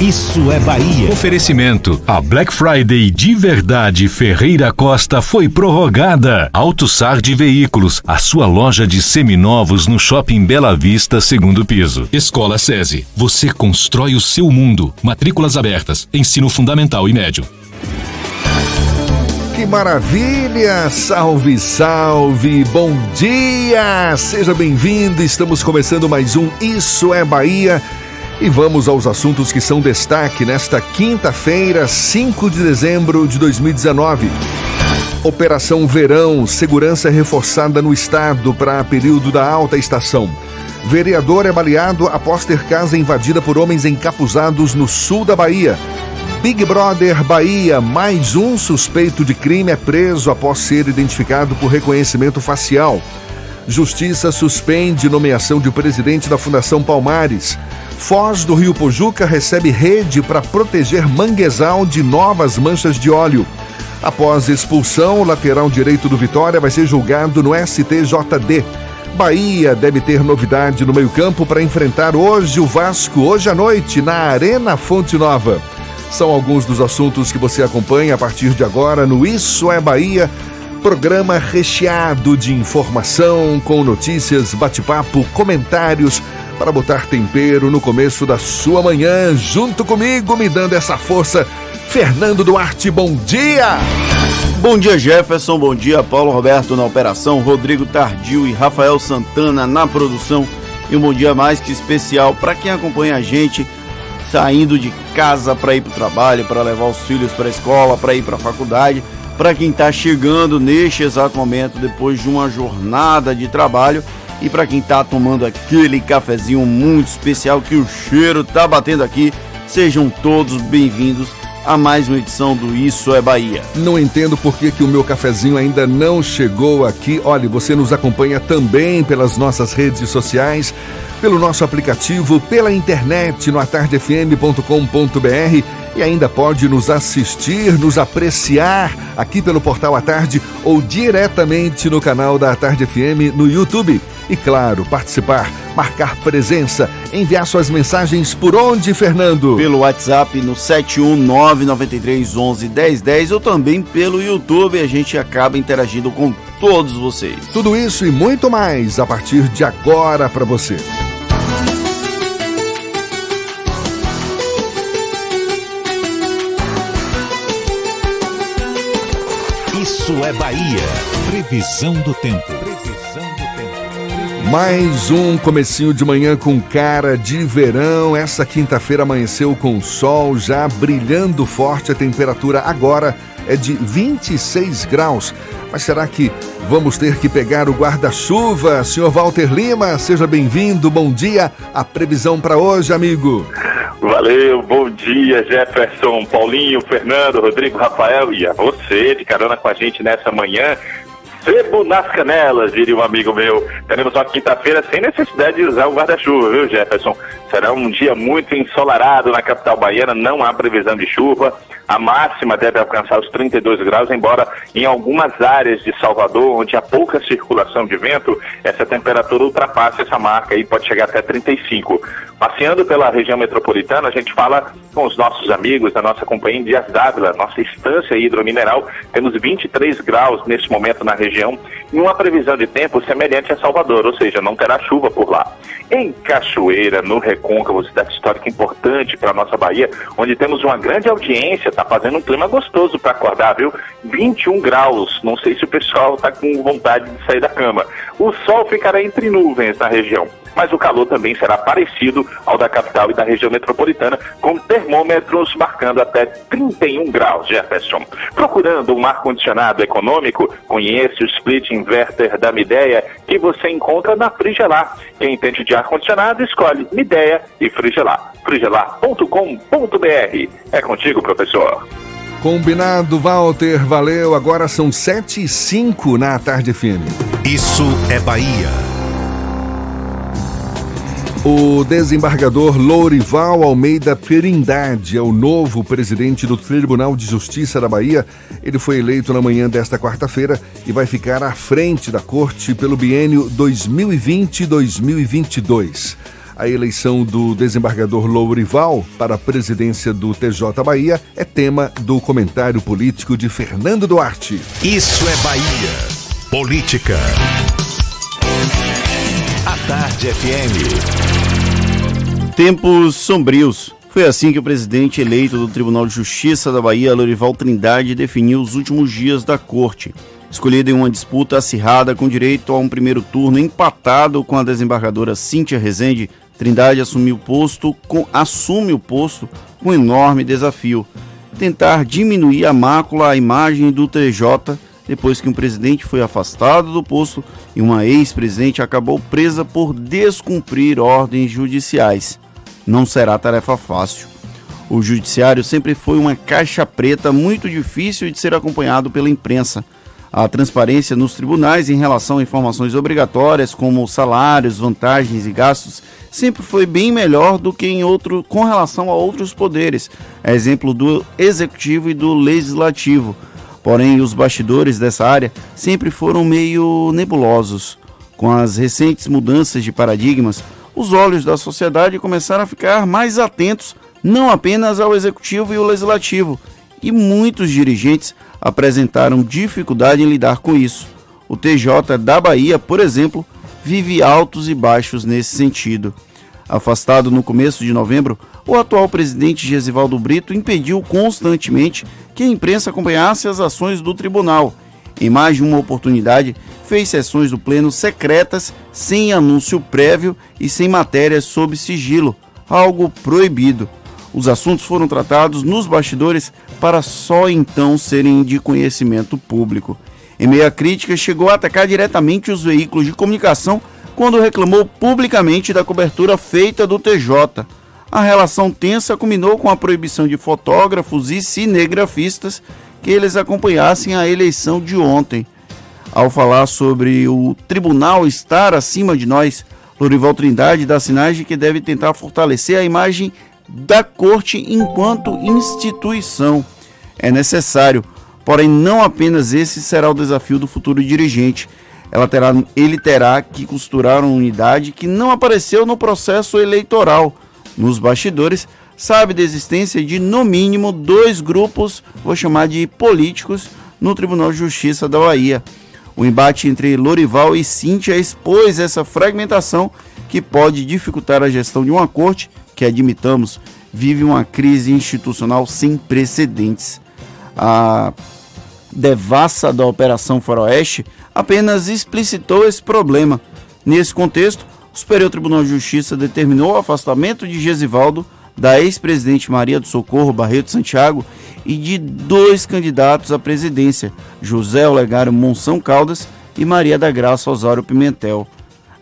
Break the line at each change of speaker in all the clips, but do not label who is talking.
Isso é Bahia.
Oferecimento: a Black Friday de verdade Ferreira Costa foi prorrogada. AutoSard Veículos, a sua loja de seminovos no Shopping Bela Vista, segundo piso. Escola SESI, você constrói o seu mundo. Matrículas abertas, ensino fundamental e médio.
Que maravilha! Salve, salve! Bom dia! Seja bem-vindo! Estamos começando mais um Isso é Bahia e vamos aos assuntos que são destaque nesta quinta-feira, 5 de dezembro de 2019. Operação Verão, segurança reforçada no estado para período da alta estação. Vereador é baleado após ter casa invadida por homens encapuzados no sul da Bahia. Big Brother Bahia, mais um suspeito de crime é preso após ser identificado por reconhecimento facial. Justiça suspende nomeação de presidente da Fundação Palmares. Foz do Rio Pojuca recebe rede para proteger manguezal de novas manchas de óleo. Após expulsão, o lateral direito do Vitória vai ser julgado no STJD. Bahia deve ter novidade no meio-campo para enfrentar hoje o Vasco, hoje à noite, na Arena Fonte Nova. São alguns dos assuntos que você acompanha a partir de agora no Isso é Bahia Programa recheado de informação, com notícias, bate-papo, comentários para botar tempero no começo da sua manhã. Junto comigo, me dando essa força, Fernando Duarte, bom dia!
Bom dia, Jefferson. Bom dia, Paulo Roberto na operação, Rodrigo Tardio e Rafael Santana na produção. E um bom dia mais que especial para quem acompanha a gente saindo de casa para ir para o trabalho, para levar os filhos para a escola, para ir para a faculdade para quem está chegando neste exato momento depois de uma jornada de trabalho e para quem está tomando aquele cafezinho muito especial que o cheiro tá batendo aqui, sejam todos bem-vindos a mais uma edição do Isso é Bahia.
Não entendo por que, que o meu cafezinho ainda não chegou aqui. Olha, você nos acompanha também pelas nossas redes sociais, pelo nosso aplicativo, pela internet no atardefm.com.br e ainda pode nos assistir, nos apreciar aqui pelo Portal à Tarde ou diretamente no canal da Tarde FM no YouTube. E claro, participar, marcar presença, enviar suas mensagens por onde, Fernando?
Pelo WhatsApp no 71993111010 ou também pelo YouTube. A gente acaba interagindo com todos vocês.
Tudo isso e muito mais a partir de agora para você.
Isso é Bahia. Previsão do tempo.
Mais um comecinho de manhã com cara de verão. Essa quinta-feira amanheceu com sol já brilhando forte. A temperatura agora é de 26 graus. Mas será que vamos ter que pegar o guarda-chuva? Senhor Walter Lima, seja bem-vindo. Bom dia. A previsão para hoje, amigo.
Valeu, bom dia Jefferson, Paulinho, Fernando, Rodrigo, Rafael e a você de carona com a gente nessa manhã. Sebo nas canelas, diria um amigo meu. Teremos uma quinta-feira sem necessidade de usar o guarda-chuva, viu, Jefferson? Será um dia muito ensolarado na capital baiana, não há previsão de chuva. A máxima deve alcançar os 32 graus, embora em algumas áreas de Salvador, onde há pouca circulação de vento, essa temperatura ultrapasse essa marca e pode chegar até 35. Passeando pela região metropolitana, a gente fala com os nossos amigos da nossa companhia Dias Dávila, nossa estância hidromineral. Temos 23 graus neste momento na região e uma previsão de tempo semelhante a Salvador, ou seja, não terá chuva por lá. Em Cachoeira, no Recôncavo, cidade histórica importante para a nossa Bahia, onde temos uma grande audiência, está fazendo um clima gostoso para acordar, viu? 21 graus, não sei se o pessoal está com vontade de sair da cama. O sol ficará entre nuvens na região. mas o calor também será parecido ao da capital e da região metropolitana, com termômetros marcando até 31 graus, Jefferson. Procurando um ar-condicionado econômico, conheça o split inverter da Mideia, que você encontra na Frigelar. Quem entende de ar-condicionado, escolhe Mideia e Frigelar. frigelar.com.br. É contigo, professor.
Combinado, Walter. Valeu. Agora são 7 e 5 na tarde FM.
Isso é Bahia.
O desembargador Lourival Almeida Trindade é o novo presidente do Tribunal de Justiça da Bahia. Ele foi eleito na manhã desta quarta-feira e vai ficar à frente da corte pelo biênio 2020-2022. A eleição do desembargador Lourival para a presidência do TJ Bahia é tema do comentário político de Fernando Duarte.
Isso é Bahia. Política. A Tarde FM.
Tempos sombrios. Foi assim que o presidente eleito do Tribunal de Justiça da Bahia, Lorival Trindade, definiu os últimos dias da corte. Escolhido em uma disputa acirrada com direito a um primeiro turno empatado com a desembargadora Cíntia Rezende, Trindade assumiu posto com, assume o posto com um enorme desafio: tentar diminuir a mácula à imagem do TJ depois que um presidente foi afastado do posto e uma ex-presidente acabou presa por descumprir ordens judiciais. Não será tarefa fácil. O judiciário sempre foi uma caixa preta muito difícil de ser acompanhado pela imprensa. A transparência nos tribunais em relação a informações obrigatórias, como salários, vantagens e gastos, sempre foi bem melhor do que em outro com relação a outros poderes, é exemplo do executivo e do legislativo. Porém, os bastidores dessa área sempre foram meio nebulosos. Com as recentes mudanças de paradigmas, os olhos da sociedade começaram a ficar mais atentos não apenas ao executivo e ao legislativo, e muitos dirigentes apresentaram dificuldade em lidar com isso. O TJ da Bahia, por exemplo, vive altos e baixos nesse sentido. Afastado no começo de novembro, o atual presidente Gesivaldo Brito impediu constantemente que a imprensa acompanhasse as ações do tribunal. Em mais de uma oportunidade, fez sessões do Pleno secretas, sem anúncio prévio e sem matérias sob sigilo, algo proibido. Os assuntos foram tratados nos bastidores para só então serem de conhecimento público. Em meio à crítica, chegou a atacar diretamente os veículos de comunicação quando reclamou publicamente da cobertura feita do TJ. A relação tensa culminou com a proibição de fotógrafos e cinegrafistas que eles acompanhassem a eleição de ontem. Ao falar sobre o tribunal estar acima de nós, Lorival Trindade dá sinais de que deve tentar fortalecer a imagem da corte enquanto instituição. É necessário, porém não apenas esse será o desafio do futuro dirigente. Terá, ele terá que costurar uma unidade que não apareceu no processo eleitoral. Nos bastidores, sabe da existência de no mínimo dois grupos, vou chamar de políticos, no Tribunal de Justiça da Bahia. O embate entre Lorival e Cíntia expôs essa fragmentação que pode dificultar a gestão de uma corte que, admitamos, vive uma crise institucional sem precedentes. A devassa da Operação Faroeste apenas explicitou esse problema. Nesse contexto, o Superior Tribunal de Justiça determinou o afastamento de Gesivaldo, da ex-presidente Maria do Socorro Barreto Santiago e de dois candidatos à presidência, José Olegário Monção Caldas e Maria da Graça Osório Pimentel.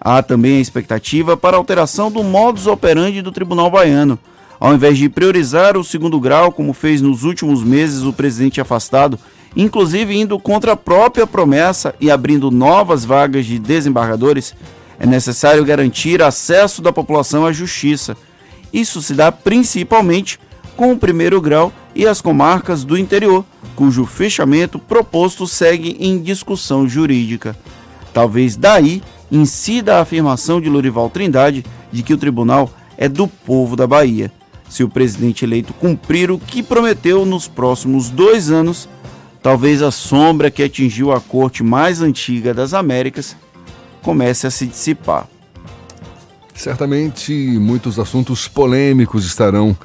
Há também a expectativa para alteração do modus operandi do Tribunal Baiano. Ao invés de priorizar o segundo grau, como fez nos últimos meses o presidente afastado, inclusive indo contra a própria promessa e abrindo novas vagas de desembargadores, é necessário garantir acesso da população à justiça. Isso se dá principalmente com o primeiro grau e as comarcas do interior, cujo fechamento proposto segue em discussão jurídica. Talvez daí incida a afirmação de Lorival Trindade de que o tribunal é do povo da Bahia. Se o presidente eleito cumprir o que prometeu nos próximos dois anos, talvez a sombra que atingiu a corte mais antiga das Américas comece a se dissipar.
Certamente muitos assuntos polêmicos estarão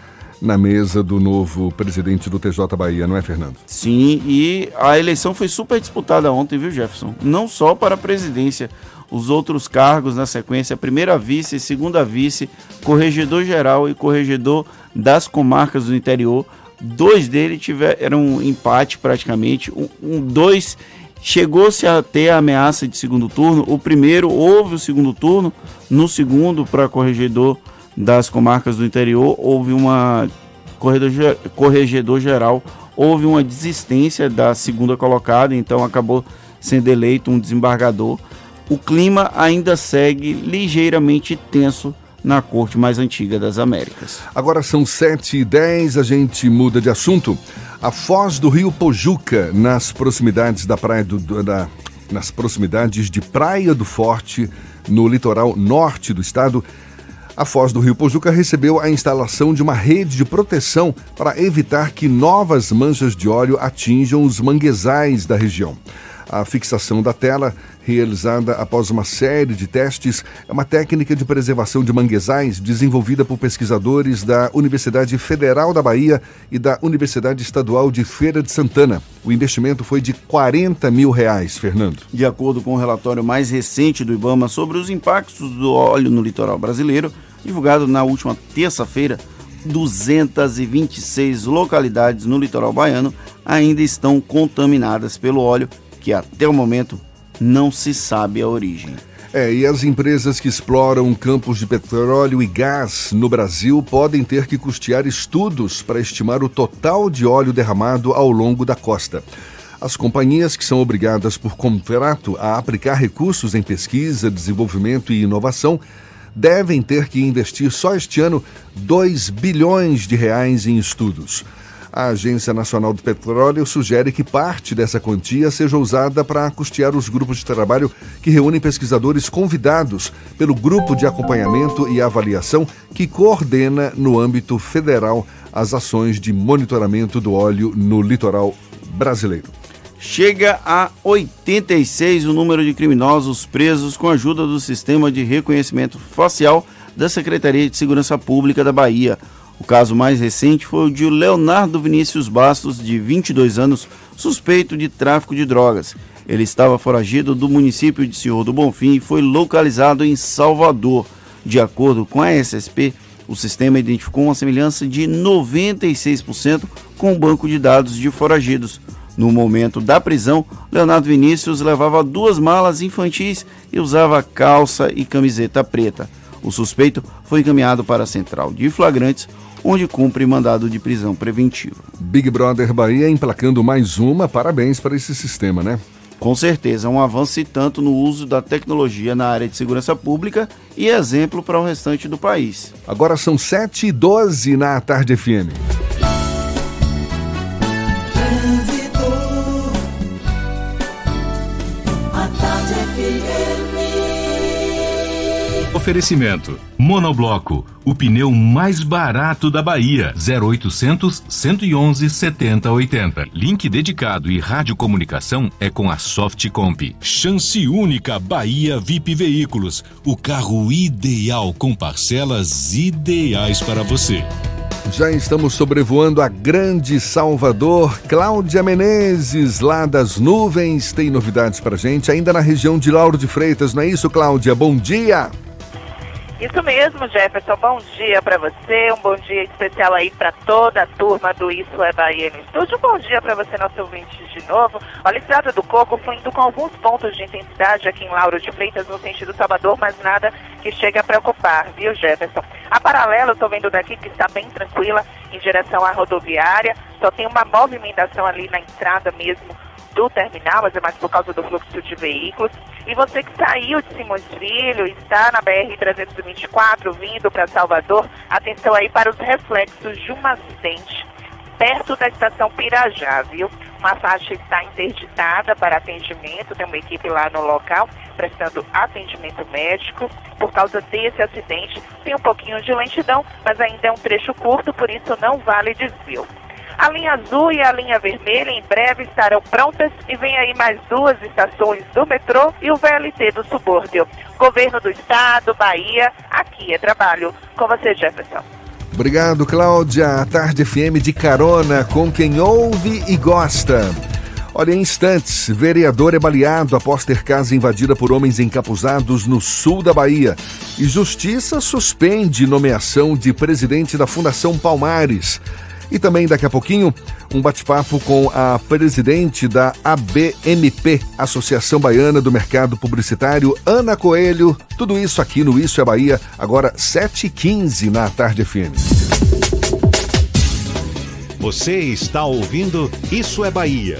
na mesa do novo presidente do TJ Bahia, não é, Fernando?
Sim, e a eleição foi super disputada ontem, viu, Jefferson? Não só para a presidência. os outros cargos na sequência, primeira vice, segunda vice, corregedor geral e corregedor das comarcas do interior. Dois deles tiveram um empate praticamente, um, um dois chegou-se a ter a ameaça de segundo turno. O primeiro houve o segundo turno, no segundo para corregedor das comarcas do interior houve uma corregedor, corregedor geral, houve uma desistência da segunda colocada, então acabou sendo eleito um desembargador. O clima ainda segue ligeiramente tenso na corte mais antiga das Américas.
Agora são 7 e 10 a gente muda de assunto. A foz do rio Pojuca, nas proximidades da praia do, da, nas proximidades de Praia do Forte, no litoral norte do estado, a Foz do Rio Pojuca recebeu a instalação de uma rede de proteção para evitar que novas manchas de óleo atinjam os manguezais da região. A fixação da tela, realizada após uma série de testes, é uma técnica de preservação de manguezais desenvolvida por pesquisadores da Universidade Federal da Bahia e da Universidade Estadual de Feira de Santana. O investimento foi de 40 mil reais, Fernando.
De acordo com o relatório mais recente do IBAMA sobre os impactos do óleo no litoral brasileiro, divulgado na última terça-feira, 226 localidades no litoral baiano ainda estão contaminadas pelo óleo, que até o momento não se sabe a origem.
É, e as empresas que exploram campos de petróleo e gás no Brasil podem ter que custear estudos para estimar o total de óleo derramado ao longo da costa. As companhias que são obrigadas por contrato a aplicar recursos em pesquisa, desenvolvimento e inovação devem ter que investir só este ano 2 bilhões de reais em estudos. A Agência Nacional do Petróleo sugere que parte dessa quantia seja usada para custear os grupos de trabalho que reúnem pesquisadores convidados pelo Grupo de Acompanhamento e Avaliação que coordena no âmbito federal as ações de monitoramento do óleo no litoral brasileiro.
Chega a 86 o número de criminosos presos com a ajuda do sistema de reconhecimento facial da Secretaria de Segurança Pública da Bahia. O caso mais recente foi o de Leonardo Vinícius Bastos, de 22 anos, suspeito de tráfico de drogas. Ele estava foragido do município de Senhor do Bonfim e foi localizado em Salvador. De acordo com a SSP, o sistema identificou uma semelhança de 96% com o banco de dados de foragidos. No momento da prisão, Leonardo Vinícius levava duas malas infantis e usava calça e camiseta preta. O suspeito foi encaminhado para a central de flagrantes, onde cumpre mandado de prisão preventiva.
Big Brother Bahia emplacando mais uma, parabéns para esse sistema, né?
Com certeza, um avanço tanto no uso da tecnologia na área de segurança pública e exemplo para o restante do país.
Agora são 7 e 12 na Tarde FM.
Oferecimento: Monobloco, o pneu mais barato da Bahia. 0800 111 7080. Link dedicado e radiocomunicação é com a Softcomp. Chance única Bahia VIP Veículos, o carro ideal com parcelas ideais para você.
Já estamos sobrevoando a grande Salvador. Cláudia Menezes, lá das nuvens, tem novidades para gente, ainda na região de Lauro de Freitas, não é isso, Cláudia? Bom dia!
Isso mesmo, Jefferson. Bom dia para você, um bom dia especial aí para toda a turma do Isso é Bahia no estúdio. Um bom dia para você, nosso ouvinte de novo. Olha, a Estrada do Coco foi indo com alguns pontos de intensidade aqui em Lauro de Freitas, no sentido Salvador, mas nada que chegue a preocupar, viu, Jefferson? A paralela, eu tô vendo daqui que está bem tranquila em direção à rodoviária, só tem uma movimentação ali na entrada mesmo do terminal, mas é mais por causa do fluxo de veículos. E você que saiu de Simões Filho, está na BR-324 vindo para Salvador, atenção aí para os reflexos de um acidente perto da estação Pirajá, viu? Uma faixa está interditada para atendimento, tem uma equipe lá no local prestando atendimento médico. Por causa desse acidente, tem um pouquinho de lentidão, mas ainda é um trecho curto, por isso não vale desvio. A linha azul e a linha vermelha em breve estarão prontas e vem aí mais duas estações do metrô e o VLT do subúrbio. Governo do Estado, Bahia, aqui é trabalho. Com você, Jefferson.
Obrigado, Cláudia. A Tarde FM de carona com quem ouve e gosta. Olha, em instantes, vereador é baleado após ter casa invadida por homens encapuzados no sul da Bahia. E Justiça suspende nomeação de presidente da Fundação Palmares. E também daqui a pouquinho, um bate-papo com a presidente da ABMP, Associação Baiana do Mercado Publicitário, Ana Coelho. Tudo isso aqui no Isso é Bahia, agora 7h15 na Tarde FM.
Você está ouvindo Isso é Bahia.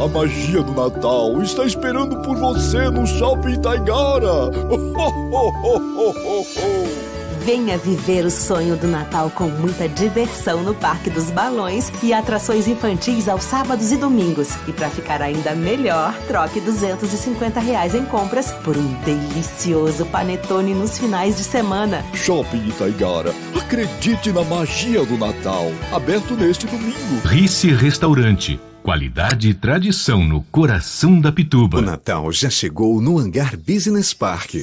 A magia do Natal está esperando por você no Shopping Taigara.
Venha viver o sonho do Natal com muita diversão no Parque dos Balões e atrações infantis aos sábados e domingos. E para ficar ainda melhor, troque 250 reais em compras por um delicioso panetone nos finais de semana.
Shopping Taigara, acredite na magia do Natal. Aberto neste domingo.
Rice Restaurante. Qualidade e tradição no coração da Pituba.
O Natal já chegou no Hangar Business Park.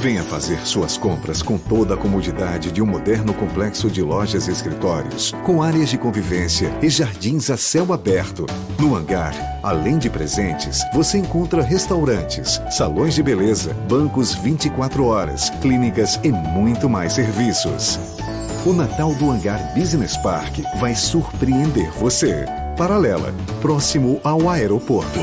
Venha fazer suas compras com toda a comodidade de um moderno complexo de lojas e escritórios, com áreas de convivência e jardins a céu aberto. No hangar, além de presentes, você encontra restaurantes, salões de beleza, bancos 24 horas, clínicas e muito mais serviços. O Natal do Hangar Business Park vai surpreender você. Paralela, próximo ao aeroporto.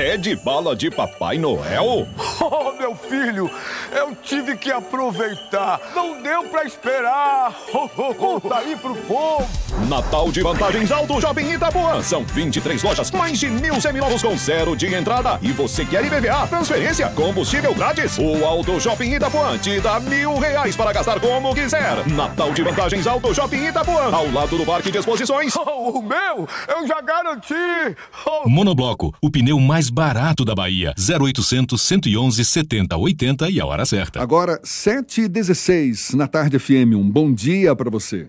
É de bala de Papai Noel? Oh, meu filho, eu tive que aproveitar. Não deu pra esperar. Volta aí pro povo. Natal de vantagens Alto Shopping Itapuã. São 23 lojas, mais de mil seminovos com zero de entrada. E você quer IBVA, transferência, combustível grátis? O Alto Shopping Itapuã te dá mil reais para gastar como quiser. Natal de vantagens Alto Shopping Itapuã. Ao lado do Parque de Exposições. Oh, o meu, eu já garanti. Oh.
Monobloco, o pneu mais barato da Bahia. 0800 111 70 80 e a hora certa.
Agora, 7h16 na Tarde FM. Um bom dia para você.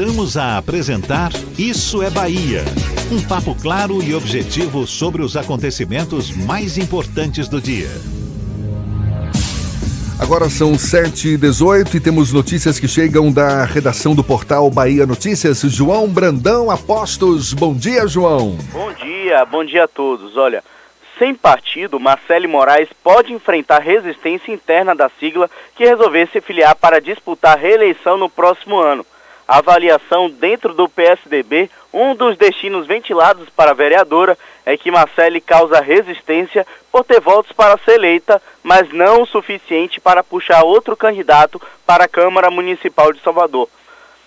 Voltamos a apresentar Isso é Bahia. Um papo claro e objetivo sobre os acontecimentos mais importantes do dia.
Agora são 7h18 e temos notícias que chegam da redação do portal Bahia Notícias. João Brandão Apostos. Bom dia, João.
Bom dia, bom dia a todos. Olha, sem partido, Marcele Moraes pode enfrentar resistência interna da sigla que resolver se filiar para disputar reeleição no próximo ano avaliação dentro do PSDB, um dos destinos ventilados para a vereadora é que Marcele causa resistência por ter votos para ser eleita, mas não o suficiente para puxar outro candidato para a Câmara Municipal de Salvador.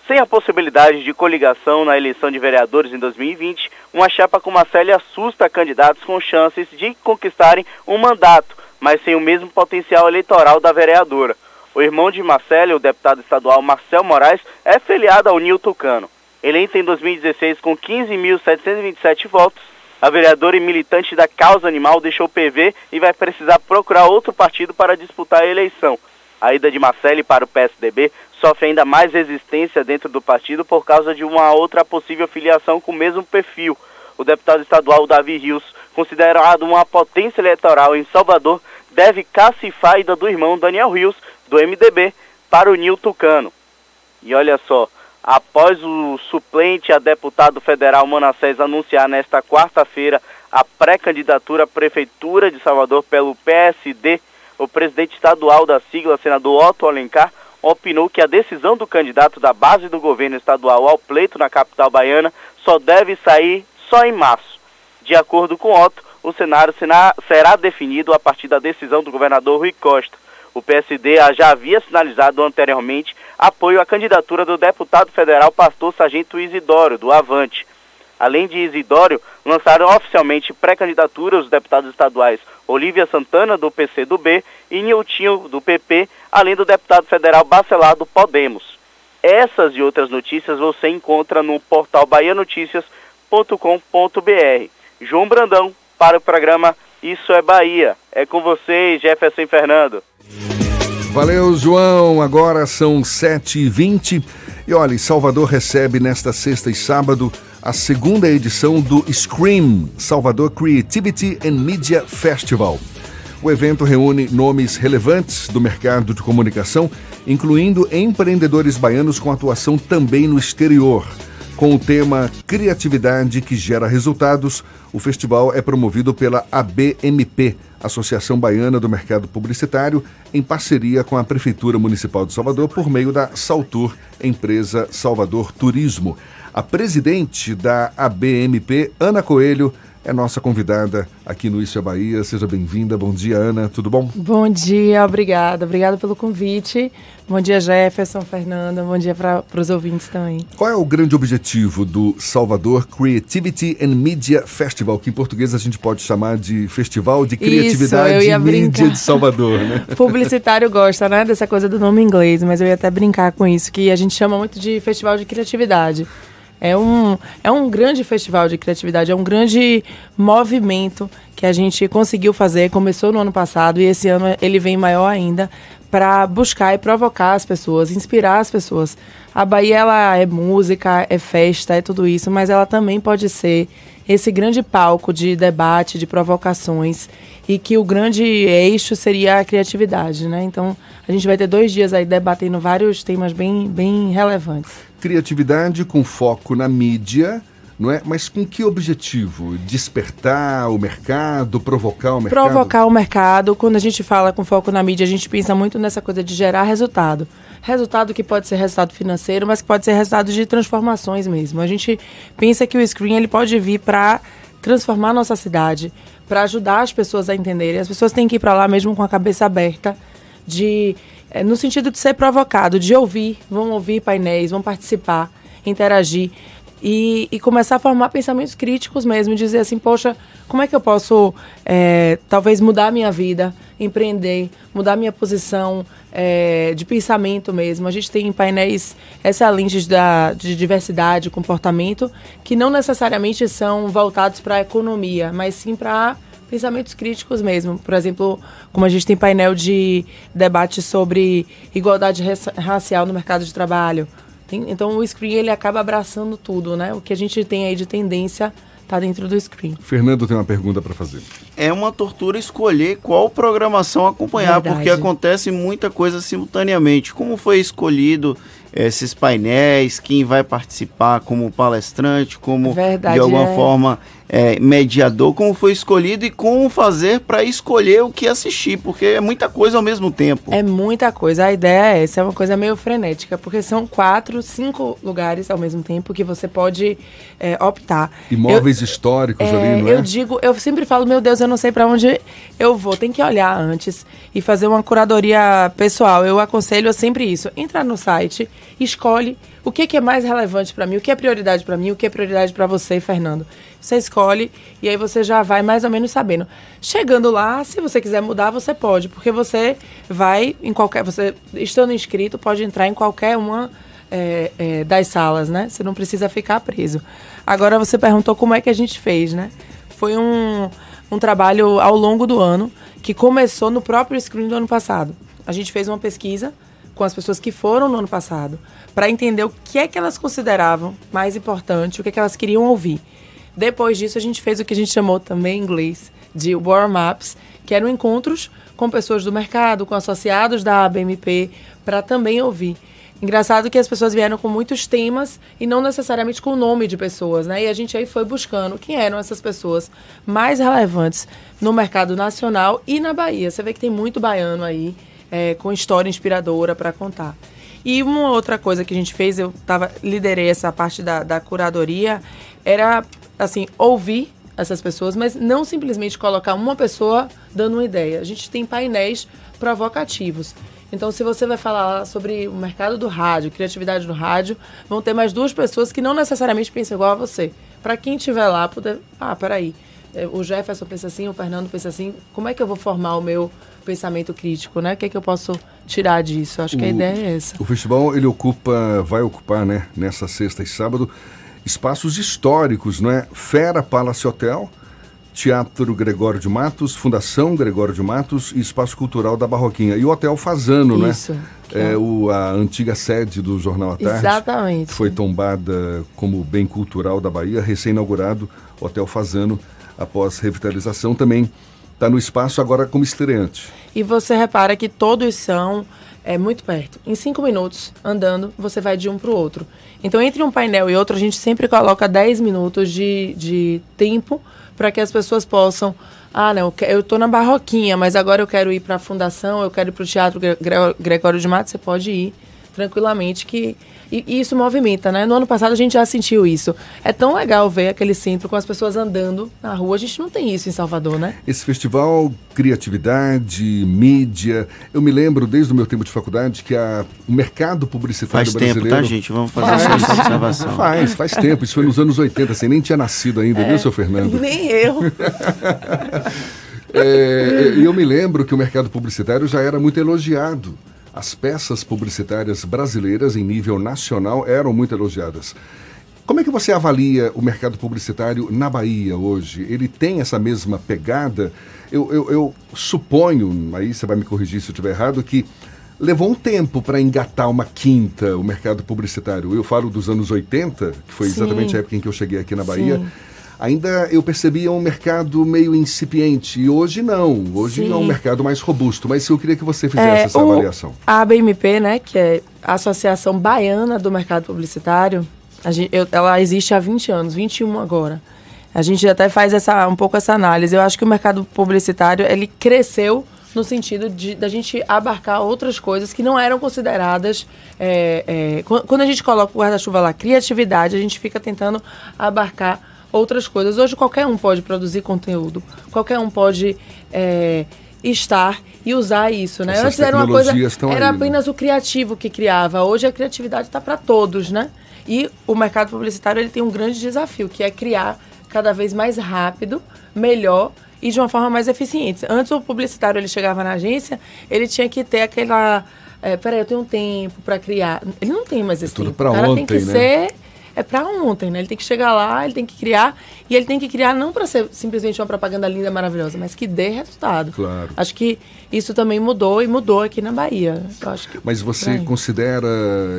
Sem a possibilidade de coligação na eleição de vereadores em 2020, uma chapa com Marcele assusta candidatos com chances de conquistarem um mandato, mas sem o mesmo potencial eleitoral da vereadora. O irmão de Marcelo, o deputado estadual Marcel Moraes, é filiado ao Nil Tucano. Ele em 2016 com 15.727 votos. A vereadora e militante da causa animal deixou o PV e vai precisar procurar outro partido para disputar a eleição. A ida de Marcele para o PSDB sofre ainda mais resistência dentro do partido por causa de uma outra possível filiação com o mesmo perfil. O deputado estadual Davi Rios, considerado uma potência eleitoral em Salvador, deve cacifar a ida do irmão Daniel Rios do MDB para o Nil Tucano. E olha só, após o suplente a deputado federal Manassés anunciar nesta quarta-feira a pré-candidatura à Prefeitura de Salvador pelo PSD, o presidente estadual da sigla, senador Otto Alencar, opinou que a decisão do candidato da base do governo estadual ao pleito na capital baiana só deve sair só em março.
De acordo com Otto, o cenário será definido a partir da decisão do governador Rui Costa. O PSD já havia sinalizado anteriormente apoio à candidatura do deputado federal pastor Sargento Isidório, do Avante. Além de Isidório, lançaram oficialmente pré-candidatura os deputados estaduais Olívia Santana, do PCdoB, e Niltinho, do PP, além do deputado federal Bacelar, do Podemos. Essas e outras notícias você encontra no portal bahianoticias.com.br. João Brandão, para o programa Isso é Bahia. É com vocês, Jefferson Fernando.
Valeu, João. Agora são 7h20. E olha, Salvador recebe nesta sexta e sábado a segunda edição do Scream Salvador Creativity and Media Festival. O evento reúne nomes relevantes do mercado de comunicação, incluindo empreendedores baianos com atuação também no exterior. Com o tema Criatividade que gera resultados, o festival é promovido pela ABMP, Associação Baiana do Mercado Publicitário, em parceria com a Prefeitura Municipal de Salvador por meio da Saltur, empresa Salvador Turismo. A presidente da ABMP, Ana Coelho, é nossa convidada aqui no Isso é Bahia. Seja bem-vinda. Bom dia, Ana. Tudo bom?
Bom dia, obrigada. Obrigada pelo convite. Bom dia, Jefferson, Fernanda. Bom dia para os ouvintes também.
Qual é o grande objetivo do Salvador Creativity and Media Festival, que em português a gente pode chamar de Festival de Criatividade Isso, e Mídia de Salvador, né?
Publicitário gosta, né, dessa coisa do nome inglês, mas eu ia até brincar com isso, que a gente chama muito de Festival de Criatividade. É um, é um grande festival de criatividade, é um grande movimento que a gente conseguiu fazer. Começou no ano passado e esse ano ele vem maior ainda para buscar e provocar as pessoas, inspirar as pessoas. A Bahia ela é música, é festa, é tudo isso, mas ela também pode ser esse grande palco de debate, de provocações e que o grande eixo seria a criatividade, né? Então a gente vai ter dois dias aí debatendo vários temas bem, bem relevantes
criatividade com foco na mídia, não é? Mas com que objetivo? Despertar o mercado, provocar o mercado?
Provocar o mercado. Quando a gente fala com foco na mídia, a gente pensa muito nessa coisa de gerar resultado. Resultado que pode ser resultado financeiro, mas que pode ser resultado de transformações mesmo. A gente pensa que o screen ele pode vir para transformar a nossa cidade, para ajudar as pessoas a entenderem. As pessoas têm que ir para lá mesmo com a cabeça aberta de é, no sentido de ser provocado, de ouvir, vão ouvir painéis, vão participar, interagir e, e, começar a formar pensamentos críticos mesmo, dizer assim, poxa, como é que eu posso é, talvez mudar a minha vida, empreender, mudar minha posição é, de pensamento mesmo. A gente tem painéis excelentes da, de diversidade, comportamento, que não necessariamente são voltados para a economia, mas sim para pensamentos críticos mesmo. Por exemplo, como a gente tem painel de debate sobre igualdade racial no mercado de trabalho. Tem, então o screen ele acaba abraçando tudo, né? O que a gente tem aí de tendência está dentro do screen.
Fernando tem uma pergunta para fazer.
É uma tortura escolher qual programação acompanhar, Verdade. porque acontece muita coisa simultaneamente. Como foi escolhido esses painéis, quem vai participar como palestrante, como Verdade, de alguma é. forma é, mediador, como foi escolhido e como fazer para escolher o que assistir, porque é muita coisa ao mesmo tempo.
É muita coisa. A ideia é essa, é uma coisa meio frenética, porque são quatro, cinco lugares ao mesmo tempo que você pode é, optar.
Imóveis eu, históricos
é,
ali, não é?
Eu digo, eu sempre falo, meu Deus, eu não sei para onde eu vou. Tem que olhar antes e fazer uma curadoria pessoal. Eu aconselho sempre isso. Entrar no site, escolhe o que, que é mais relevante para mim, o que é prioridade para mim, o que é prioridade para você, Fernando. Você escolhe e aí você já vai mais ou menos sabendo. Chegando lá, se você quiser mudar, você pode, porque você vai em qualquer. Você estando inscrito, pode entrar em qualquer uma é, é, das salas, né? Você não precisa ficar preso. Agora você perguntou como é que a gente fez, né? Foi um, um trabalho ao longo do ano que começou no próprio screen do ano passado. A gente fez uma pesquisa com as pessoas que foram no ano passado para entender o que é que elas consideravam mais importante, o que é que elas queriam ouvir. Depois disso, a gente fez o que a gente chamou também em inglês de warm-ups, que eram encontros com pessoas do mercado, com associados da ABMP, para também ouvir. Engraçado que as pessoas vieram com muitos temas e não necessariamente com o nome de pessoas, né? E a gente aí foi buscando quem eram essas pessoas mais relevantes no mercado nacional e na Bahia. Você vê que tem muito baiano aí é, com história inspiradora para contar. E uma outra coisa que a gente fez, eu tava, liderei essa parte da, da curadoria, era assim, ouvir essas pessoas, mas não simplesmente colocar uma pessoa dando uma ideia. A gente tem painéis provocativos. Então, se você vai falar sobre o mercado do rádio, criatividade no rádio, vão ter mais duas pessoas que não necessariamente pensam igual a você. Para quem estiver lá, poder. Ah, peraí. É, O Jefferson pensa assim, o Fernando pensa assim. Como é que eu vou formar o meu pensamento crítico, né? O que é que eu posso tirar disso? Acho que a
O-
ideia é essa.
O festival ele ocupa, vai ocupar, né, nessa sexta e sábado, espaços históricos, não é? Fera Palace Hotel, Teatro Gregório de Matos, Fundação Gregório de Matos e Espaço Cultural da Barroquinha. E o Hotel Fazano,
Isso,
né? É o, a antiga sede do Jornal à Tarde.
Exatamente.
Foi tombada como bem cultural da Bahia, recém-inaugurado, Hotel Fazano, após revitalização, também está no espaço agora como estreante.
E você repara que todos são é, muito perto. Em cinco minutos, andando, você vai de um para o outro. Então, entre um painel e outro, a gente sempre coloca 10 minutos de, de tempo para que as pessoas possam. Ah, não, eu estou na Barroquinha, mas agora eu quero ir para a Fundação, eu quero ir para o Teatro Gre- Gre- Gregório de Matos. Você pode ir tranquilamente, que e, e isso movimenta, né? No ano passado a gente já sentiu isso. É tão legal ver aquele centro com as pessoas andando na rua. A gente não tem isso em Salvador, né?
Esse festival, criatividade, mídia. Eu me lembro desde o meu tempo de faculdade que a, o mercado publicitário
Faz tempo,
brasileiro.
tá, gente? Vamos fazer só essa observação.
Faz, faz tempo. Isso foi nos anos 80, você nem tinha nascido ainda,
É.
viu, seu Fernando?
Nem eu.
É, e eu me lembro que o mercado publicitário já era muito elogiado. As peças publicitárias brasileiras em nível nacional eram muito elogiadas. Como é que você avalia o mercado publicitário na Bahia hoje? Ele tem essa mesma pegada? Eu, eu- eu suponho, aí você vai me corrigir se eu estiver errado, que levou um tempo para engatar uma quinta o mercado publicitário. Eu falo dos anos 80, que foi
Sim.
exatamente a época em que eu cheguei aqui na Bahia.
Sim.
Ainda eu percebia um mercado meio incipiente. E hoje não. Hoje
Sim.
é um mercado mais robusto. Mas eu queria que você fizesse
É,
essa
o-
avaliação.
A ABMP, né, que é a Associação Baiana do Mercado Publicitário, gente- eu- ela existe há 20 anos, 21 agora. A gente até faz essa, um pouco essa análise. Eu acho que o mercado publicitário ele cresceu no sentido de da gente abarcar outras coisas que não eram consideradas. é, é, quan- quando a gente coloca o guarda-chuva lá, criatividade, a gente fica tentando abarcar outras coisas. Hoje qualquer um pode produzir conteúdo, qualquer um pode é, estar e usar isso, né?
Essas
Antes era uma coisa, era
aí, né?
apenas o criativo que criava. Hoje a criatividade está para todos, né? E o mercado publicitário ele tem um grande desafio, que é criar cada vez mais rápido, melhor e de uma forma mais eficiente. Antes o publicitário ele chegava na agência, ele tinha que ter aquela, é, peraí, eu tenho um tempo para criar. Ele não tem mais esse
tudo
tempo.
pra
o cara tem
ontem,
que
né?
ser é para ontem, né? Ele tem que chegar lá, ele tem que criar e ele tem que criar não para ser simplesmente uma propaganda linda, maravilhosa, mas que dê resultado.
Claro.
Acho que isso também mudou e mudou aqui na Bahia. Eu acho que
Mas você considera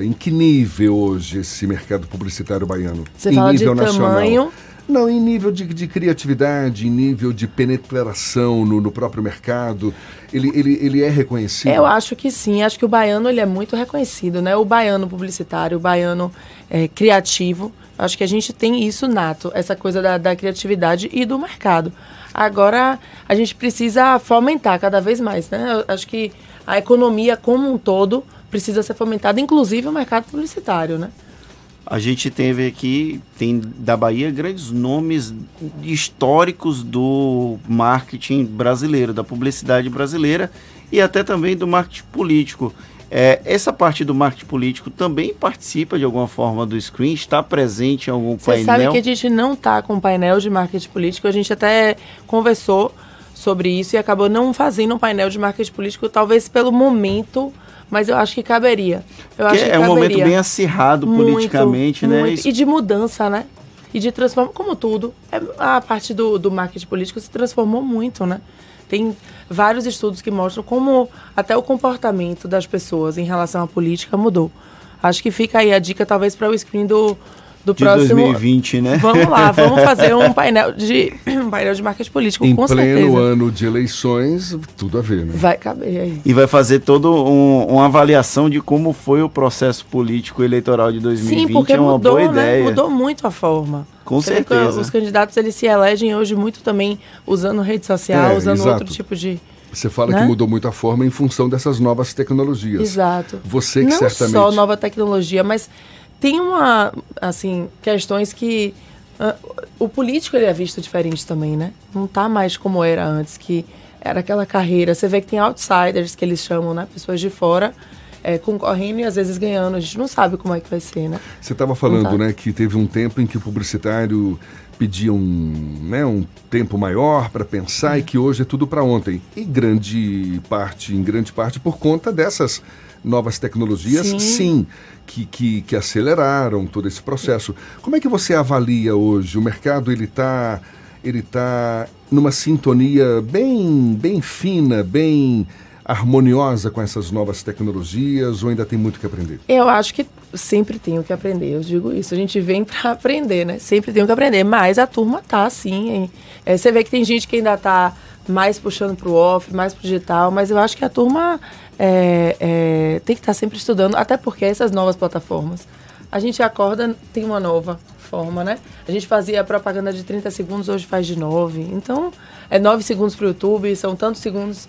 em que nível hoje esse mercado publicitário baiano?
Você
em
fala de
nível nacional?
tamanho.
Não, em nível de, de criatividade, em nível de penetração no, no próprio mercado. Ele, ele, ele é reconhecido?
Eu acho que sim, acho que o baiano ele é muito reconhecido, né? O baiano publicitário, o baiano é, criativo, acho que a gente tem isso nato, essa coisa da, da criatividade e do mercado. Agora a gente precisa fomentar cada vez mais, né? Eu acho que a economia como um todo precisa ser fomentada, inclusive o mercado publicitário, né?
A gente teve aqui, tem da Bahia, grandes nomes históricos do marketing brasileiro, da publicidade brasileira e até também do marketing político. É, essa parte do marketing político também participa de alguma forma do screen? Está presente em algum
Você
painel?
sabe que a gente não está com painel de marketing político, a gente até conversou sobre isso e acabou não fazendo um painel de marketing político, talvez pelo momento, mas eu acho que caberia. Eu
Porque
acho que
é um momento
caberia.
bem acirrado
Muito,
politicamente, né?
muito.
Isso-
E de mudança, né? E de transformação, como tudo, é- a parte do, do marketing político se transformou muito, né? Tem vários estudos que mostram como até o comportamento das pessoas em relação à política mudou. Acho que fica aí a dica, talvez, para o screen do, do
de
próximo.
2020, né?
Vamos lá, vamos fazer um painel de, um painel de marketing político,
Em
com
pleno
certeza.
ano de eleições, tudo a ver, né?
Vai caber aí.
E vai fazer toda um, uma avaliação de como foi o processo político eleitoral de 2020.
Sim, porque
é uma
mudou,
boa
né?
ideia.
Mudou muito a forma.
Com certeza.
Os candidatos eles se elegem hoje muito também usando rede social,
É,
usando
exato.
outro tipo de.
Você fala
Né?
que mudou muito a forma em função dessas novas tecnologias.
Exato.
Você que
Não
certamente.
só nova tecnologia, mas tem uma, assim, questões que Ah, O político ele é visto diferente também, né? Não tá mais como era antes, que era aquela carreira. Você vê que tem outsiders, que eles chamam, né? Pessoas de fora, é, concorrendo e às vezes ganhando. A gente não sabe como é que vai ser, né?
Você estava falando,
tá.
né, que teve um tempo em que o publicitário pedia um, né, um tempo maior para pensar e que hoje é tudo para ontem. E grande parte, em grande parte por conta dessas novas tecnologias, sim,
Sim.
Que, que, que aceleraram todo esse processo. Como é que você avalia hoje? O mercado ele está ele tá numa sintonia bem bem fina, bem harmoniosa com essas novas tecnologias ou ainda tem muito que aprender?
Eu acho que sempre tenho que aprender, eu digo isso. A gente vem para aprender, né? Sempre tenho que aprender, mas a turma tá assim. É, você vê que tem gente que ainda tá mais puxando pro off, mais pro digital, mas eu acho que a turma é, é, tem que estar sempre estudando, até porque essas novas plataformas, a gente acorda, tem uma nova forma, né? A gente fazia propaganda de 30 segundos, hoje faz de 9. Então, é 9 segundos pro YouTube, são tantos segundos.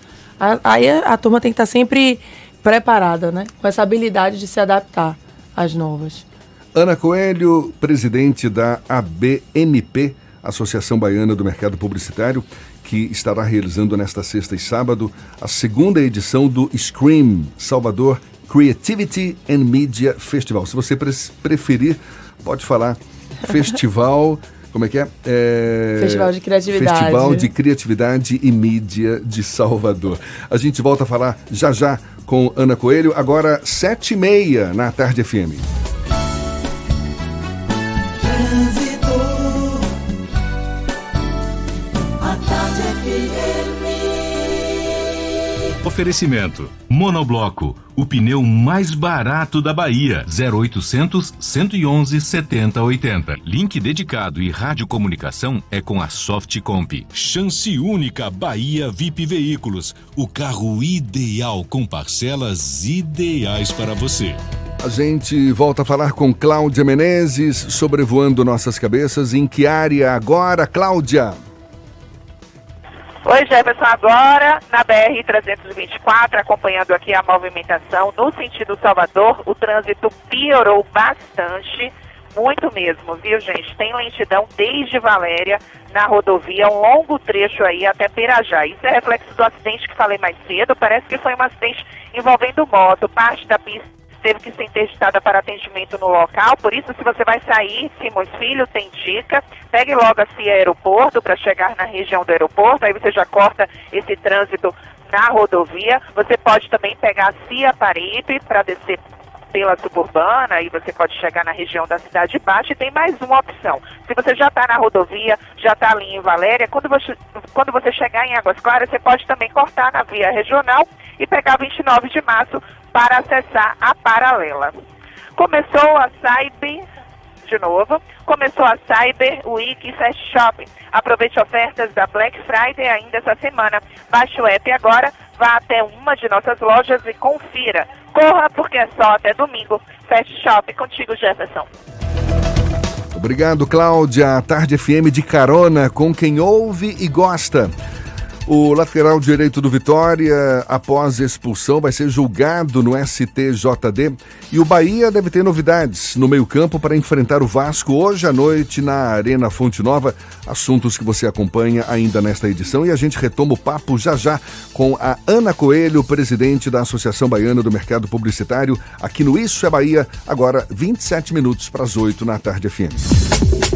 Aí a, a turma tem que estar sempre preparada, né? Com essa habilidade de se adaptar às novas.
Ana Coelho, presidente da ABMP, Associação Baiana do Mercado Publicitário, que estará realizando nesta sexta e sábado a segunda edição do Scream Salvador Creativity and Media Festival. Se você pre- preferir, pode falar festival. Como é que é? É,
Festival de Criatividade.
Festival de Criatividade e Mídia de Salvador. A gente volta a falar já já com Ana Coelho, agora sete e meia na Tarde FM.
Oferecimento: Monobloco, o pneu mais barato da Bahia. 0800 111 7080. Link dedicado e radiocomunicação é com a Softcomp. Chance única Bahia VIP Veículos, o carro ideal com parcelas ideais para você.
A gente volta a falar com Cláudia Menezes, sobrevoando nossas cabeças. Em que área agora, Cláudia?
Oi, Jefferson, agora na BR-324, acompanhando aqui a movimentação no sentido Salvador, o trânsito piorou bastante, muito mesmo, viu, gente? Tem lentidão desde Valéria na rodovia, um longo trecho aí até Pirajá. Isso é reflexo do acidente que falei mais cedo, parece que foi um acidente envolvendo moto, parte da pista teve que ser interditada para atendimento no local, por isso se você vai sair, Simões Filho, tem dica, pegue logo a CIA Aeroporto para chegar na região do aeroporto, aí você já corta esse trânsito na rodovia, você pode também pegar a CIA Paripe para descer pela suburbana. E você pode chegar na região da Cidade Baixa e tem mais uma opção. Se você já está na rodovia, já está ali em Valéria, quando você, quando você chegar em Águas Claras, você pode também cortar na via regional e pegar 29 de março para acessar a paralela. Começou a Cyber, de novo, começou a Cyber Week Fast Shopping. Aproveite ofertas da Black Friday ainda essa semana. Baixe o app agora, vá até uma de nossas lojas e confira. Corra, porque é só até domingo. Fast Shopping contigo, Jefferson.
Obrigado, Cláudia. Tarde FM de carona com quem ouve e gosta. O lateral direito do Vitória, após expulsão, vai ser julgado no STJD. E o Bahia deve ter novidades no meio-campo para enfrentar o Vasco hoje à noite na Arena Fonte Nova. Assuntos que você acompanha ainda nesta edição. E a gente retoma o papo já já com a Ana Coelho, presidente da Associação Baiana do Mercado Publicitário, aqui no Isso é Bahia, agora 27 minutos para as 8 na tarde FM.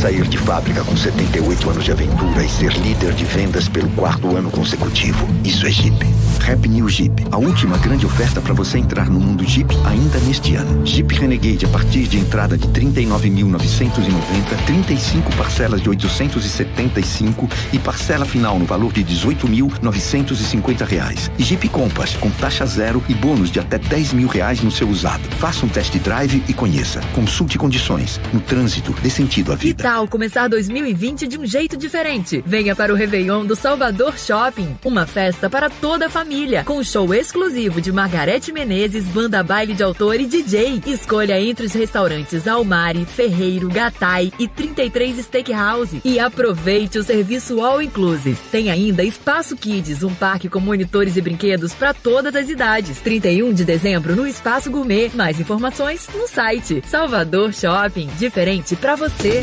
Sair de fábrica com 78 anos de aventura e ser líder de vendas pelo quarto ano consecutivo. Isso é Jeep. Rap New Jeep. A última grande oferta para você entrar no mundo Jeep ainda neste ano. Jeep Renegade a partir de entrada de 39.990, 35 parcelas de 875 e parcela final no valor de 18.950 reais. E Jeep Compass com taxa zero e bônus de até 10 mil reais no seu usado. Faça um test drive e conheça. Consulte condições. No trânsito, dê sentido à vida.
Tal começar 2020 de um jeito diferente? Venha para o Réveillon do Salvador Shopping, uma festa para toda a família, com show exclusivo de Margarete Menezes, banda baile de autor e DJ. Escolha entre os restaurantes Almari, Ferreiro, Gatai e 33 Steakhouse e aproveite o serviço All Inclusive. Tem ainda Espaço Kids, um parque com monitores e brinquedos para todas as idades. 31 de dezembro no Espaço Gourmet. Mais informações no site Salvador Shopping. Diferente para você.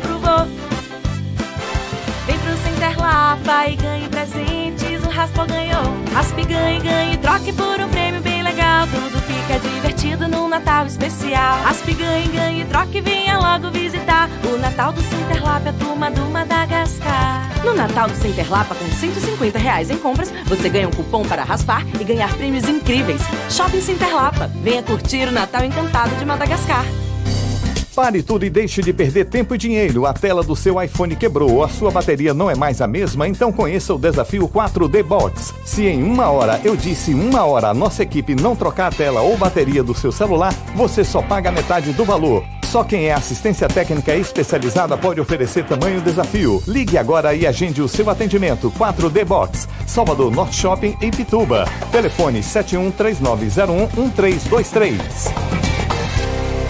pro vô. Vem pro Center Lapa e ganhe presentes, o Raspa ganhou. Raspe, ganhe, ganhe, troque por um prêmio bem legal. Tudo fica divertido num Natal especial. Raspe, ganhe, ganhe, troque, venha logo visitar. O Natal do Center Lapa é a turma do Madagascar.
No Natal do Center Lapa, com 150 reais em compras, você ganha um cupom para raspar e ganhar prêmios incríveis. Shopping Center Lapa. Venha curtir o Natal encantado de Madagascar.
Pare tudo e deixe de perder tempo e dinheiro. A tela do seu iPhone quebrou ou a sua bateria não é mais a mesma, então conheça o desafio 4D Box. Se em uma hora, eu disse uma hora, a nossa equipe não trocar a tela ou bateria do seu celular, você só paga metade do valor. Só quem é assistência técnica especializada pode oferecer tamanho desafio. Ligue agora e agende o seu atendimento 4D Box, Salvador Norte Shopping em Pituba. Telefone 7139011323.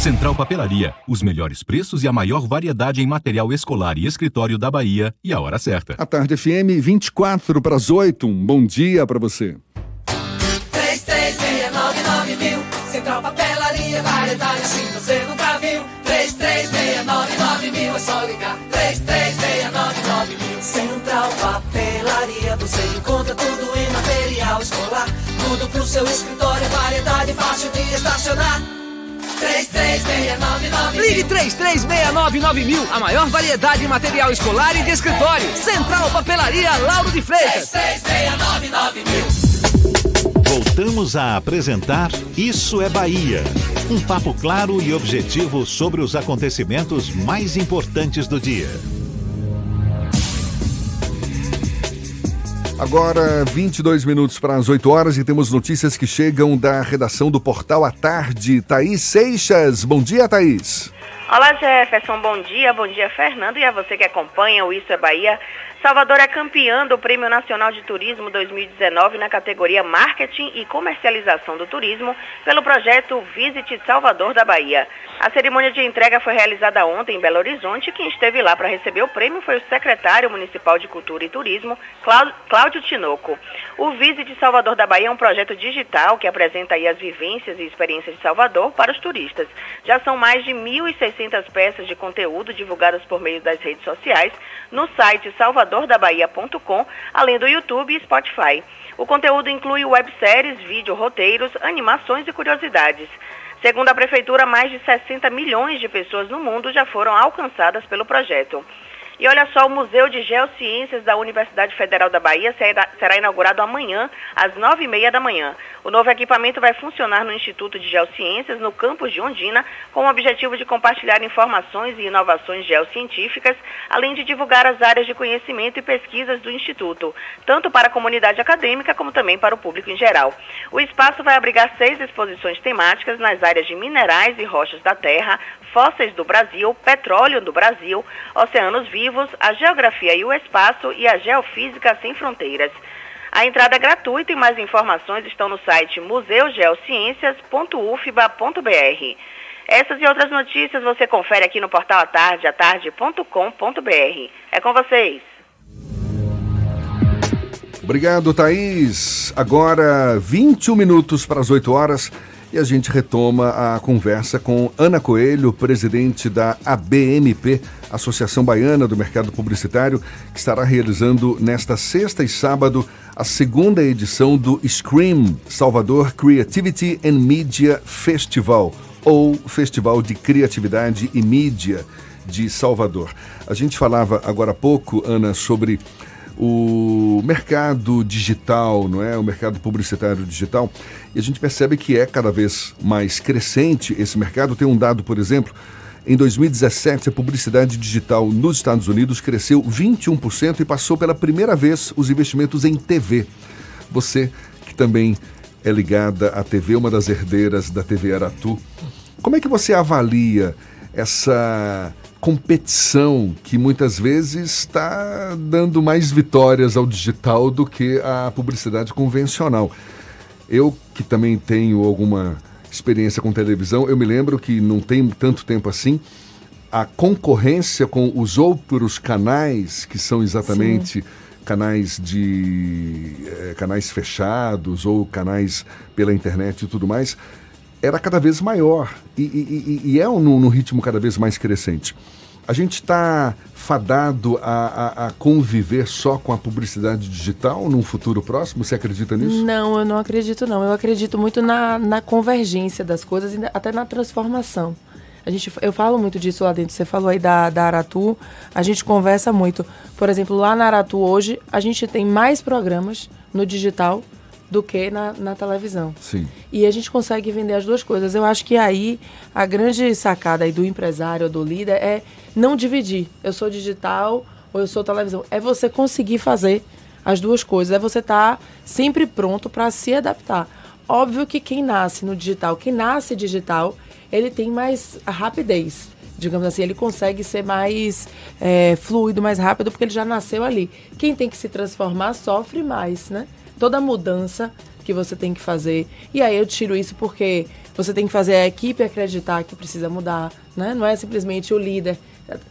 Central Papelaria, os melhores preços e a maior variedade em material escolar e escritório da Bahia e a hora certa.
A tarde FM 24 para as 8. Um bom dia para você.
3369 mil. Central Papelaria, variedade assim você nunca viu. 3369 mil, é só ligar. 3369 mil. Central Papelaria, você encontra tudo em material escolar. Tudo pro seu escritório, variedade fácil de estacionar. 3369
Ligue 3369 mil, a maior variedade em material escolar e de escritório. Central Papelaria Lauro de Freitas.
3369 mil.
Voltamos a apresentar Isso é Bahia. Um papo claro e objetivo sobre os acontecimentos mais importantes do dia.
Agora, 22 minutos para as 8 horas e temos notícias que chegam da redação do Portal à Tarde. Thaís Seixas. Bom dia, Thaís.
Olá, Jefferson. Bom dia. Bom dia, Fernando. E a você que acompanha o Isso é Bahia. Salvador é campeã do Prêmio Nacional de Turismo 2019 na categoria Marketing e Comercialização do Turismo pelo projeto Visit Salvador da Bahia. A cerimônia de entrega foi realizada ontem em Belo Horizonte quem esteve lá para receber o prêmio foi o secretário municipal de Cultura e Turismo, Clá- Cláudio Tinoco. O Visit Salvador da Bahia é um projeto digital que apresenta as vivências e experiências de Salvador para os turistas. Já são mais de 1.600 peças de conteúdo divulgadas por meio das redes sociais no site salvadordabahia.com, além do YouTube e Spotify. O conteúdo inclui webséries, vídeo, roteiros, animações e curiosidades. Segundo a Prefeitura, mais de 60 milhões de pessoas no mundo já foram alcançadas pelo projeto. E olha só, o Museu de Geociências da Universidade Federal da Bahia será, inaugurado amanhã, às nove e meia da manhã. O novo equipamento vai funcionar no Instituto de Geociências, no campus de Ondina, com o objetivo de compartilhar informações e inovações geocientíficas, além de divulgar as áreas de conhecimento e pesquisas do Instituto, tanto para a comunidade acadêmica como também para o público em geral. O espaço vai abrigar seis exposições temáticas nas áreas de minerais e rochas da terra, fósseis do Brasil, petróleo do Brasil, oceanos vivos, a geografia e o espaço e a geofísica sem fronteiras. A entrada é gratuita e mais informações estão no site museugeociências.ufba.br. Essas e outras notícias você confere aqui no portal atarde, atarde.com.br. É com vocês.
Obrigado, Thaís. Agora, 21 minutos para as 8 horas e a gente retoma a conversa com Ana Coelho, presidente da ABMP, Associação Baiana do Mercado Publicitário, que estará realizando nesta sexta e sábado a segunda edição do Scream Salvador Creativity and Media Festival, ou Festival de Criatividade e Mídia. de Salvador. A gente falava agora há pouco, Ana, sobre o mercado digital, não é? O mercado publicitário digital. E a gente percebe que é cada vez mais crescente esse mercado. Tem um dado, por exemplo, em 2017 a publicidade digital nos Estados Unidos cresceu 21% e passou pela primeira vez os investimentos em TV. Você que também é ligada à TV, uma das herdeiras da TV Aratu, como é que você avalia essa competição que muitas vezes está dando mais vitórias ao digital do que à publicidade convencional. Eu, que também tenho alguma experiência com televisão, eu me lembro que não tem tanto tempo assim, a concorrência com os outros canais, que são exatamente Sim. canais de eh, canais fechados ou canais pela internet e tudo mais, era cada vez maior e, e, e é num, ritmo cada vez mais crescente. A gente está fadado a, a, a, conviver só com a publicidade digital num futuro próximo? Você acredita nisso?
Não, eu não acredito não. Eu acredito muito na, na convergência das coisas e até na transformação. A gente, eu falo muito disso lá dentro. Você falou aí da, da Aratu, a gente conversa muito. Por exemplo, lá na Aratu hoje, a gente tem mais programas no digital do que na, na televisão.
Sim.
E a gente consegue vender as duas coisas. Eu acho que aí a grande sacada aí do empresário do líder é não dividir. Eu sou digital ou eu sou televisão. É você conseguir fazer as duas coisas. É você estar tá sempre pronto para se adaptar. Óbvio que quem nasce no digital, quem nasce digital, ele tem mais rapidez digamos assim, ele consegue ser mais é, fluido, mais rápido, porque ele já nasceu ali. Quem tem que se transformar sofre mais, né? Toda mudança que você tem que fazer. E aí eu tiro isso porque você tem que fazer a equipe acreditar que precisa mudar, né? Não é simplesmente o líder.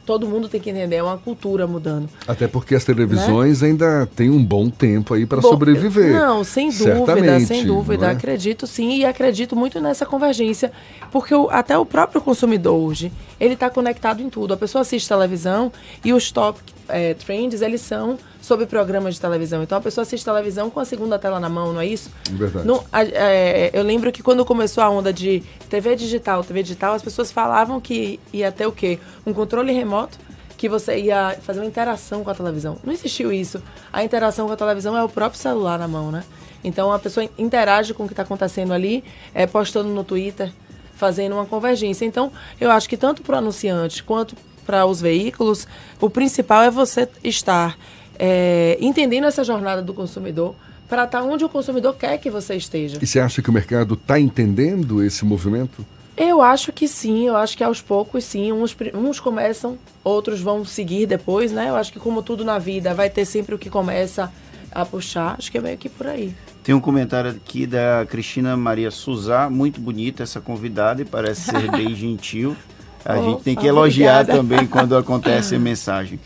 Todo mundo tem que entender, é uma cultura mudando.
Até porque as televisões né? ainda têm um bom tempo aí para sobreviver.
Não, sem dúvida, sem dúvida. É? Acredito sim e acredito muito nessa convergência. Porque o, até o próprio consumidor hoje, ele está conectado em tudo. A pessoa assiste televisão e os top é, trends, eles são sobre programas de televisão. Então a pessoa assiste televisão com a segunda tela na mão, não é isso?
Verdade.
No, a, é, eu lembro que quando começou a onda de TV digital, TV digital, as pessoas falavam que ia ter o quê? Um controle remoto que você ia fazer uma interação com a televisão. Não existiu isso. A interação com a televisão é o próprio celular na mão, né? Então a pessoa interage com o que está acontecendo ali, é, postando no Twitter, fazendo uma convergência. Então eu acho que tanto para o anunciante quanto para os veículos, o principal é você estar é, entendendo essa jornada do consumidor para estar tá onde o consumidor quer que você esteja.
E você acha que o mercado está entendendo esse movimento?
Eu acho que sim, eu acho que aos poucos sim, uns, uns começam, outros vão seguir depois, né? Eu acho que como tudo na vida, vai ter sempre o que começa a puxar, acho que é meio que por aí.
Tem um comentário aqui da Cristina Maria Suzá, muito bonita essa convidada e parece ser bem gentil. A oh, gente tem que elogiar obrigada. também quando acontece a mensagem.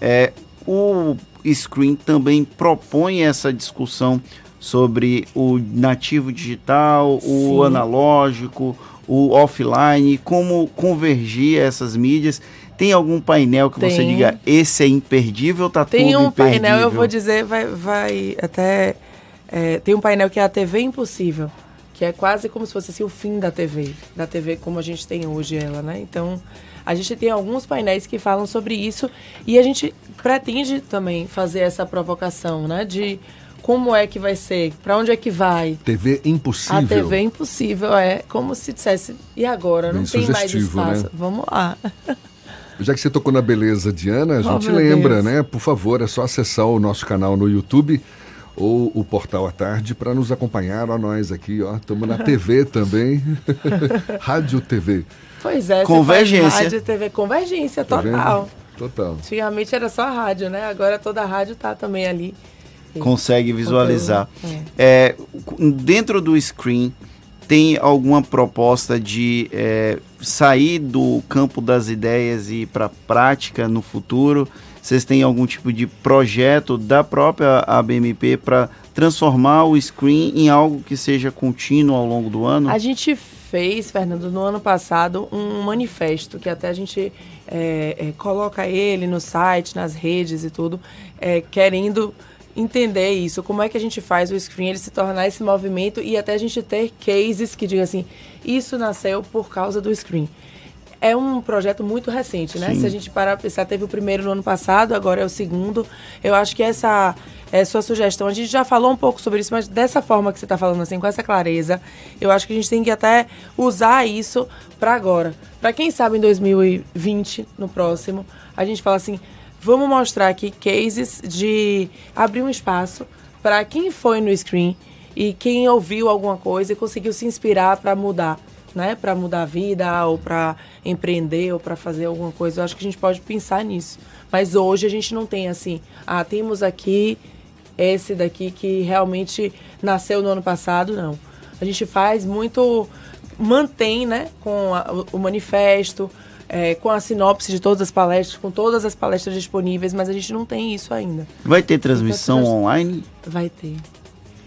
É, o Screen também propõe essa discussão sobre o nativo digital, Sim. o analógico, o offline, como convergir essas mídias. Tem algum painel que Tem. você diga, esse é imperdível tá
tem
tudo
um imperdível? painel, eu vou dizer, vai, vai até... É, tem um painel que é a TV Impossível, que é quase como se fosse assim, o fim da TV, da TV como a gente tem hoje ela, né? Então, a gente tem alguns painéis que falam sobre isso e a gente pretende também fazer essa provocação, né? De como é que vai ser, para onde é que vai.
TV impossível. A
TV impossível é como se dissesse, e agora? Bem não tem mais espaço. Né? Vamos lá.
Já que você tocou na beleza Diana, a oh, gente lembra, Deus. né? Por favor, é só acessar o nosso canal no YouTube ou o Portal à Tarde para nos acompanhar. Ó, nós aqui, ó, estamos na TV também. Rádio TV.
Pois é,
convergência.
rádio, TV, convergência tá total.
Total.
Antigamente era só a rádio, né? Agora toda a rádio tá também ali.
Consegue visualizar. É. É, dentro do screen, tem alguma proposta de é, sair do campo das ideias e ir para a prática no futuro? Vocês têm algum tipo de projeto da própria ABMP para transformar o screen em algo que seja contínuo ao longo do ano?
A gente fez, Fernando, no ano passado, um manifesto que até a gente é, é, coloca ele no site, nas redes e tudo, é, querendo entender isso, como é que a gente faz o screen ele se tornar esse movimento e até a gente ter cases que digam assim, isso nasceu por causa do screen. é um projeto muito recente, né?
Sim.
Se a gente parar pensar, teve o primeiro no ano passado, agora é o segundo. Eu acho que essa é sua sugestão. A gente já falou um pouco sobre isso, mas dessa forma que você está falando, assim, com essa clareza, eu acho que a gente tem que até usar isso para agora. Para quem sabe em 2020, no próximo, a gente fala assim, vamos mostrar aqui cases de abrir um espaço para quem foi no screen e quem ouviu alguma coisa e conseguiu se inspirar para mudar, né? Para mudar a vida ou para empreender ou para fazer alguma coisa. Eu acho que a gente pode pensar nisso. Mas hoje a gente não tem assim, ah, temos aqui esse daqui que realmente nasceu no ano passado, não. A gente faz muito, mantém, né, com a- o- manifesto, é, com a sinopse de todas as palestras, com todas as palestras disponíveis, mas a gente não tem isso ainda.
Vai ter transmissão online?
Vai ter.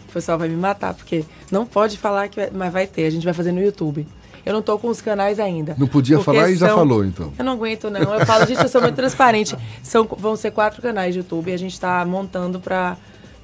O pessoal vai me matar, porque não pode falar que vai, mas vai ter. A gente vai fazer no YouTube. Eu não tô com os canais ainda.
Não podia falar e já
são-
falou, então.
Eu não aguento, não. Eu falo, gente, eu sou muito transparente. São, vão ser quatro canais de YouTube e a gente tá montando pra,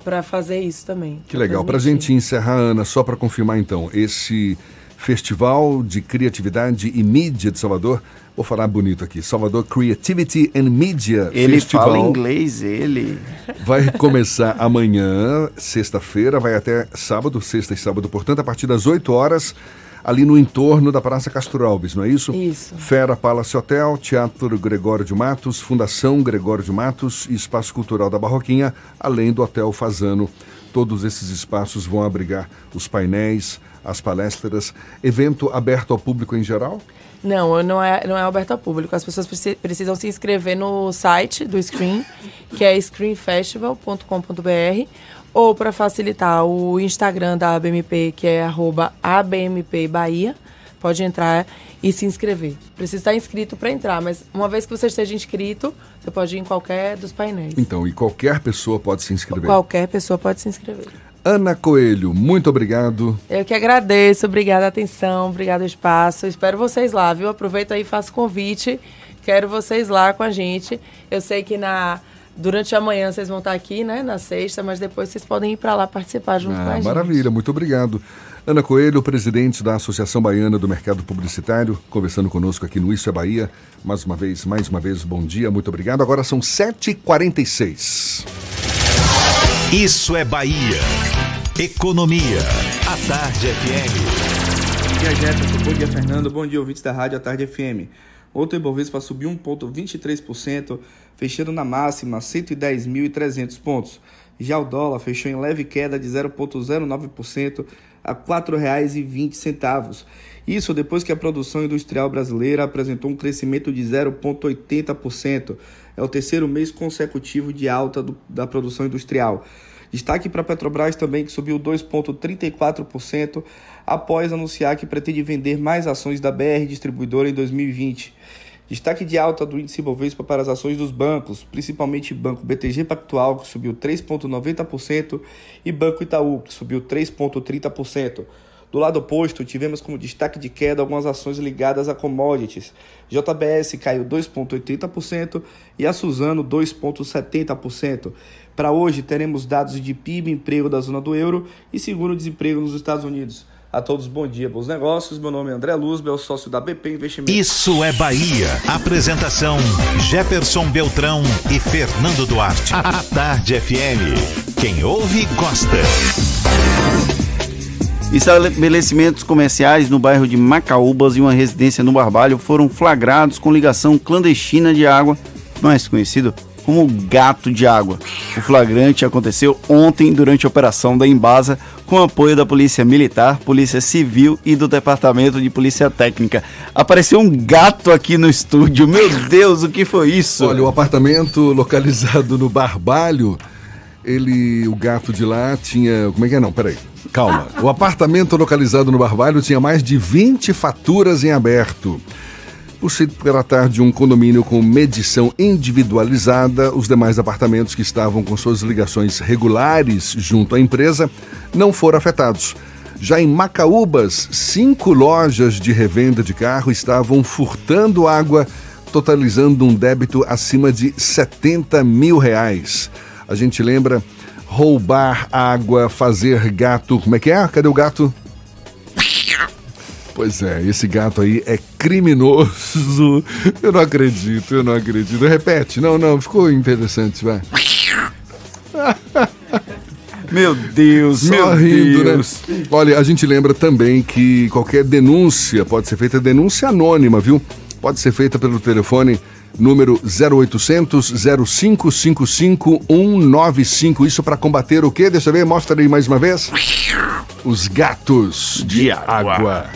pra fazer isso também.
Que legal. Para a gente encerrar, Ana, só para confirmar então, esse Festival de Criatividade e Mídia de Salvador, vou falar bonito aqui, Salvador Creativity and Media
Ele
Festival.
fala inglês, ele.
Vai começar amanhã, sexta-feira, vai até sábado, sexta e sábado, portanto, a partir das 8 horas, ali no entorno da Praça Castro Alves, não é isso?
Isso.
Fera Palace Hotel, Teatro Gregório de Matos, Fundação Gregório de Matos e Espaço Cultural da Barroquinha, além do Hotel Fazano. Todos esses espaços vão abrigar os painéis, as palestras, evento aberto ao público em geral?
Não, não é, não é aberto ao público. As pessoas preci- precisam se inscrever no site do Screen, que é screenfestival.com.br, ou para facilitar o Instagram da ABMP, que é arroba ABMP Bahia. Pode entrar e se inscrever. Precisa estar inscrito para entrar, mas uma vez que você esteja inscrito, você pode ir em qualquer dos painéis.
Então, e qualquer pessoa pode se inscrever.
Qualquer pessoa pode se inscrever.
Ana Coelho, muito obrigado.
Eu que agradeço, obrigada a atenção, obrigada o espaço. Espero vocês lá, viu? Aproveita aí e faço convite. Quero vocês lá com a gente. Eu sei que na durante a manhã vocês vão estar aqui, né, na sexta, mas depois vocês podem ir para lá participar junto com a
Ah,
gente.
maravilha, muito obrigado. Ana Coelho, presidente da Associação Baiana do Mercado Publicitário, conversando conosco aqui no Isso é Bahia. Mais uma vez, mais uma vez, bom dia, muito obrigado. Agora são 7h46.
Isso é Bahia. Economia. A Tarde FM.
Bom dia, Jefferson. Bom dia, Fernando. Bom dia, ouvintes da Rádio à Tarde FM. Ontem o Ibovespa subiu 1,23%, fechando na máxima 110.300 pontos. Já o dólar fechou em leve queda de 0,09% a R$ 4,20. Isso depois que a produção industrial brasileira apresentou um crescimento de 0,80%. É o terceiro mês consecutivo de alta do- da produção industrial. Destaque para a Petrobras também, que subiu 2,34% após anunciar que pretende vender mais ações da BR Distribuidora em 2020. Destaque de alta do índice Bovespa para as ações dos bancos, principalmente Banco BTG Pactual, que subiu 3,90%, e Banco Itaú, que subiu 3,30%. Do lado oposto, tivemos como destaque de queda algumas ações ligadas a commodities. JBS caiu 2,80% e a Suzano 2,70%. Para hoje, teremos dados de PIB, emprego da zona do euro e seguro-desemprego nos Estados Unidos. A todos, bom dia, bons negócios. Meu nome é André Luzbel, sócio da BP Investimentos.
Isso é Bahia. Apresentação: Jefferson Beltrão e Fernando Duarte. A Tarde FM. Quem ouve, gosta.
Estabelecimentos comerciais no bairro de Macaúbas e uma residência no Barbalho foram flagrados com ligação clandestina de água, mais conhecido como gato de água. O flagrante aconteceu ontem durante a operação da Embasa com apoio da Polícia Militar, Polícia Civil e do Departamento de Polícia Técnica. Apareceu um gato aqui no estúdio. Meu Deus, o que foi isso?
Olha, o apartamento localizado no Barbalho, ele, o gato de lá tinha. Como é que é? Não, peraí. Calma. O apartamento localizado no Barbalho tinha mais de 20 faturas em aberto. Por se tratar de um condomínio com medição individualizada, os demais apartamentos que estavam com suas ligações regulares junto à empresa não foram afetados. Já em Macaúbas, cinco lojas de revenda de carro estavam furtando água, totalizando um débito acima de 70 mil reais. A gente lembra roubar água, fazer gato. Como é que é? Cadê o gato? Pois é, esse gato aí é criminoso. Eu não acredito, eu não acredito. Repete, não, não, ficou interessante, vai.
Meu Deus,
Só
meu
rindo,
Deus.
né? Olha, a gente lembra também que qualquer denúncia pode ser feita, denúncia anônima, viu? Pode ser feita pelo telefone número 0800 0555 195. Isso para combater o quê? Deixa eu ver, mostra aí mais uma vez. Os gatos de, água.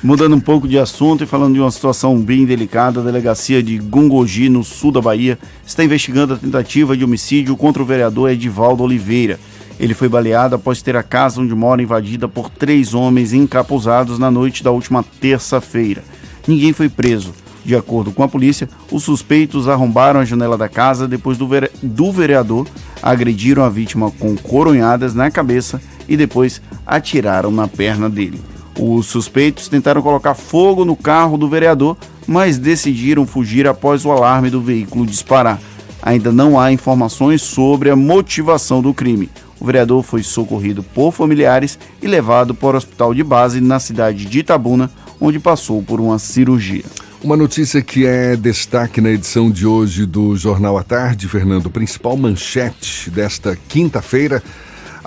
Mudando um pouco de assunto e falando de uma situação bem delicada, a delegacia de Gungogi, no sul da Bahia, está investigando a tentativa de homicídio contra o vereador Edivaldo Oliveira. Ele foi baleado após ter a casa onde mora invadida por três homens encapuzados na noite da última terça-feira. Ninguém foi preso. De acordo com a polícia, os suspeitos arrombaram a janela da casa depois do, vere- do vereador, agrediram a vítima com coronhadas na cabeça e depois atiraram na perna dele. Os suspeitos tentaram colocar fogo no carro do vereador, mas decidiram fugir após o alarme do veículo disparar. Ainda não há informações sobre a motivação do crime. O vereador foi socorrido por familiares e levado para o hospital de base na cidade de Itabuna, onde passou por uma cirurgia.
Uma notícia que é destaque na edição de hoje do Jornal à Tarde, Fernando, principal manchete desta quinta-feira.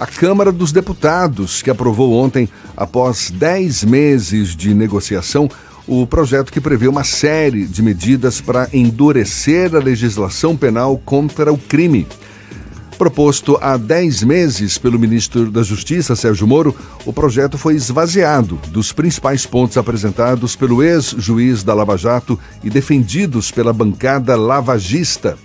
A Câmara dos Deputados, que aprovou ontem, após 10 meses de negociação, o projeto que prevê uma série de medidas para endurecer a legislação penal contra o crime. Proposto há 10 meses pelo ministro da Justiça, Sérgio Moro, o projeto foi esvaziado dos principais pontos apresentados pelo ex-juiz da Lava Jato e defendidos pela bancada lavagista.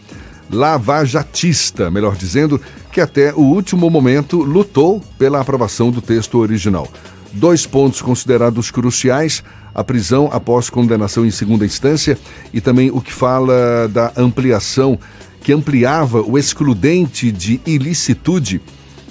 Lavajatista, melhor dizendo, que até o último momento lutou pela aprovação do texto original. Dois pontos considerados cruciais: a prisão após condenação em segunda instância e também o que fala da ampliação que ampliava o excludente de ilicitude,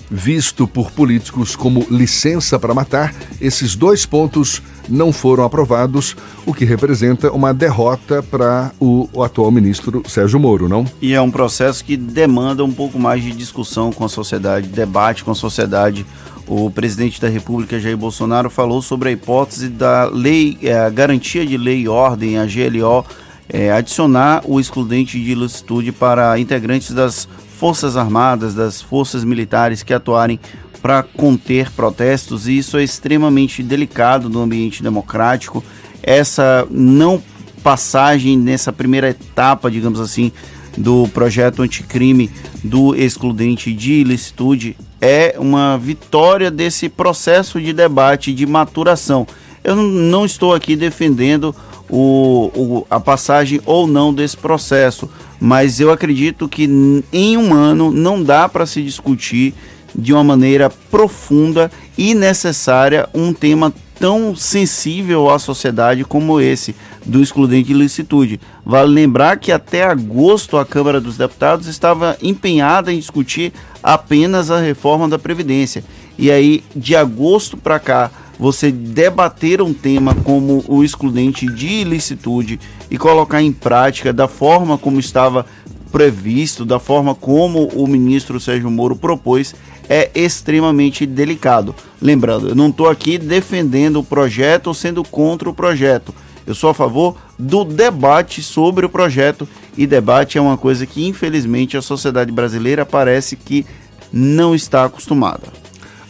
visto por políticos como licença para matar, esses dois pontos não foram aprovados, o que representa uma derrota para o, o atual ministro Sérgio Moro, não?
E é um processo que demanda um pouco mais de discussão com a sociedade, debate com a sociedade. O presidente da República, Jair Bolsonaro, falou sobre a hipótese da lei, eh, a garantia de lei e ordem, a GLO, eh, adicionar o excludente de ilicitude para integrantes das Forças Armadas, das Forças Militares que atuarem para conter protestos, e isso é extremamente delicado no ambiente democrático. Essa não passagem nessa primeira etapa, digamos assim, do projeto anticrime do excludente de ilicitude é uma vitória desse processo de debate, de maturação. Eu não- estou aqui defendendo o, o- a passagem ou não desse processo, mas eu acredito que em um ano não dá para se discutir de uma maneira profunda e necessária um tema tão sensível à sociedade como esse do excludente de ilicitude. Vale lembrar que até agosto a Câmara dos Deputados estava empenhada em discutir apenas a reforma da Previdência. E aí, de agosto para cá, você debater um tema como o excludente de ilicitude e colocar em prática da forma como estava previsto, da forma como o ministro Sérgio Moro propôs, é extremamente delicado. Lembrando, eu não estou aqui defendendo o projeto ou sendo contra o projeto. Eu sou a favor do debate sobre o projeto e debate é uma coisa que infelizmente a sociedade brasileira parece que não está acostumada.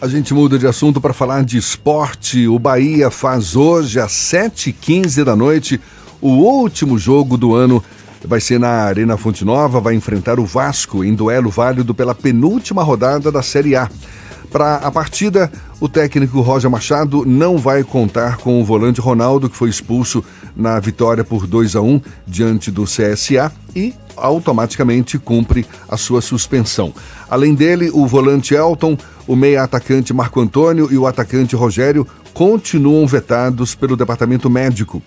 A gente muda de assunto para falar de esporte. O Bahia faz hoje, às 7h15 da noite, o último jogo do ano. Vai ser na Arena Fonte Nova, vai enfrentar o Vasco em duelo válido pela penúltima rodada da Série A. Para a partida, o técnico Roger Machado não vai contar com o volante Ronaldo, que foi expulso na vitória por 2 a 1 diante do CSA e automaticamente cumpre a sua suspensão. Além dele, o volante Elton, o meia-atacante Marco Antônio e o atacante Rogério continuam vetados pelo departamento médico.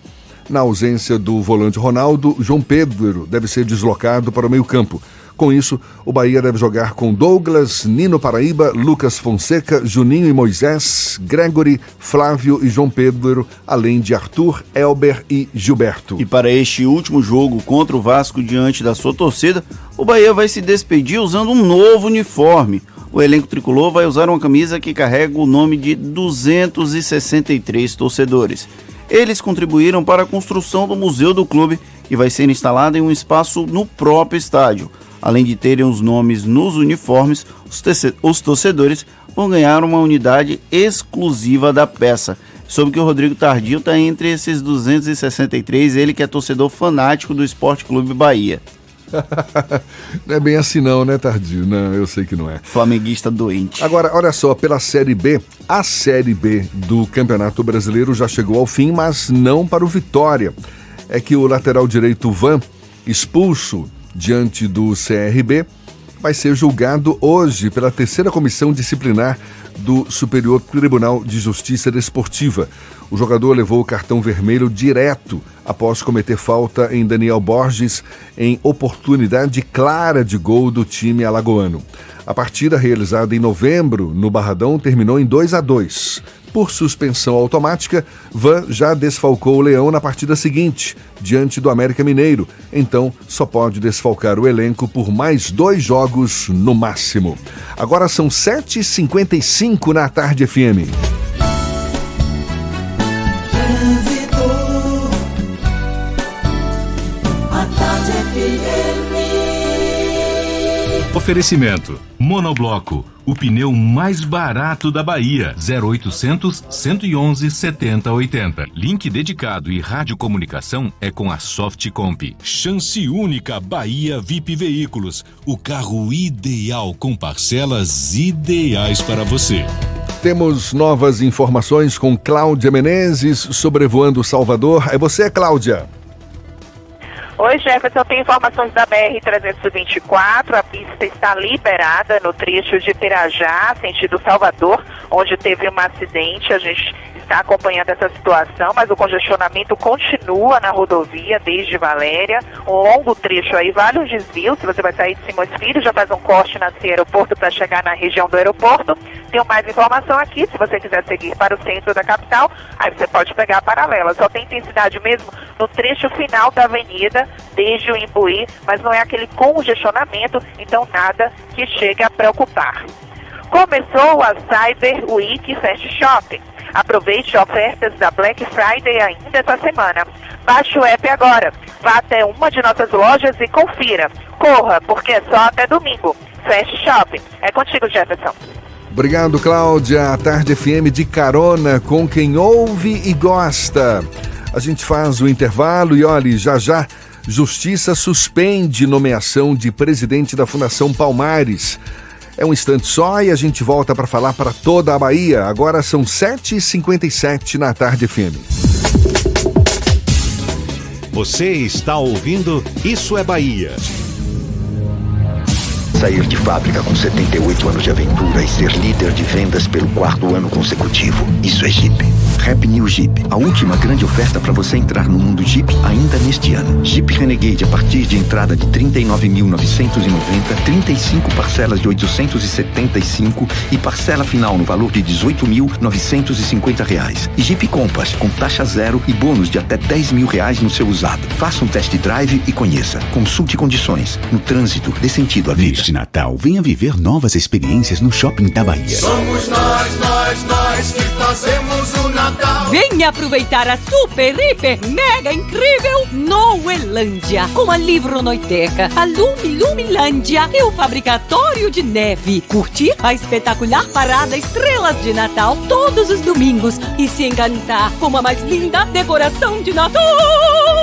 Na ausência do volante Ronaldo, João Pedro deve ser deslocado para o meio-campo. Com isso, o Bahia deve jogar com Douglas, Nino Paraíba, Lucas Fonseca, Juninho e Moisés, Gregory, Flávio e João Pedro, além de Arthur, Elber e Gilberto.
E para este último jogo contra o Vasco diante da sua torcida, o Bahia vai se despedir usando um novo uniforme. o elenco tricolor vai usar uma camisa que carrega o nome de 263 torcedores. Eles contribuíram para a construção do museu do clube, que vai ser instalado em um espaço no próprio estádio. Além de terem os nomes nos uniformes, os, torcedores vão ganhar uma unidade exclusiva da peça. Soube que o Rodrigo Tardio está entre esses 263, ele que é torcedor fanático do Esporte Clube Bahia.
não é bem assim não, né, Tardio? Não, eu sei que não é.
Flamenguista doente.
Agora, olha só, pela Série B, a Série B do Campeonato Brasileiro já chegou ao fim, mas não para o Vitória. É que o lateral direito Van, expulso diante do CRB, vai ser julgado hoje pela terceira comissão disciplinar do Superior Tribunal de Justiça Desportiva. O jogador levou o cartão vermelho direto após cometer falta em Daniel Borges em oportunidade clara de gol do time alagoano. A partida realizada em novembro no Barradão terminou em 2 a 2. Por suspensão automática, Van já desfalcou o Leão na partida seguinte, diante do América Mineiro. Então, só pode desfalcar o elenco por mais dois jogos no máximo. Agora são 7h55 na tarde FM.
Oferecimento: Monobloco, o pneu mais barato da Bahia. 0800 111 7080. Link dedicado e radiocomunicação é com a Softcomp. Chance única Bahia VIP Veículos, o carro ideal com parcelas ideais para você.
Temos novas informações com Cláudia Menezes sobrevoando Salvador. É você, Cláudia?
Oi, Jefferson, tem informações da BR-324. A pista está liberada no trecho de Pirajá, sentido Salvador, onde teve um acidente. A gente está acompanhando essa situação, mas o congestionamento continua na rodovia desde Valéria. Um longo trecho aí, vários desvios. Se você vai sair de Simões Filho, já faz um corte nesse aeroporto para chegar na região do aeroporto. Tenho mais informação aqui. Se você quiser seguir para o centro da capital, aí você pode pegar a paralela. Só tem intensidade mesmo no trecho final da avenida, desde o Imbuí, mas não é aquele congestionamento, então nada que chegue a preocupar. Começou a Cyber Week Fast Shopping. Aproveite ofertas da Black Friday ainda essa semana. Baixe o app agora. Vá até uma de nossas lojas e confira. Corra, porque é só até domingo. Fast Shopping. É contigo, Jefferson.
Obrigado, Cláudia. A Tarde FM de carona com quem ouve e gosta. A gente faz o intervalo e olhe, já já, Justiça suspende nomeação de presidente da Fundação Palmares. É um instante só e a gente volta para falar para toda a Bahia. Agora são 7h57 na tarde FM.
Você está ouvindo Isso é Bahia.
Sair de fábrica com 78 anos de aventura e ser líder de vendas pelo quarto ano consecutivo. Isso é Jeep. Rap New Jeep. A última grande oferta para você entrar no mundo Jeep ainda neste ano. Jeep Renegade a partir de entrada de 39.990, 35 parcelas de 875 e parcela final no valor de 18.950 reais. E Jeep Compass com taxa zero e bônus de até 10 mil reais no seu usado. Faça um test drive e conheça. Consulte condições. No trânsito, dê sentido à vida.
Neste Natal, venha viver novas experiências no Shopping da Bahia.
Somos nós, nós, nós Natal.
Venha aproveitar a super, hiper, mega incrível Noelândia com a Livronoiteca, a Lumi Lumilândia e o Fabricatório de Neve. Curtir a espetacular parada Estrelas de Natal todos os domingos e se encantar com a mais linda decoração de Natal.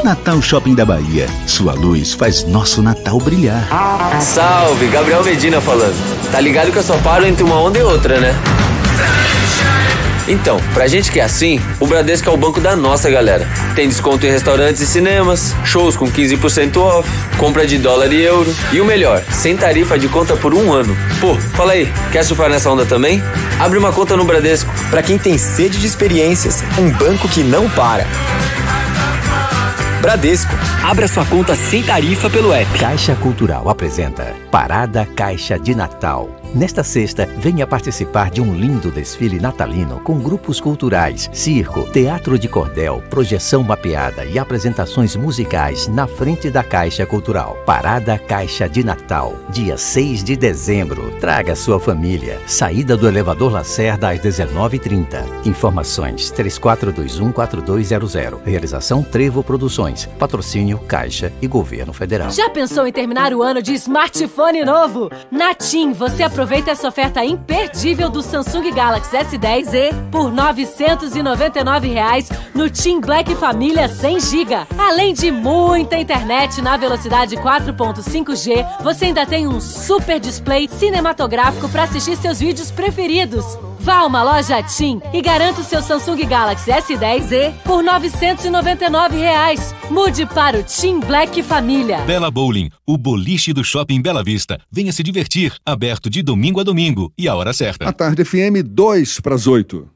Natal Shopping da Bahia. Sua luz faz nosso Natal brilhar.
Salve, Gabriel Medina falando. Tá ligado que eu só paro entre uma onda e outra, né? Então, pra gente que é assim, o Bradesco é o banco da nossa galera. Tem desconto em restaurantes e cinemas, shows com 15% off, compra de dólar e euro. E o melhor, sem tarifa de conta por um ano. Pô, fala aí, quer surfar nessa onda também? Abre uma conta no Bradesco.
Pra quem tem sede de experiências, um banco que não para. Bradesco.
Abra sua conta sem tarifa pelo app.
Caixa Cultural apresenta Parada Caixa de Natal.
Nesta sexta, venha participar de um lindo desfile natalino com grupos culturais, circo, teatro de cordel, projeção mapeada e apresentações musicais na frente da Caixa Cultural. Parada Caixa de Natal, dia 6 de dezembro. Traga sua família. Saída do elevador Lacerda às 19h30. Informações 34214200. Realização Trevo Produções. Patrocínio Caixa e Governo Federal.
Já pensou em terminar o ano de smartphone novo? Na TIM, você aproveita essa oferta imperdível do Samsung Galaxy S10e por 999 reais no TIM Black Família 100 GB. Além de muita internet na velocidade 4.5G, você ainda tem um super display cinematográfico para assistir seus vídeos preferidos. Vá a uma loja TIM e garanta o seu Samsung Galaxy S10e por 999 reais. Mude para o TIM Black Família.
Bela Bowling, o boliche do Shopping Bela Vista. Venha se divertir, aberto de domingo a domingo e a hora certa.
A tarde FM 2 para as 8.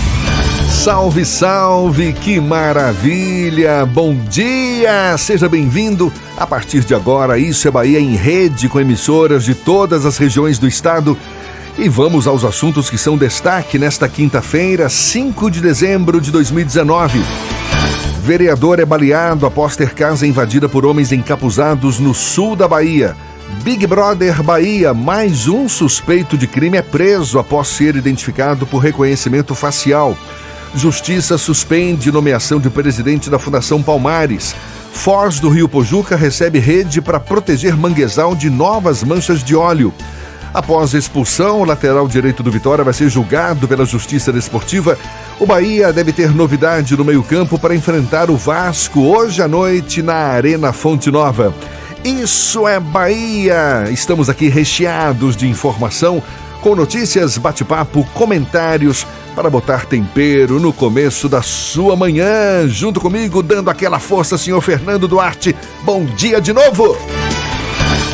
Salve, salve, que maravilha! Bom dia! Seja bem-vindo. A partir de agora, Isso é Bahia em rede com emissoras de todas as regiões do estado. E vamos aos assuntos que são destaque nesta quinta-feira, 5 de dezembro de 2019. Vereador é baleado após ter casa invadida por homens encapuzados no sul da Bahia. Big Brother Bahia, mais um suspeito de crime é preso após ser identificado por reconhecimento facial. Justiça suspende nomeação de presidente da Fundação Palmares. Foz do Rio Pojuca recebe rede para proteger manguezal de novas manchas de óleo. Após expulsão, o lateral direito do Vitória vai ser julgado pela Justiça Desportiva. O Bahia deve ter novidade no meio-campo para enfrentar o Vasco hoje à noite na Arena Fonte Nova. Isso é Bahia! Estamos aqui recheados de informação, com notícias, bate-papo, comentários para botar tempero no começo da sua manhã. Junto comigo, dando aquela força, senhor Fernando Duarte. Bom dia de novo!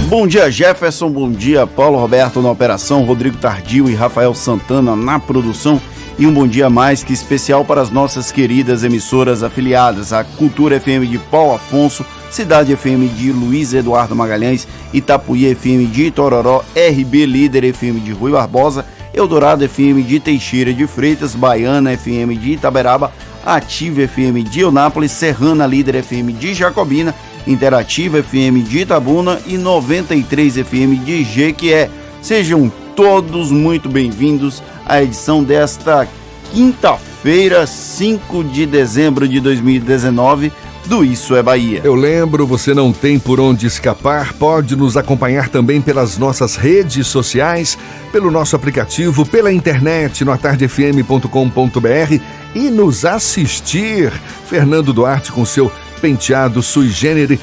Bom dia, Jefferson. Bom dia, Paulo Roberto na operação, Rodrigo Tardio e Rafael Santana na produção. E um bom dia mais que especial para as nossas queridas emissoras afiliadas, a Cultura FM de Paulo Afonso, Cidade FM de Luiz Eduardo Magalhães, Itapuí FM de Itororó, RB Líder FM de Rui Barbosa, Eldorado FM de Teixeira de Freitas, Baiana FM de Itaberaba, Ativa FM de Eunápolis, Serrana Líder FM de Jacobina, Interativa FM de Itabuna e 93 FM de Jequié. Sejam todos muito bem-vindos à edição desta quinta-feira, 5 de dezembro de 2019 do Isso é Bahia.
Eu lembro, você não tem por onde escapar, pode nos acompanhar também pelas nossas redes sociais, pelo nosso aplicativo, pela internet no atardefm.com.br e nos assistir. Fernando Duarte com seu penteado sui generis.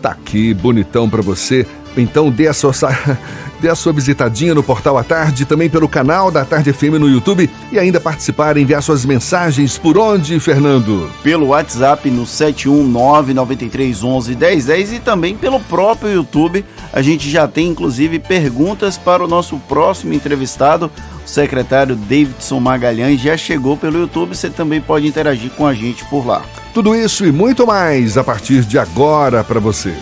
Tá aqui, bonitão para você. Então dê a sua dê a sua visitadinha no Portal à Tarde, também pelo canal da Tarde FM no YouTube e ainda participar, enviar suas mensagens por onde, Fernando?
Pelo WhatsApp no 71993111010 e também pelo próprio YouTube. A gente já tem inclusive perguntas para o nosso próximo entrevistado, O secretário Davidson Magalhães já chegou pelo YouTube, você também pode interagir com a gente por lá.
Tudo isso e muito mais a partir de agora para você.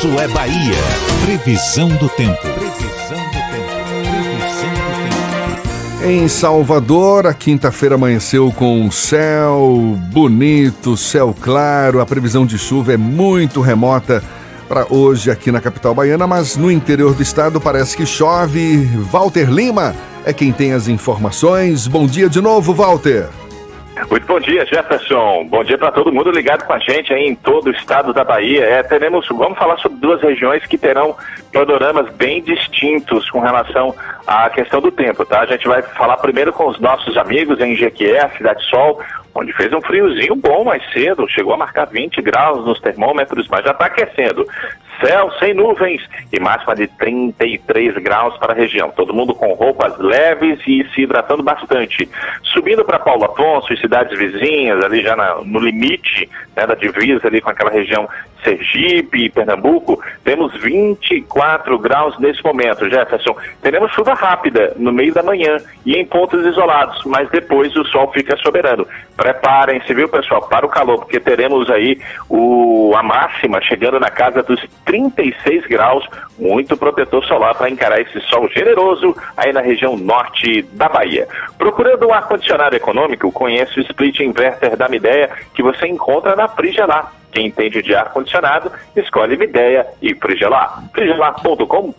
Isso é Bahia. Previsão do tempo. Previsão do tempo. Previsão
do tempo. Em Salvador, a quinta-feira amanheceu com céu bonito, céu claro. A previsão de chuva é muito remota para hoje aqui na capital baiana, mas no interior do estado parece que chove. Walter Lima é quem tem as informações. Bom dia de novo, Walter.
Muito bom dia, Jefferson. Bom dia para todo mundo ligado com a gente aí em todo o estado da Bahia. É, teremos, vamos falar sobre duas regiões que terão panoramas bem distintos com relação à questão do tempo, tá? A gente vai falar primeiro com os nossos amigos em Jequié, Cidade Sol, onde fez um friozinho bom mais cedo, chegou a marcar 20 graus nos termômetros, mas já está aquecendo. Céu sem nuvens e máxima de 33 graus para a região. Todo mundo com roupas leves e se hidratando bastante. Subindo para Paulo Afonso e cidades vizinhas, ali já na, no limite né, da divisa ali com aquela região Sergipe e Pernambuco, temos 24 graus nesse momento, Jefferson. Teremos chuva rápida no meio da manhã e em pontos isolados, mas depois o sol fica soberano. Preparem-se, viu, pessoal, para o calor, porque teremos aí o, a máxima chegando na casa dos 36 graus, muito protetor solar para encarar esse sol generoso aí na região norte da Bahia. Procurando um ar-condicionado econômico, conheça o split inverter da Mideia que você encontra na Frigelar. Quem entende de ar-condicionado, escolhe Mideia e Frigelar. frigelar.com.br.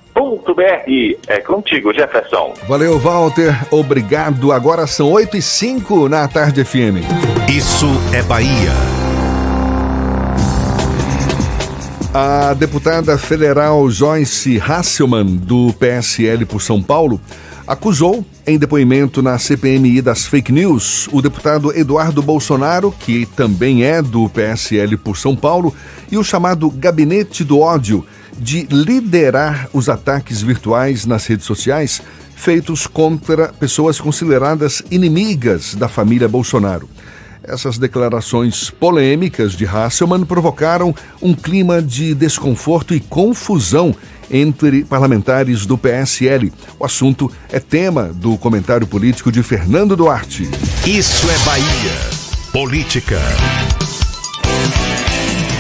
É contigo, Jefferson.
Valeu, Walter. Obrigado. Agora são 8 e 5 na Tarde FM.
Isso é Bahia.
A deputada federal Joyce Hasselman, do PSL por São Paulo, acusou, em depoimento na CPMI das fake news, o deputado Eduardo Bolsonaro, que também é do PSL por São Paulo, e o chamado Gabinete do Ódio, de liderar os ataques virtuais nas redes sociais feitos contra pessoas consideradas inimigas da família Bolsonaro. Essas declarações polêmicas de Hasselmann provocaram um clima de desconforto e confusão entre parlamentares do PSL. O assunto é tema do comentário político de Fernando Duarte.
Isso é Bahia. Política.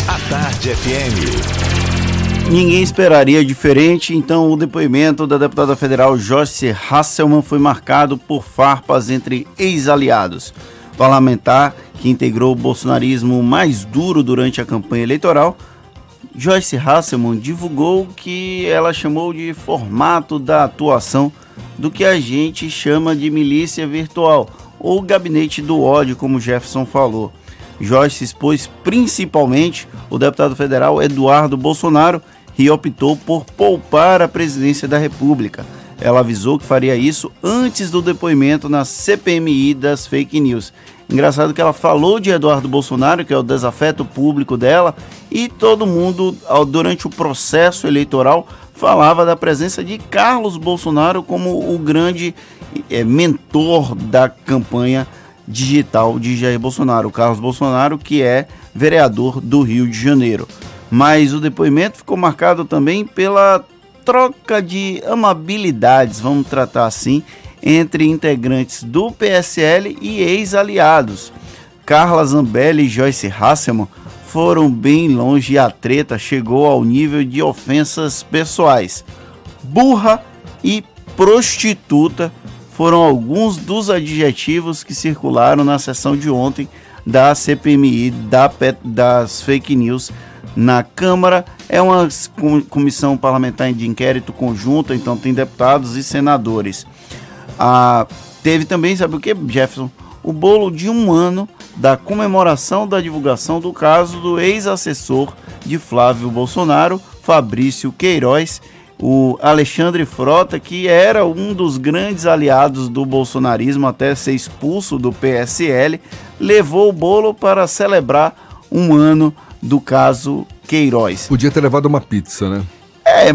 A Tarde FM.
Ninguém esperaria diferente, então o depoimento da deputada federal Joyce Hasselmann foi marcado por farpas entre ex-aliados parlamentar que integrou o bolsonarismo mais duro durante a campanha eleitoral, Joyce Hasselman divulgou que ela chamou de formato da atuação do que a gente chama de milícia virtual ou gabinete do ódio, como Jefferson falou. Joyce expôs principalmente o deputado federal Eduardo Bolsonaro e optou por poupar a presidência da República. Ela avisou que faria isso antes do depoimento na CPMI das fake news Engraçado que ela falou de Eduardo Bolsonaro, que é o desafeto público dela, e todo mundo, durante o processo eleitoral, falava da presença de Carlos Bolsonaro como o grande é, mentor da campanha digital de Jair Bolsonaro. O Carlos Bolsonaro, que é vereador do Rio de Janeiro. Mas o depoimento ficou marcado também pela troca de amabilidades, vamos tratar assim, entre integrantes do PSL e ex-aliados. Carla Zambelli e Joyce Hasselman foram bem longe e a treta chegou ao nível de ofensas pessoais. Burra e prostituta foram alguns dos adjetivos que circularam na sessão de ontem da CPMI da, das fake news na Câmara. É uma comissão parlamentar de inquérito conjunta, então tem deputados e senadores. Ah, teve também, sabe o que, Jefferson? O bolo de um ano da comemoração da divulgação do caso do ex-assessor de Flávio Bolsonaro, Fabrício Queiroz, o Alexandre Frota, que era um dos grandes aliados do bolsonarismo até ser expulso do PSL, levou o bolo para celebrar um ano do caso Queiroz.
Podia ter levado uma pizza, né?
É.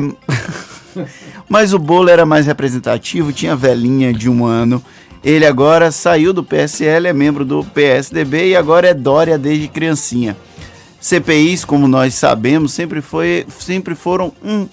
Mas o bolo era mais representativo, tinha velhinha de um ano. Ele agora saiu do PSL, é membro do PSDB e agora é Dória desde criancinha. CPIs, como nós sabemos, sempre, foi, sempre foram um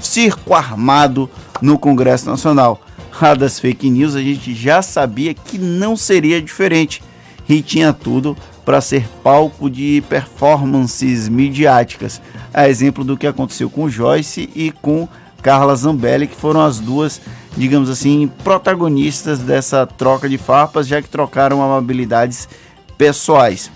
circo armado no Congresso Nacional. A das fake news a gente já sabia que não seria diferente e tinha tudo para ser palco de performances midiáticas, a exemplo do que aconteceu com Joyce e com Carla Zambelli, que foram as duas, digamos assim, protagonistas dessa troca de farpas, já que trocaram amabilidades pessoais.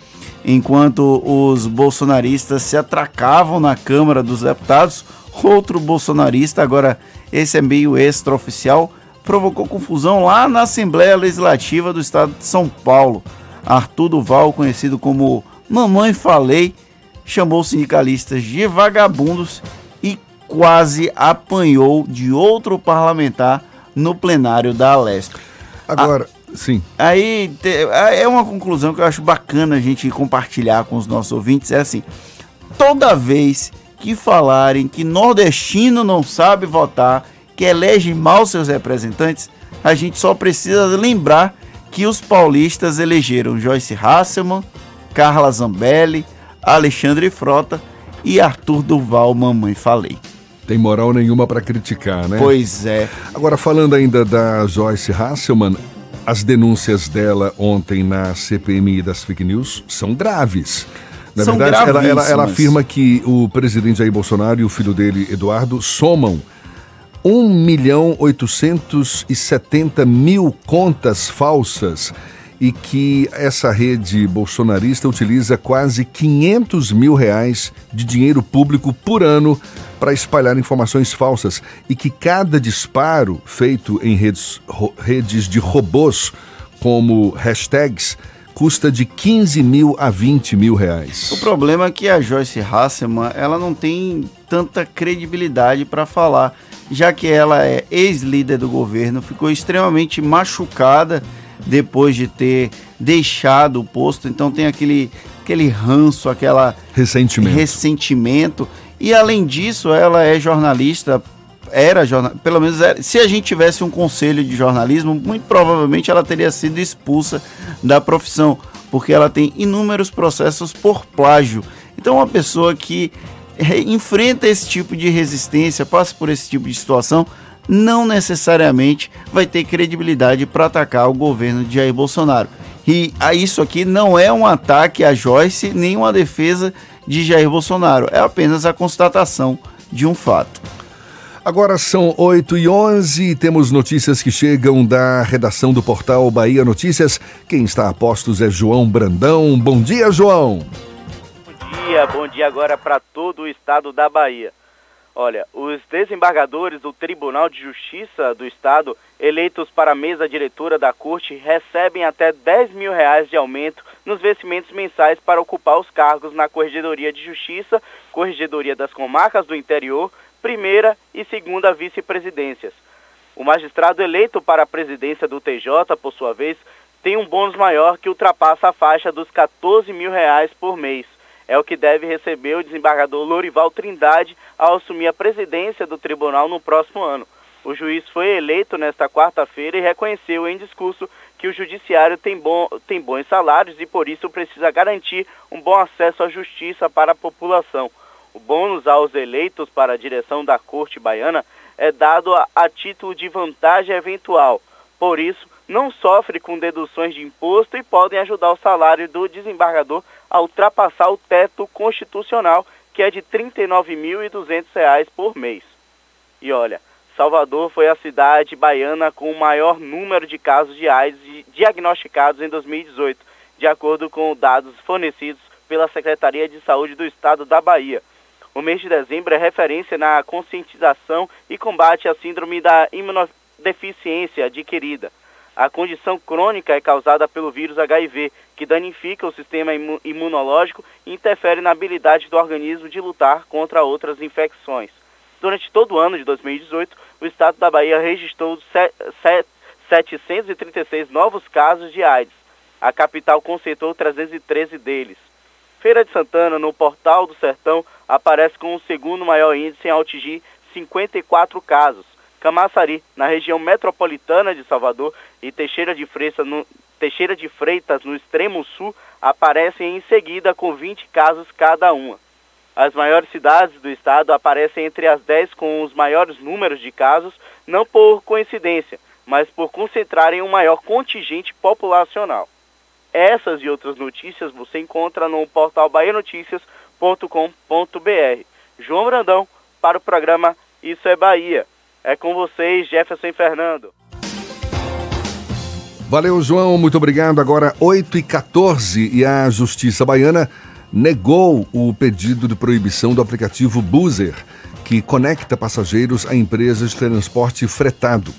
Enquanto os bolsonaristas se atracavam na Câmara dos Deputados, outro bolsonarista, agora esse é meio extraoficial, provocou confusão lá na Assembleia Legislativa do Estado de São Paulo. Arthur Duval, conhecido como Mamãe Falei, chamou sindicalistas de vagabundos quase apanhou de outro parlamentar no plenário da Alesp.
Agora, sim.
Aí te, é uma conclusão que eu acho bacana a gente compartilhar com os nossos ouvintes. É assim: toda vez que falarem que nordestino não sabe votar, que elege mal seus representantes, a gente só precisa lembrar que os paulistas elegeram Joyce Hasselman, Carla Zambelli, Alexandre Frota e Arthur Duval, mamãe falei.
Tem moral nenhuma para criticar, né?
Pois é.
Agora, falando ainda da Joyce Hasselman, as denúncias dela ontem na CPMI das fake news são graves. Na
São
verdade, ela, ela, ela afirma que o presidente Jair Bolsonaro e o filho dele, Eduardo, somam 1 milhão 870 mil contas falsas e que essa rede bolsonarista utiliza quase 500 mil reais de dinheiro público por ano para espalhar informações falsas e que cada disparo feito em redes, ro- redes de robôs como hashtags custa de 15 mil a 20 mil reais.
O problema é que a Joyce Hasselman, ela não tem tanta credibilidade para falar, já que ela é ex-líder do governo, ficou extremamente machucada depois de ter deixado o posto, então tem aquele aquele ranço, aquela
ressentimento.
ressentimento. E além disso, ela é jornalista, era jornalista, pelo menos era, se a gente tivesse um conselho de jornalismo, muito provavelmente ela teria sido expulsa da profissão, porque ela tem inúmeros processos por plágio. Então, uma pessoa que eh, enfrenta esse tipo de resistência, passa por esse tipo de situação, não necessariamente vai ter credibilidade para atacar o governo de Jair Bolsonaro. E a isso aqui não é um ataque a Joyce, nem uma defesa de Jair Bolsonaro, é apenas a constatação de um fato.
Agora são 8 e 11 e temos notícias que chegam da redação do portal Bahia Notícias. Quem está a postos é João Brandão. Bom dia, João.
Bom dia, bom dia agora para todo o estado da Bahia. Olha, os desembargadores do Tribunal de Justiça do Estado, eleitos para a mesa diretora da Corte, recebem até 10 mil reais de aumento nos vencimentos mensais para ocupar os cargos na Corregedoria de Justiça, Corregedoria das Comarcas do Interior, primeira e segunda vice-presidências. O magistrado eleito para a presidência do TJ, por sua vez, tem um bônus maior que ultrapassa a faixa dos 14 mil reais por mês. É o que deve receber o desembargador Lorival Trindade ao assumir a presidência do tribunal no próximo ano. O juiz foi eleito nesta quarta-feira e reconheceu em discurso que o judiciário tem, bom, tem bons salários e por isso precisa garantir um bom acesso à justiça para a população. O bônus aos eleitos para a direção da Corte Baiana é dado a, a título de vantagem eventual. Por isso, não sofre com deduções de imposto e podem ajudar o salário do desembargador a ultrapassar o teto constitucional, que é de R$ 39.200 por mês. E olha, Salvador foi a cidade baiana com o maior número de casos de AIDS diagnosticados em 2018, de acordo com dados fornecidos pela Secretaria de Saúde do Estado da Bahia. O mês de dezembro é referência na conscientização e combate à síndrome da imunodeficiência adquirida. A condição crônica é causada pelo vírus HIV, que danifica o sistema imu imunológico e interfere na habilidade do organismo de lutar contra outras infecções. Durante todo o ano de 2018, o estado da Bahia registrou 736 novos casos de AIDS. A capital concentrou 313 deles. Feira de Santana, no Portal do Sertão, aparece com o segundo maior índice em atingir 54 casos. Camaçari, na região metropolitana de Salvador, e Teixeira de Freitas, no, Teixeira de Freitas, no extremo sul, aparecem em seguida com 20 casos cada uma. As maiores cidades do estado aparecem entre as 10 com os maiores números de casos, não por coincidência, mas por concentrarem um maior contingente populacional. Essas e outras notícias você encontra no portal bahianoticias.com.br. João Brandão, para o programa Isso é Bahia. É com vocês, Jefferson Fernando.
Valeu, João, muito obrigado. Agora 8 e 14 e a Justiça Baiana negou o pedido de proibição do aplicativo Boozer, que conecta passageiros a empresas de transporte fretado.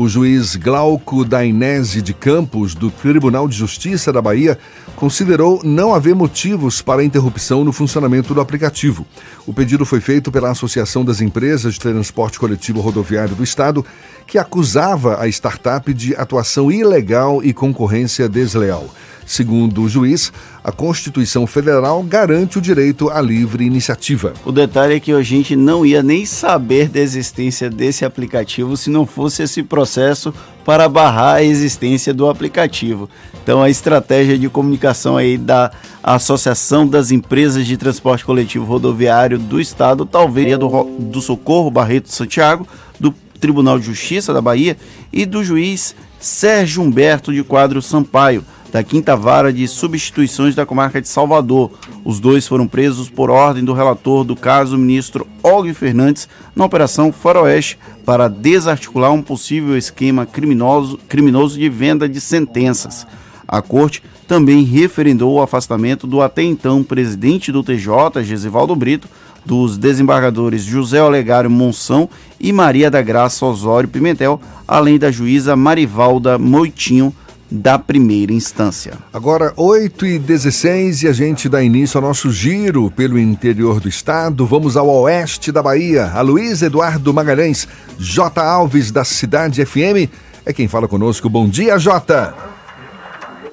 O juiz Glauco Dainese de Campos, do Tribunal de Justiça da Bahia, considerou não haver motivos para interrupção no funcionamento do aplicativo. O pedido foi feito pela Associação das Empresas de Transporte Coletivo Rodoviário do Estado, que acusava a startup de atuação ilegal e concorrência desleal. Segundo o juiz, a Constituição Federal garante o direito à livre iniciativa.
O detalhe é que a gente não ia nem saber da existência desse aplicativo se não fosse esse processo para barrar a existência do aplicativo. Então a estratégia de comunicação aí da Associação das Empresas de Transporte Coletivo Rodoviário do Estado, talvez do, do Socorro Barreto Santiago, do Tribunal de Justiça da Bahia e do juiz Sérgio Humberto de Quadro Sampaio da Quinta Vara de Substituições da Comarca de Salvador. Os dois foram presos por ordem do relator do caso, o ministro Og Fernandes, na Operação Faroeste, para desarticular um possível esquema criminoso, criminoso de venda de sentenças. A corte também referendou o afastamento do até então presidente do TJ, Gesivaldo Brito, dos desembargadores José Olegário Monção e Maria da Graça Osório Pimentel, além da juíza Marivalda Moitinho, da primeira instância.
Agora, 8 e 16 e a gente dá início ao nosso giro pelo interior do estado. Vamos ao oeste da Bahia. A Luiz Eduardo Magalhães, J. Alves, da Cidade FM, é quem fala conosco. Bom dia, J.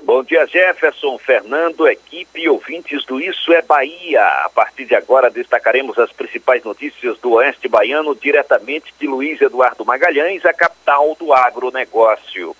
Bom dia, Jefferson, Fernando, equipe e ouvintes do Isso é Bahia. A partir de agora destacaremos as principais notícias do Oeste Baiano diretamente de Luiz Eduardo Magalhães, a capital do agronegócio.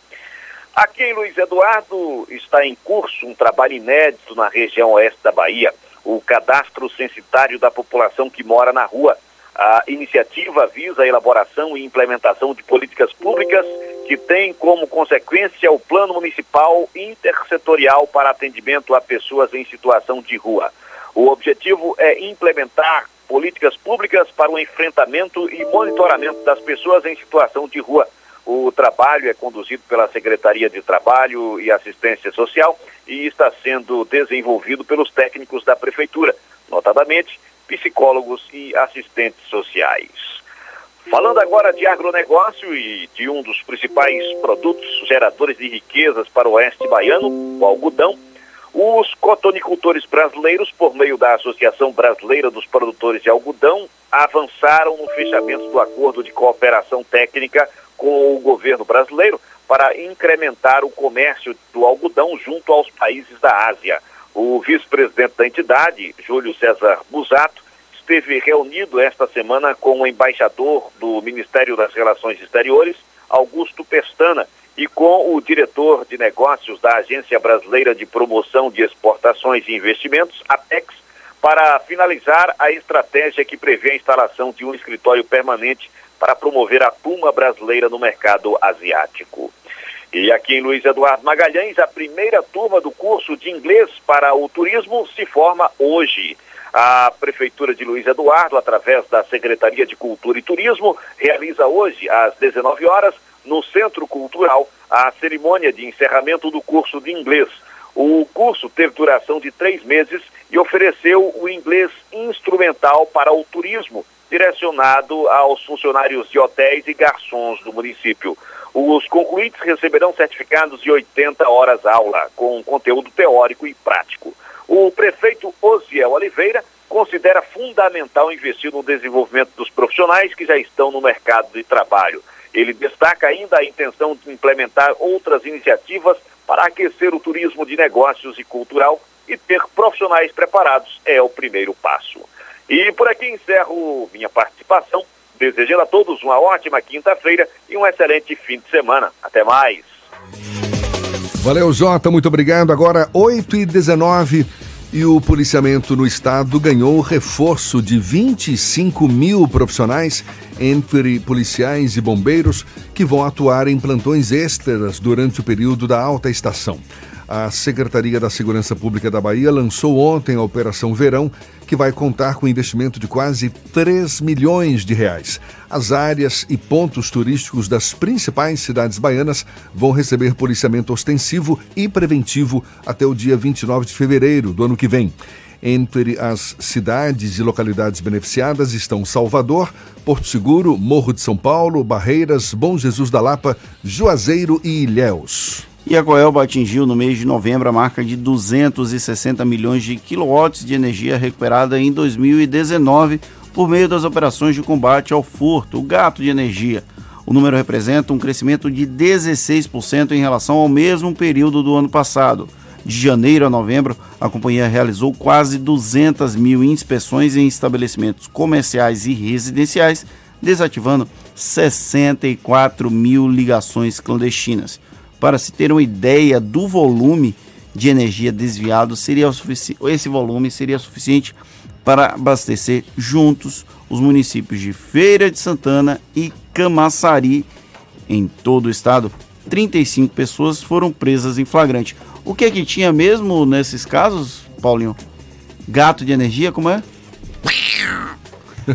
Aqui em Luiz Eduardo está em curso um trabalho inédito na região oeste da Bahia, o cadastro censitário da população que mora na rua. A iniciativa visa a elaboração e implementação de políticas públicas que têm como consequência o Plano Municipal Intersetorial para atendimento a pessoas em situação de rua. O objetivo é implementar políticas públicas para o enfrentamento e monitoramento das pessoas em situação de rua o trabalho é conduzido pela Secretaria de Trabalho e Assistência Social e está sendo desenvolvido pelos técnicos da Prefeitura, notadamente psicólogos e assistentes sociais. Falando agora de agronegócio e de um dos principais produtos geradores de riquezas para o oeste baiano, o algodão, os cotonicultores brasileiros, por meio da Associação Brasileira dos Produtores de Algodão, avançaram no fechamento do acordo de cooperação técnica com o governo brasileiro para incrementar o comércio do algodão junto aos países da Ásia. O vice-presidente da entidade, Júlio César Busato, esteve reunido esta semana com o embaixador do Ministério das Relações Exteriores, Augusto Pestana, e com o diretor de negócios da Agência Brasileira de Promoção de Exportações e Investimentos, APEX, para finalizar a estratégia que prevê a instalação de um escritório permanente para promover a Puma brasileira no mercado asiático. E aqui em Luiz Eduardo Magalhães, a primeira turma do curso de inglês para o turismo se forma hoje. A Prefeitura de Luiz Eduardo, através da Secretaria de Cultura e Turismo, realiza hoje, às 19 horas, no Centro Cultural, a cerimônia de encerramento do curso de inglês. O curso teve duração de três meses e ofereceu o inglês instrumental para o turismo, direcionado aos funcionários de hotéis e garçons do município. Os concluintes receberão certificados de 80 horas aula, com conteúdo teórico e prático. O prefeito Osiel Oliveira considera fundamental investir no desenvolvimento dos profissionais que já estão no mercado de trabalho. Ele destaca ainda a intenção de implementar outras iniciativas para aquecer o turismo de negócios e cultural e ter profissionais preparados é o primeiro passo. E por aqui encerro minha participação, desejando a todos uma ótima quinta-feira e um excelente fim de semana. Até mais.
Valeu, Jota, muito obrigado. Agora 8 e 19 e o policiamento no estado ganhou reforço de 25 mil profissionais, entre policiais e bombeiros, que vão atuar em plantões extras durante o período da alta estação. A Secretaria da Segurança Pública da Bahia lançou ontem a Operação Verão, que vai contar com investimento de quase 3 milhões de reais. As áreas e pontos turísticos das principais cidades baianas vão receber policiamento ostensivo e preventivo até o dia 29 de fevereiro do ano que vem. Entre as cidades e localidades beneficiadas estão Salvador, Porto Seguro, Morro de São Paulo, Barreiras, Bom Jesus da Lapa, Juazeiro e Ilhéus.
E a Coelba atingiu no mês de novembro a marca de 260 milhões de quilowatts de energia recuperada em 2019 por meio das operações de combate ao furto, o gato de energia. O número representa um crescimento de 16% em relação ao mesmo período do ano passado. De janeiro a novembro, a companhia realizou quase 200 mil inspeções em estabelecimentos comerciais e residenciais, desativando 64 mil ligações clandestinas. Para se ter uma ideia do volume de energia desviado, seria esse volume seria suficiente para abastecer juntos os municípios de Feira de Santana e Camaçari. Em todo o estado, 35 pessoas foram presas em flagrante. O que é que tinha mesmo nesses casos, Paulinho? Gato de energia, como é?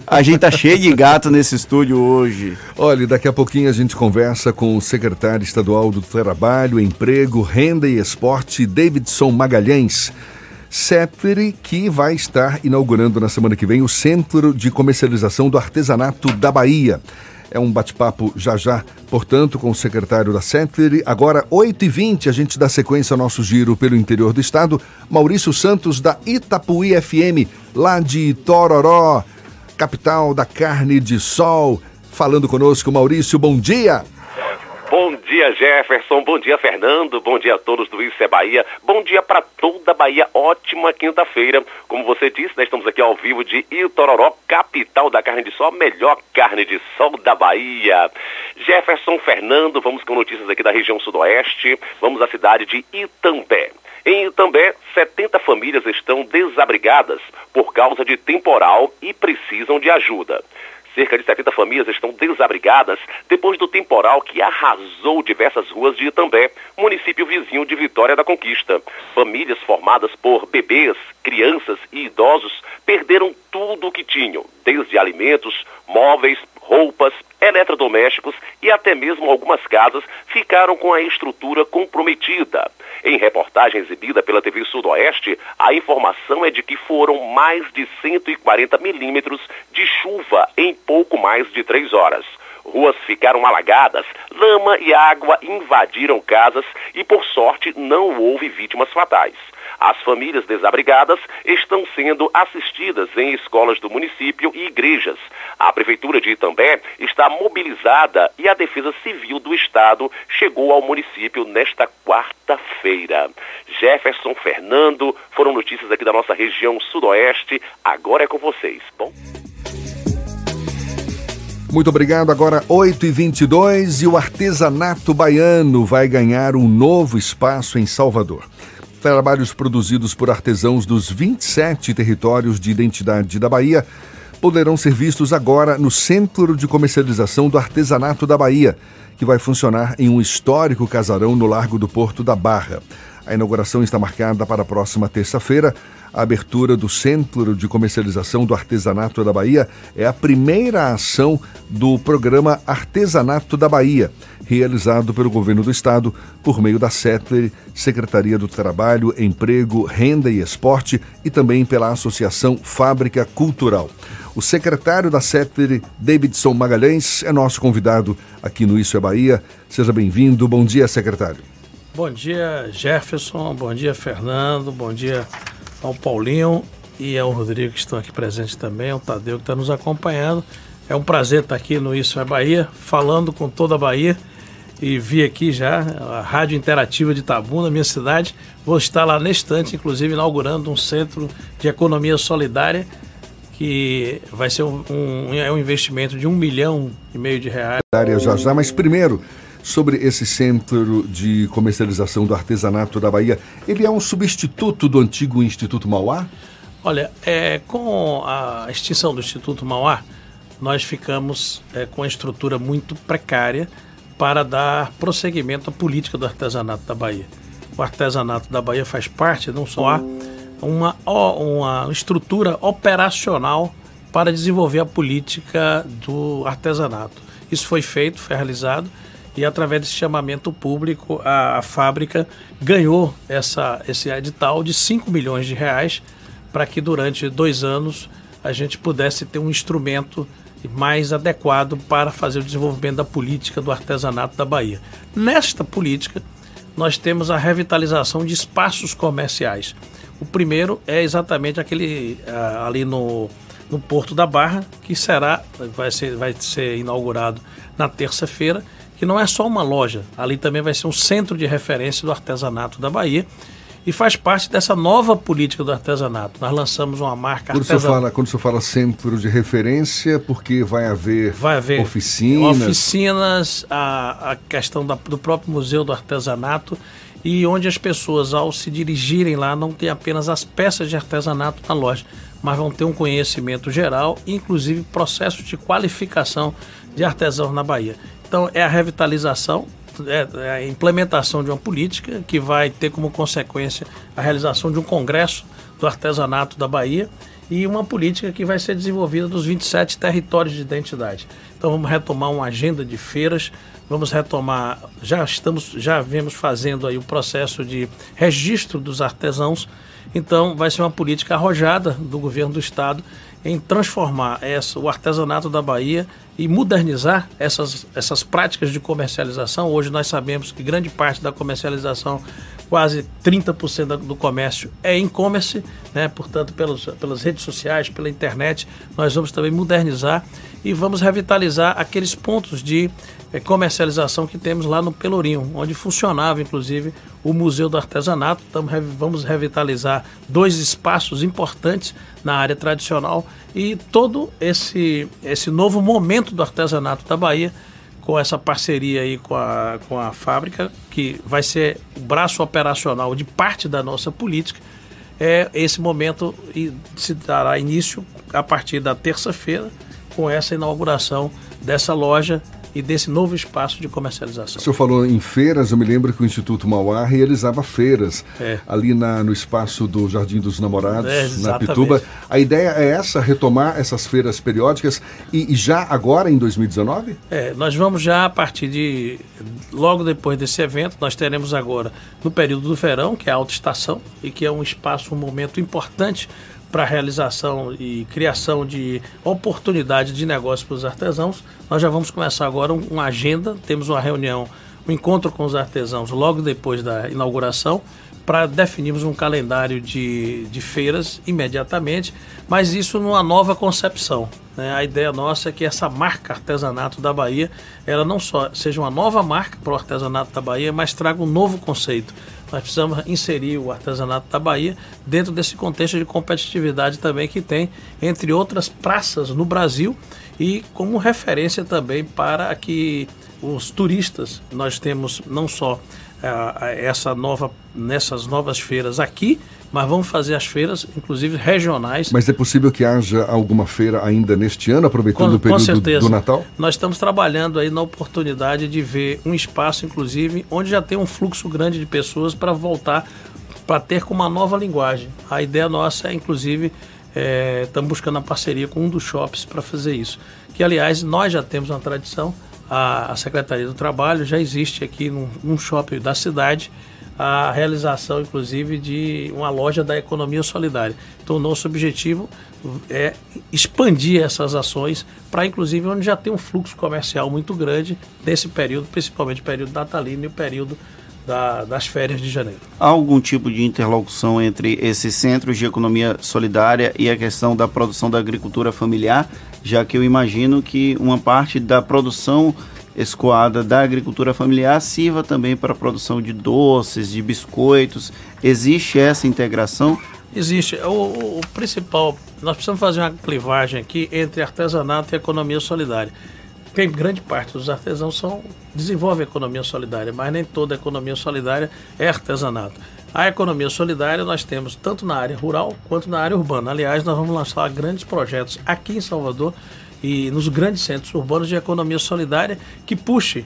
A gente tá cheio de gato nesse estúdio hoje.
Olha, daqui a pouquinho a gente conversa com o secretário estadual do Trabalho, Emprego, Renda e Esporte, Davidson Magalhães. CEPRE, que vai estar inaugurando na semana que vem o Centro de Comercialização do Artesanato da Bahia. É um bate-papo já já, portanto, com o secretário da CEPRE. Agora, 8h20, a gente dá sequência ao nosso giro pelo interior do estado. Maurício Santos, da Itapuí FM, lá de Tororó capital da carne de sol. Falando conosco, Maurício, bom dia.
Bom dia, Jefferson. Bom dia, Fernando. Bom dia a todos do Isso é Bahia. Bom dia para toda a Bahia. Ótima quinta-feira. Como você disse, nós estamos aqui ao vivo de Itororó, capital da carne de sol, melhor carne de sol da Bahia. Jefferson, Fernando, vamos com notícias aqui da região sudoeste. Vamos à cidade de Itambé. Em Itambé, 70 famílias estão desabrigadas por causa de temporal e precisam de ajuda. Cerca de 70 famílias estão desabrigadas depois do temporal que arrasou diversas ruas de Itambé, município vizinho de Vitória da Conquista. Famílias formadas por bebês, crianças e idosos perderam tudo o que tinham, desde alimentos, móveis, roupas, eletrodomésticos e até mesmo algumas casas ficaram com a estrutura comprometida. Em reportagem exibida pela TV Sudoeste, a informação é de que foram mais de 140 milímetros de chuva em pouco mais de três horas. Ruas ficaram alagadas, lama e água invadiram casas e, por sorte, não houve vítimas fatais. As famílias desabrigadas estão sendo assistidas em escolas do município e igrejas. A Prefeitura de Itambé está mobilizada e a Defesa Civil do Estado chegou ao município nesta quarta-feira. Jefferson, Fernando, foram notícias aqui da nossa região sudoeste. Agora é com vocês. Bom.
Muito obrigado. Agora 8h22 e o artesanato baiano vai ganhar um novo espaço em Salvador. Trabalhos produzidos por artesãos dos 27 territórios de identidade da Bahia poderão ser vistos agora no Centro de Comercialização do Artesanato da Bahia, que vai funcionar em um histórico casarão no Largo do Porto da Barra. A inauguração está marcada para a próxima terça-feira. A abertura do Centro de Comercialização do Artesanato da Bahia é a primeira ação do programa Artesanato da Bahia, realizado pelo governo do estado por meio da SETLER, Secretaria do Trabalho, Emprego, Renda e Esporte e também pela Associação Fábrica Cultural. O secretário da SETLER, Davidson Magalhães, é nosso convidado aqui no Isso é Bahia. Seja bem-vindo. Bom dia, secretário.
Bom dia, Jefferson. Bom dia, Fernando. Bom dia ao Paulinho e ao Rodrigo que estão aqui presentes também, ao Tadeu que está nos acompanhando. É um prazer estar aqui no Isso é Bahia, falando com toda a Bahia. E vi aqui já a Rádio Interativa de Tabuna, minha cidade. Vou estar lá neste instante, inclusive, inaugurando um centro de economia solidária que vai ser um, um, é um investimento de um milhão e meio de reais.
Já já, mas primeiro, sobre esse centro de comercialização do artesanato da Bahia. Ele é um substituto do antigo Instituto Mauá?
Olha, é, com a extinção do Instituto Mauá, nós ficamos é, com a estrutura muito precária para dar prosseguimento à política do artesanato da Bahia. O artesanato da Bahia faz parte não só uma, uma estrutura operacional para desenvolver a política do artesanato. Isso foi feito, foi realizado e através desse chamamento público a, a fábrica ganhou essa, esse edital de 5 milhões de reais para que durante dois anos a gente pudesse ter um instrumento mais adequado para fazer o desenvolvimento da política do artesanato da Bahia. Nesta política, nós temos a revitalização de espaços comerciais. O primeiro é exatamente aquele ali no, no Porto da Barra, que será, vai ser, vai ser inaugurado na terça-feira, que não é só uma loja, ali também vai ser um centro de referência do artesanato da Bahia e faz parte dessa nova política do artesanato. Nós lançamos uma marca
quando artesanal. Fala, quando você fala centro de referência, porque vai haver,
vai haver
oficinas?
Oficinas, a, a questão da, do próprio Museu do Artesanato e onde as pessoas, ao se dirigirem lá, não tem apenas as peças de artesanato na loja, mas vão ter um conhecimento geral, inclusive processos de qualificação de artesãos na Bahia. Então, é a revitalização é, é, a implementação de uma política que vai ter como consequência a realização de um congresso do artesanato da Bahia e uma política que vai ser desenvolvida dos 27 territórios de identidade. Então vamos retomar uma agenda de feiras, vamos retomar, já estamos, já vemos fazendo aí o processo de registro dos artesãos. Então vai ser uma política arrojada do governo do estado em transformar essa, o artesanato da Bahia e modernizar essas, essas práticas de comercialização. Hoje nós sabemos que grande parte da comercialização, quase 30% do comércio é e-commerce, né? portanto, pelos, pelas redes sociais, pela internet. Nós vamos também modernizar e vamos revitalizar aqueles pontos de é, comercialização que temos lá no Pelourinho, onde funcionava inclusive o Museu do Artesanato. Então, vamos revitalizar dois espaços importantes na área tradicional e todo esse, esse novo momento do artesanato da Bahia com essa parceria aí com a, com a fábrica, que vai ser o braço operacional de parte da nossa política, é esse momento e se dará início a partir da terça-feira com essa inauguração dessa loja e desse novo espaço de comercialização.
O senhor falou em feiras, eu me lembro que o Instituto Mauá realizava feiras é. ali na, no espaço do Jardim dos Namorados, é, na Pituba. A ideia é essa, retomar essas feiras periódicas e, e, já agora em 2019?
É, nós vamos já a partir de, logo depois desse evento, nós teremos agora no período do verão, que é a alta estação e que é um espaço, um momento importante para realização e criação de oportunidade de negócio para os artesãos. Nós já vamos começar agora uma agenda, temos uma reunião, um encontro com os artesãos logo depois da inauguração, para definirmos um calendário de, de feiras imediatamente, mas isso numa nova concepção. Né? A ideia nossa é que essa marca artesanato da Bahia, ela não só seja uma nova marca para o artesanato da Bahia, mas traga um novo conceito nós precisamos inserir o artesanato da Bahia dentro desse contexto de competitividade também que tem, entre outras praças no Brasil e como referência também para que os turistas, nós temos não só uh, essa nova, nessas novas feiras aqui, mas vamos fazer as feiras, inclusive regionais.
Mas é possível que haja alguma feira ainda neste ano, aproveitando
com,
o período
do,
do Natal?
Nós estamos trabalhando aí na oportunidade de ver um espaço, inclusive, onde já tem um fluxo grande de pessoas para voltar, para ter com uma nova linguagem. A ideia nossa é, inclusive, é, estamos buscando a parceria com um dos shops para fazer isso. Que, aliás, nós já temos uma tradição, a, a Secretaria do Trabalho já existe aqui num, num shopping da cidade, a realização, inclusive, de uma loja da economia solidária. Então, nosso objetivo é expandir essas ações para, inclusive, onde já tem um fluxo comercial muito grande nesse período, principalmente o período natalino e o período da, das férias de janeiro.
Há algum tipo de interlocução entre esses centros de economia solidária e a questão da produção da agricultura familiar, já que eu imagino que uma parte da produção escoada da agricultura familiar sirva também para a produção de doces, de biscoitos. Existe essa integração?
Existe. O, o, o, principal, nós precisamos fazer uma clivagem aqui entre artesanato e economia solidária. Tem grande parte dos artesãos são desenvolvem a economia solidária, mas nem toda a economia solidária é artesanato. A economia solidária nós temos tanto na área rural quanto na área urbana. Aliás, nós vamos lançar grandes projetos aqui em Salvador e nos grandes centros urbanos de economia solidária que puxe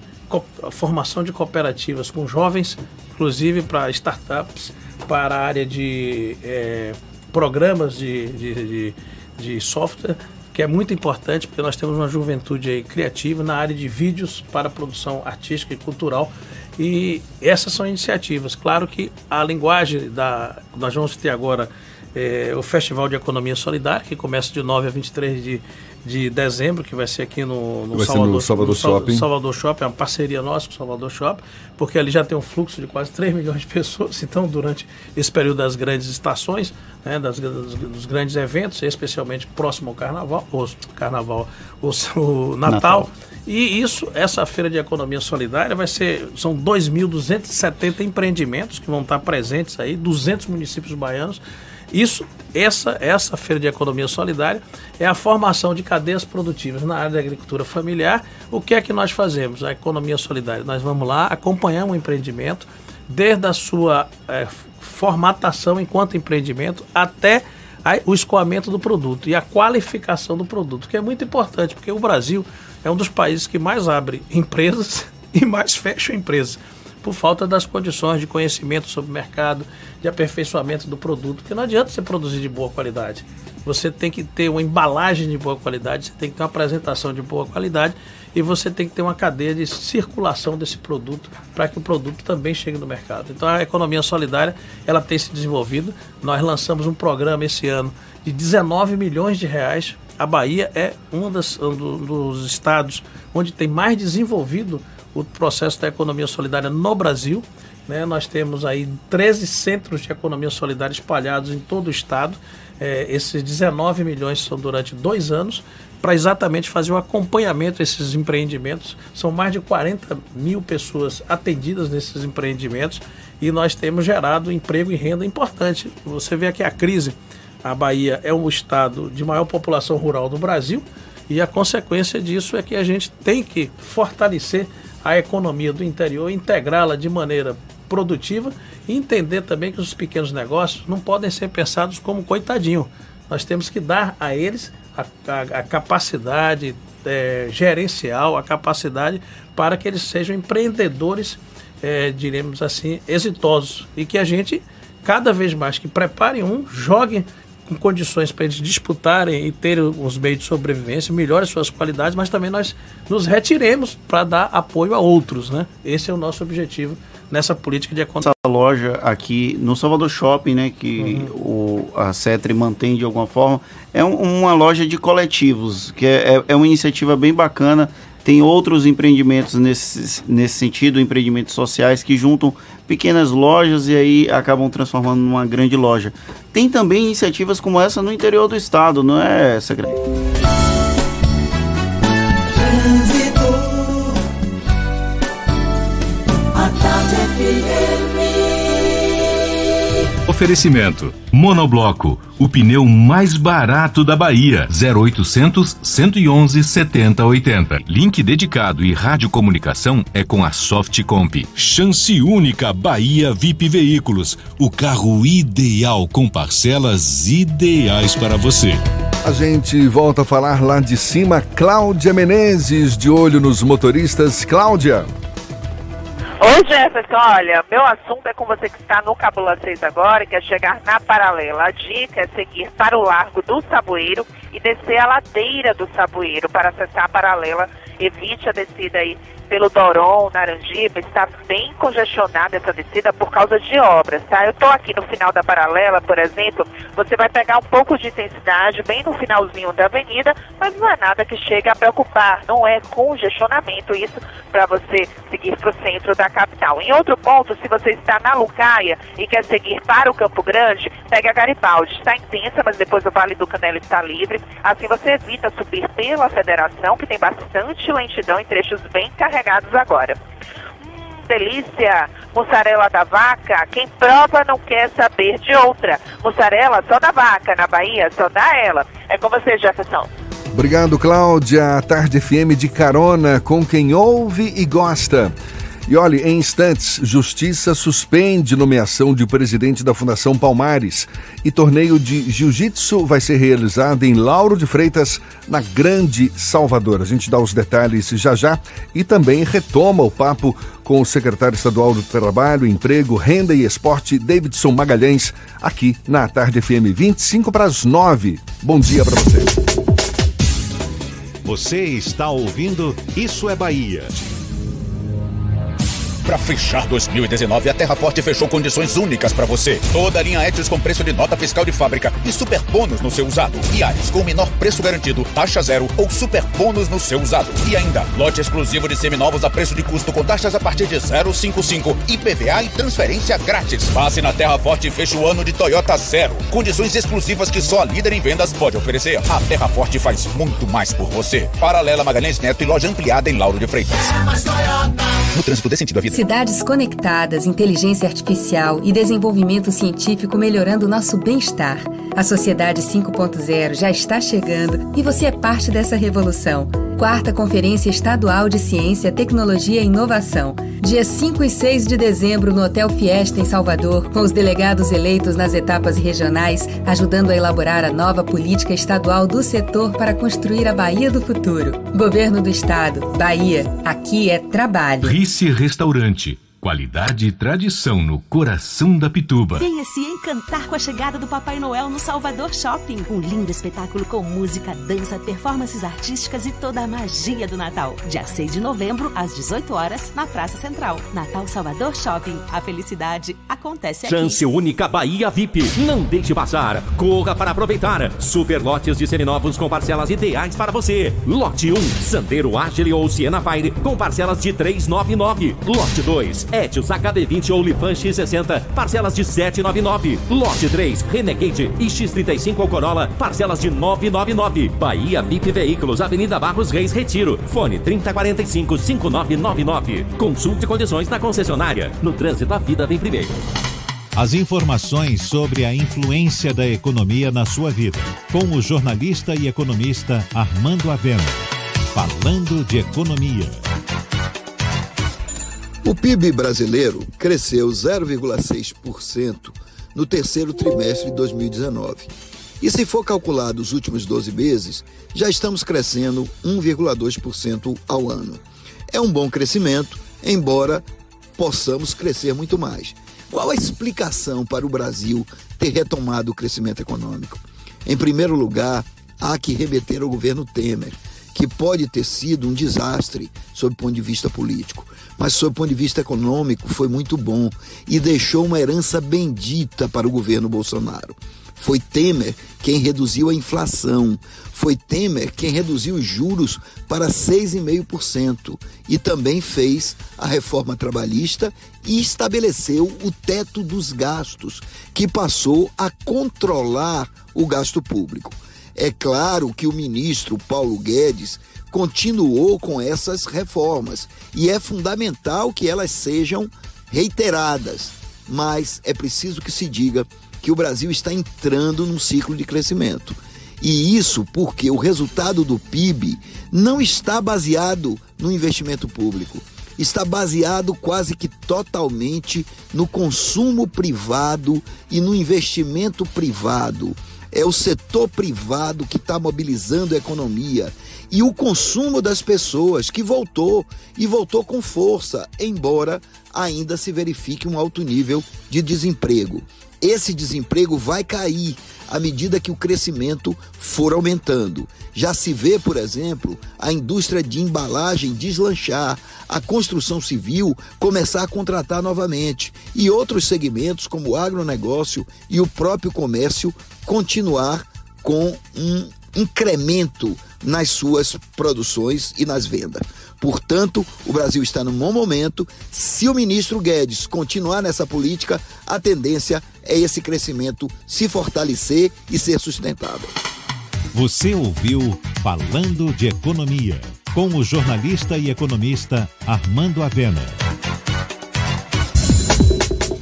a formação de cooperativas com jovens, inclusive para startups, para a área de é, programas de, de, de, de software que é muito importante porque nós temos uma juventude aí criativa na área de vídeos para produção artística e cultural e essas são iniciativas. Claro que a linguagem da nós vamos ter agora é, o Festival de Economia Solidária que começa de 9 a 23 de de dezembro, que vai ser aqui no, no Salvador,
no Salvador no Shopping.
Salvador Shopping, é uma parceria nossa com o Salvador Shopping, porque ali já tem um fluxo de quase 3 milhões de pessoas, então durante esse período das grandes estações, né, das, dos, dos, grandes eventos, especialmente próximo ao Carnaval, o Carnaval, o, o Natal, Natal. E isso, essa feira de economia solidária vai ser, são 2.270 empreendimentos que vão estar presentes aí, 200 municípios baianos, isso, essa, essa feira de economia solidária é a formação de cadeias produtivas na área da agricultura familiar. O que é que nós fazemos? A economia solidária. Nós vamos lá acompanhar um empreendimento desde a sua é, formatação enquanto empreendimento até a, o escoamento do produto e a qualificação do produto, que é muito importante, porque o Brasil é um dos países que mais abre empresas e mais fecha empresas por falta das condições de conhecimento sobre o mercado, de aperfeiçoamento do produto, porque não adianta você produzir de boa qualidade. Você tem que ter uma embalagem de boa qualidade, você tem que ter uma apresentação de boa qualidade e você tem que ter uma cadeia de circulação desse produto para que o produto também chegue no mercado. Então a economia solidária ela tem se desenvolvido. Nós lançamos um programa esse ano de 19 milhões de reais. A Bahia é um, das, um dos estados onde tem mais desenvolvido o processo da economia solidária no Brasil. Né? Nós temos aí 13 centros de economia solidária espalhados em todo o estado. É, esses 19 milhões são durante dois anos para exatamente fazer o acompanhamento desses empreendimentos. São mais de 40 mil pessoas atendidas nesses empreendimentos e nós temos gerado emprego e renda importante. Você vê aqui a crise. A Bahia é o estado de maior população rural do Brasil e a consequência disso é que a gente tem que fortalecer a economia do interior, integrá-la de maneira produtiva e entender também que os pequenos negócios não podem ser pensados como coitadinho. Nós temos que dar a eles a, a, a capacidade é, gerencial, a capacidade para que eles sejam empreendedores, é, diremos assim, exitosos e que a gente cada vez mais que prepare um, jogue com condições para eles disputarem e terem os meios de sobrevivência, melhore suas qualidades, mas também nós nos retiremos para dar apoio a outros, né? Esse é o nosso objetivo nessa política de economia.
Essa loja aqui no Salvador Shopping, né, que uhum. o, a CETRE mantém de alguma forma, é um, uma loja de coletivos, que é, é, é uma iniciativa bem bacana tem outros empreendimentos nesse, nesse sentido, empreendimentos sociais que juntam pequenas lojas e aí acabam transformando numa grande loja. Tem também iniciativas como essa no interior do estado, não é, secretário?
Oferecimento: Monobloco, o pneu mais barato da Bahia. 0800 111 7080. Link dedicado e radiocomunicação é com a Softcomp. Chance única Bahia VIP Veículos, o carro ideal com parcelas ideais para você.
A gente volta a falar lá de cima. Cláudia Menezes, de olho nos motoristas. Cláudia.
Oi, Jefferson, olha, meu assunto é com você que está no Cabula 6 agora e quer chegar na paralela. A dica é seguir para o Largo do Saboeiro e descer a ladeira do Saboeiro para acessar a paralela. Evite a descida aí pelo Doron, Naranjiba, está bem congestionada essa descida por causa de obras, tá? Eu estou aqui no final da paralela, por exemplo, você vai pegar um pouco de intensidade bem no finalzinho da avenida, mas não é nada que chegue a preocupar, não é congestionamento isso para você seguir para o centro da capital. Em outro ponto, se você está na Lucaia e quer seguir para o Campo Grande, pegue a Garibaldi, está intensa, mas depois o Vale do Canela está livre, assim você evita subir pela Federação, que tem bastante lentidão em trechos bem carregados carregados agora. Hum, delícia! Mussarela da vaca, quem prova não quer saber de outra. Mussarela só da vaca, na Bahia só dá ela. É com você, Jefferson.
Obrigado, Cláudia. Tarde FM de carona com quem ouve e gosta. E olhe, em instantes, Justiça suspende nomeação de presidente da Fundação Palmares e torneio de Jiu-Jitsu vai ser realizado em Lauro de Freitas, na Grande Salvador. A gente dá os detalhes já já e também retoma o papo com o secretário estadual do Trabalho, Emprego, Renda e Esporte, Davidson Magalhães, aqui na Tarde FM 25 para as 9. Bom dia para você.
Você está ouvindo Isso é Bahia.
Para fechar 2019, a Terra Forte fechou condições únicas para você. Toda a linha Etios com preço de nota fiscal de fábrica e super bônus no seu usado. E Ares com o menor preço garantido, taxa zero ou super bônus no seu usado. E ainda, lote exclusivo de seminovos a preço de custo com taxas a partir de 0,55, IPVA e transferência grátis. Passe na Terra Forte e feche o ano de Toyota Zero. Condições exclusivas que só a líder em vendas pode oferecer. A Terra Forte faz muito mais por você. Paralela Magalhães Neto e loja ampliada em Lauro de Freitas. No trânsito dê sentido à vida.
Cidades conectadas, inteligência artificial e desenvolvimento científico melhorando nosso bem-estar. A Sociedade 5.0 já está chegando e você é parte dessa revolução. Quarta Conferência Estadual de Ciência, Tecnologia e Inovação. Dia 5 e 6 de dezembro no Hotel Fiesta, em Salvador, com os delegados eleitos nas etapas regionais, ajudando a elaborar a nova política estadual do setor para construir a Bahia do futuro. Governo do Estado, Bahia. Aqui é trabalho.
Rice Restaurante importante. Qualidade e tradição no coração da Pituba.
Venha se encantar com a chegada do Papai Noel no Salvador Shopping. Um lindo espetáculo com música, dança, performances artísticas e toda a magia do Natal. Dia 6 de novembro, às 18 horas, na Praça Central. Natal Salvador Shopping. A felicidade acontece aqui.
Chance única Bahia VIP. Não deixe passar. Corra para aproveitar. Super lotes de seminovos com parcelas ideais para você. Lote 1, Sandero Agile ou Siena Fire com parcelas de 399. Lote 2, Etios HD20 ou Lifan X60, parcelas de 799. Lote 3, Renegade e X35 ou Corolla, parcelas de 999. Bahia VIP Veículos, Avenida Barros Reis Retiro. Fone 3045-5999. Consulte condições na concessionária. No trânsito, a vida vem primeiro.
As informações sobre a influência da economia na sua vida. Com o jornalista e economista Armando Avena. Falando de economia.
O PIB brasileiro cresceu 0,6% no terceiro trimestre de 2019. E se for calculado os últimos 12 meses, já estamos crescendo 1,2% ao ano. É um bom crescimento, embora possamos crescer muito mais. Qual a explicação para o Brasil ter retomado o crescimento econômico? Em primeiro lugar, há que remeter ao governo Temer, que pode ter sido um desastre sob o ponto de vista político, mas sob o ponto de vista econômico foi muito bom e deixou uma herança bendita para o governo Bolsonaro. Foi Temer quem reduziu a inflação. Foi Temer quem reduziu os juros para 6,5% e também fez a reforma trabalhista e estabeleceu o teto dos gastos, que passou a controlar o gasto público. É claro que o ministro Paulo Guedes continuou com essas reformas e é fundamental que elas sejam reiteradas, mas é preciso que se diga que o Brasil está entrando num ciclo de crescimento. E isso porque o resultado do PIB não está baseado no investimento público, está baseado quase que totalmente no consumo privado e no investimento privado. É o setor privado que está mobilizando a economia e o consumo das pessoas que voltou e voltou com força, embora ainda se verifique um alto nível de desemprego. Esse desemprego vai cair à medida que o crescimento for aumentando. Já se vê, por exemplo, a indústria de embalagem deslanchar, a construção civil começar a contratar novamente e outros segmentos, como o agronegócio e o próprio comércio, continuar com um incremento nas suas produções e nas vendas. Portanto, o Brasil está num bom momento. Se o ministro Guedes continuar nessa política, a tendência é esse crescimento se fortalecer e ser sustentável.
Você ouviu Falando de Economia, com o jornalista e economista Armando Avena.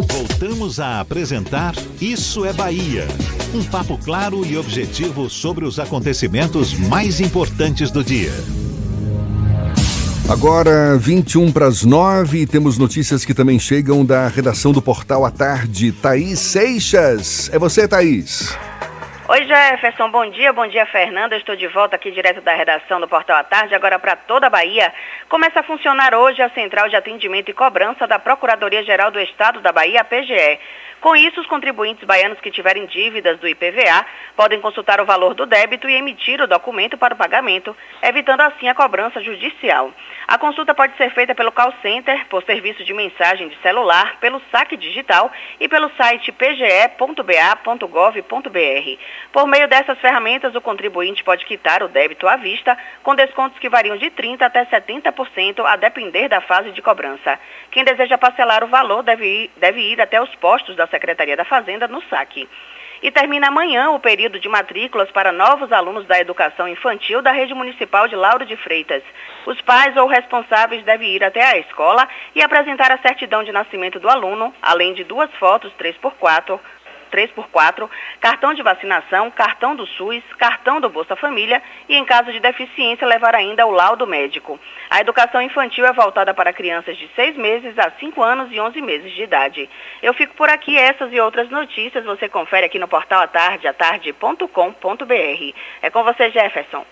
Voltamos a apresentar Isso é Bahia. Um papo claro e objetivo sobre os acontecimentos mais importantes do dia.
Agora, 21 para as 9, temos notícias que também chegam da redação do Portal à Tarde. Thaís Seixas. É você, Thaís.
Oi, Jefferson. Bom dia. Bom dia, Fernanda. Estou de volta aqui direto da redação do Portal à Tarde, agora para toda a Bahia. Começa a funcionar hoje a Central de Atendimento e Cobrança da Procuradoria-Geral do Estado da Bahia, PGE. Com isso, os contribuintes baianos que tiverem dívidas do IPVA podem consultar o valor do débito e emitir o documento para o pagamento, evitando assim a cobrança judicial. A consulta pode ser feita pelo call center, por serviço de mensagem de celular, pelo saque digital e pelo site pge.ba.gov.br. Por meio dessas ferramentas, o contribuinte pode quitar o débito à vista, com descontos que variam de 30% até 70%, a depender da fase de cobrança. Quem deseja parcelar o valor deve ir, deve ir até os postos da Secretaria da Fazenda no saque. E termina amanhã o período de matrículas para novos alunos da educação infantil da rede municipal de Lauro de Freitas. Os pais ou responsáveis devem ir até a escola e apresentar a certidão de nascimento do aluno, além de duas fotos 3x4 3x4, cartão de vacinação, cartão do SUS, cartão do Bolsa Família e, em caso de deficiência, levar ainda o laudo médico. A educação infantil é voltada para crianças de 6 meses a 5 anos e 11 meses de idade. Eu fico por aqui, essas e outras notícias você confere aqui no portal atarde, atarde.com.br. É com você, Jefferson.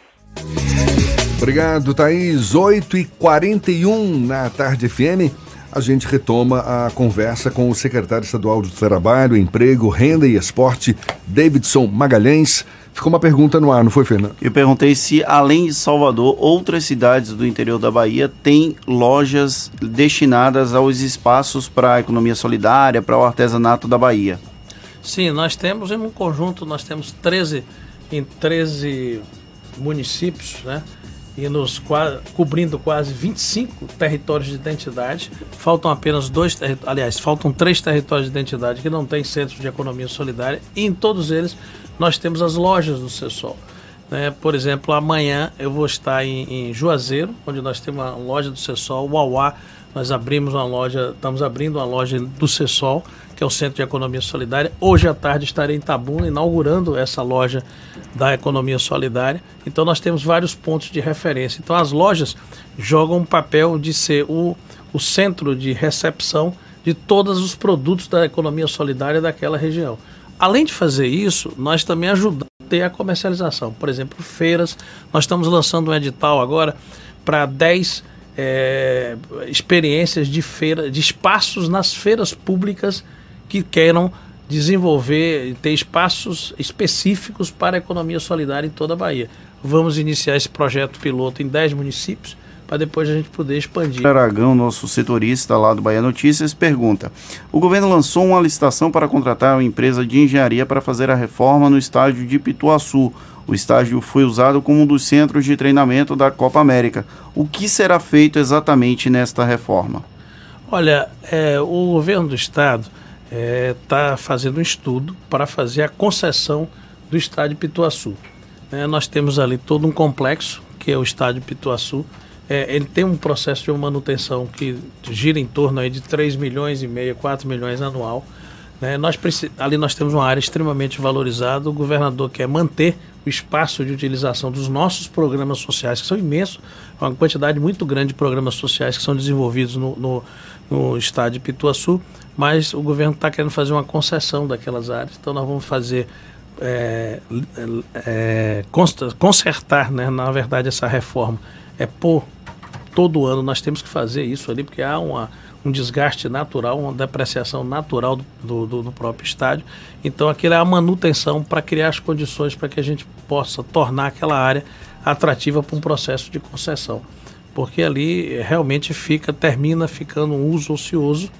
Obrigado, Thaís. 8h41 na Tarde FM a gente retoma a conversa com o secretário estadual do Trabalho, Emprego, Renda e Esporte, Davidson Magalhães. Ficou uma pergunta no ar, não foi, Fernando?
Eu perguntei se, além de Salvador, outras cidades do interior da Bahia têm lojas destinadas aos espaços para a economia solidária, para o artesanato da Bahia.
Sim, nós temos em um conjunto, nós temos 13, em 13 municípios, né? E nos cobrindo quase 25 territórios de identidade. Faltam apenas dois, aliás, faltam três territórios de identidade que não têm centros de economia solidária e em todos eles nós temos as lojas do CESOL. Né? Por exemplo, amanhã eu vou estar em, em Juazeiro, onde nós temos uma loja do CESOL, Uauá, nós abrimos uma loja, estamos abrindo uma loja do CESOL, que é o Centro de Economia Solidária. Hoje à tarde estarei em Tabuna inaugurando essa loja da Economia Solidária. Então nós temos vários pontos de referência. Então as lojas jogam um papel de ser o, o centro de recepção de todos os produtos da economia solidária daquela região. Além de fazer isso, nós também ajudamos a ter a comercialização. Por exemplo, feiras. Nós estamos lançando um edital agora para 10 é, experiências de feira, de espaços nas feiras públicas que queiram desenvolver e ter espaços específicos para a economia solidária em toda a Bahia. Vamos iniciar esse projeto piloto em 10 municípios para depois a gente poder expandir.
Aragão, nosso setorista lá do Bahia Notícias, pergunta: O governo lançou uma licitação para contratar uma empresa de engenharia para fazer a reforma no estádio de Pituaçu. O estádio foi usado como um dos centros de treinamento da Copa América. O que será feito exatamente nesta reforma?
Olha, é, o governo do estado está é, tá fazendo um estudo para fazer a concessão do estádio Pituaçu. É, nós temos ali todo um complexo, que é o estádio Pituaçu. É, ele tem um processo de manutenção que gira em torno aí de 3 milhões e meio, 4 milhões anual. Né? Nós, ali nós temos uma área extremamente valorizada. O governador quer manter o espaço de utilização dos nossos programas sociais, que são imensos, uma quantidade muito grande de programas sociais que são desenvolvidos no, no, no estádio Pituaçu mas o governo está querendo fazer uma concessão daquelas áreas. Então nós vamos fazer é, é, consertar, né, na verdade, essa reforma. É por todo ano nós temos que fazer isso ali, porque há uma, um desgaste natural, uma depreciação natural do, do, do próprio estádio. Então aquilo é a manutenção para criar as condições para que a gente possa tornar aquela área atrativa para um processo de concessão. Porque ali realmente fica, termina ficando um uso ocioso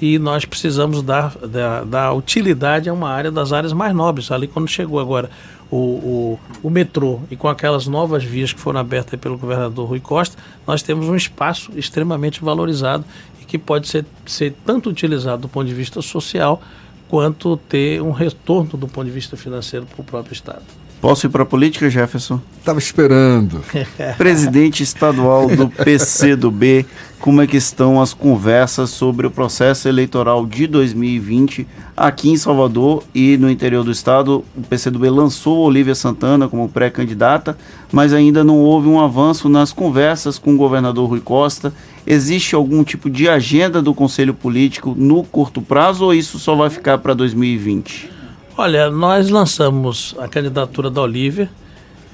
e nós precisamos dar, dar, dar, utilidade a uma área das áreas mais nobres. Ali, quando chegou agora o, o, o, metrô e com aquelas novas vias que foram abertas pelo governador Rui Costa, nós temos um espaço extremamente valorizado e que pode ser, ser tanto utilizado do ponto de vista social quanto ter um retorno do ponto de vista financeiro para o próprio Estado.
Posso ir para a política, Jefferson?
Tava esperando.
Presidente estadual do PCdoB, como é que estão as conversas sobre o processo eleitoral de 2020 aqui em Salvador e no interior do estado? O PCdoB lançou Olívia Santana como pré-candidata, mas ainda não houve um avanço nas conversas com o governador Rui Costa. Existe algum tipo de agenda do Conselho Político no curto prazo ou isso só vai ficar para 2020?
Olha, nós lançamos a candidatura da Olívia.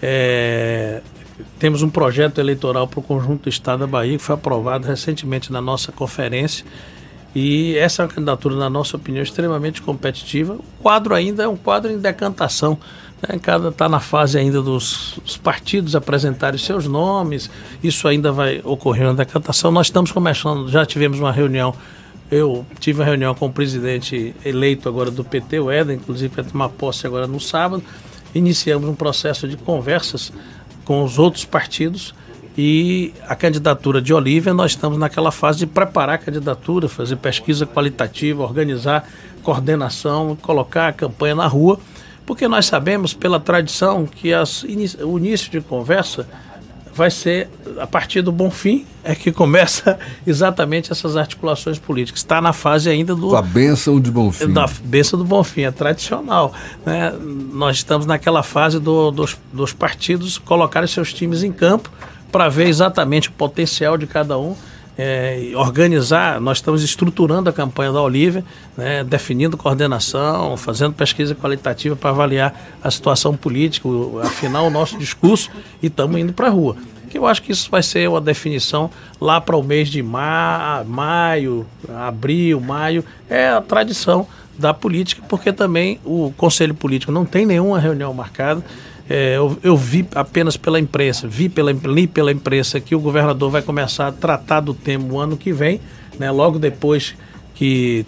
É, temos um projeto eleitoral para o conjunto do Estado da Bahia que foi aprovado recentemente na nossa conferência. E essa é uma candidatura, na nossa opinião, extremamente competitiva. O quadro ainda é um quadro em decantação. Né? Cada está na fase ainda dos, dos, partidos apresentarem seus nomes. Isso ainda vai ocorrer na decantação. Nós estamos começando, já tivemos uma reunião eu tive uma reunião com o presidente eleito agora do PT, o Éden, inclusive para tomar posse agora no sábado. Iniciamos um processo de conversas com os outros partidos e a candidatura de Olívia, nós estamos naquela fase de preparar a candidatura, fazer pesquisa qualitativa, organizar coordenação, colocar a campanha na rua, porque nós sabemos pela tradição que as, o início de conversa vai ser a partir do Bonfim é que começa exatamente essas articulações políticas. Está na fase ainda do.
A benção de Bonfim.
Da benção do Bonfim, é tradicional. Né? Nós estamos naquela fase do, dos, dos partidos colocarem seus times em campo para ver exatamente o potencial de cada um. É, organizar, nós estamos estruturando a campanha da Olívia, né, definindo coordenação, fazendo pesquisa qualitativa para avaliar a situação política, afinal o nosso discurso e estamos indo para a rua que eu acho que isso vai ser uma definição lá para o mês de ma maio, abril, maio, é a tradição da política, porque também o Conselho Político não tem nenhuma reunião marcada. É, eu, eu, vi apenas pela imprensa, vi pela, li pela imprensa que o governador vai começar a tratar do tema o ano que vem, né, logo depois que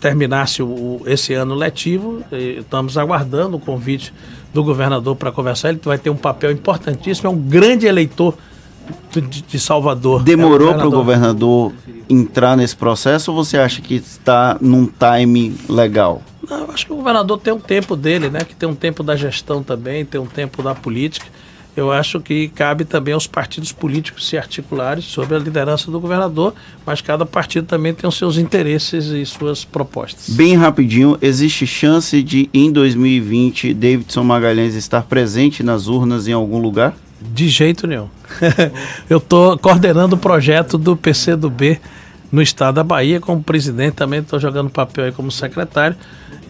terminasse o, esse ano letivo. Estamos aguardando o convite do governador para conversar. Ele vai ter um papel importantíssimo, é um grande eleitor de, de Salvador.
Demorou é para o governador entrar nesse processo ou você acha que está num time legal?
Não, eu acho que o governador tem um tempo dele, né? Que tem um tempo da gestão também, tem um tempo da política eu acho que cabe também aos partidos políticos se articularem sobre a liderança do governador, mas cada partido também tem os seus interesses e suas propostas.
Bem rapidinho, existe chance de em 2020 Davidson Magalhães estar presente nas urnas em algum lugar?
De jeito nenhum. Eu estou coordenando o projeto do PCdoB no estado da Bahia como presidente, também estou jogando papel aí como secretário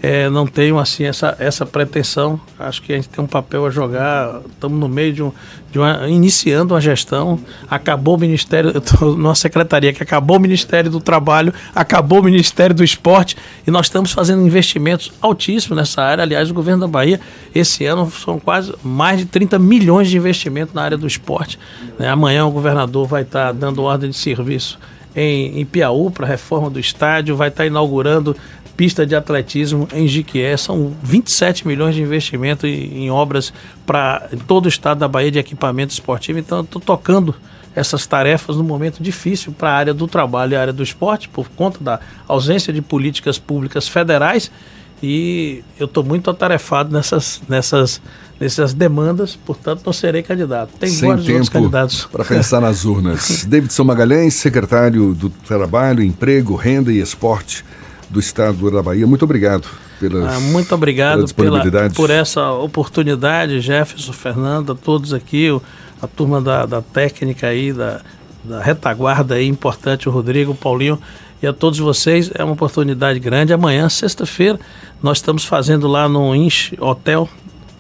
é, não tenho assim essa, essa pretensão. Acho que a gente tem um papel a jogar. Estamos no meio de, um, de uma. iniciando uma gestão. Acabou o Ministério. Eu estou numa secretaria que acabou o Ministério do Trabalho, acabou o Ministério do Esporte e nós estamos fazendo investimentos altíssimos nessa área. Aliás, o governo da Bahia, esse ano, são quase mais de 30 milhões de investimento na área do esporte. Né? Amanhã o governador vai estar dando ordem de serviço em, em Piauí para a reforma do estádio, vai estar inaugurando pista de atletismo em Jiquié. São 27 milhões de investimento em, em obras para todo o estado da Bahia de equipamento esportivo. Então, estou tocando essas tarefas num momento difícil para a área do trabalho e a área do esporte, por conta da ausência de políticas públicas federais. E eu estou muito atarefado nessas, nessas, nessas demandas, portanto, não serei candidato.
Tem Sem vários outros candidatos. Para pensar nas urnas. Davidson Magalhães, secretário do Trabalho, Emprego, Renda e Esporte do Estado da Bahia. Muito obrigado. Pelas,
ah, muito obrigado pela pela, por essa oportunidade, Jefferson, Fernanda, todos aqui, a turma da, da técnica aí, da, da retaguarda aí, importante, o Rodrigo, o Paulinho e a todos vocês. É uma oportunidade grande. Amanhã, sexta-feira, nós estamos fazendo lá no Inch Hotel,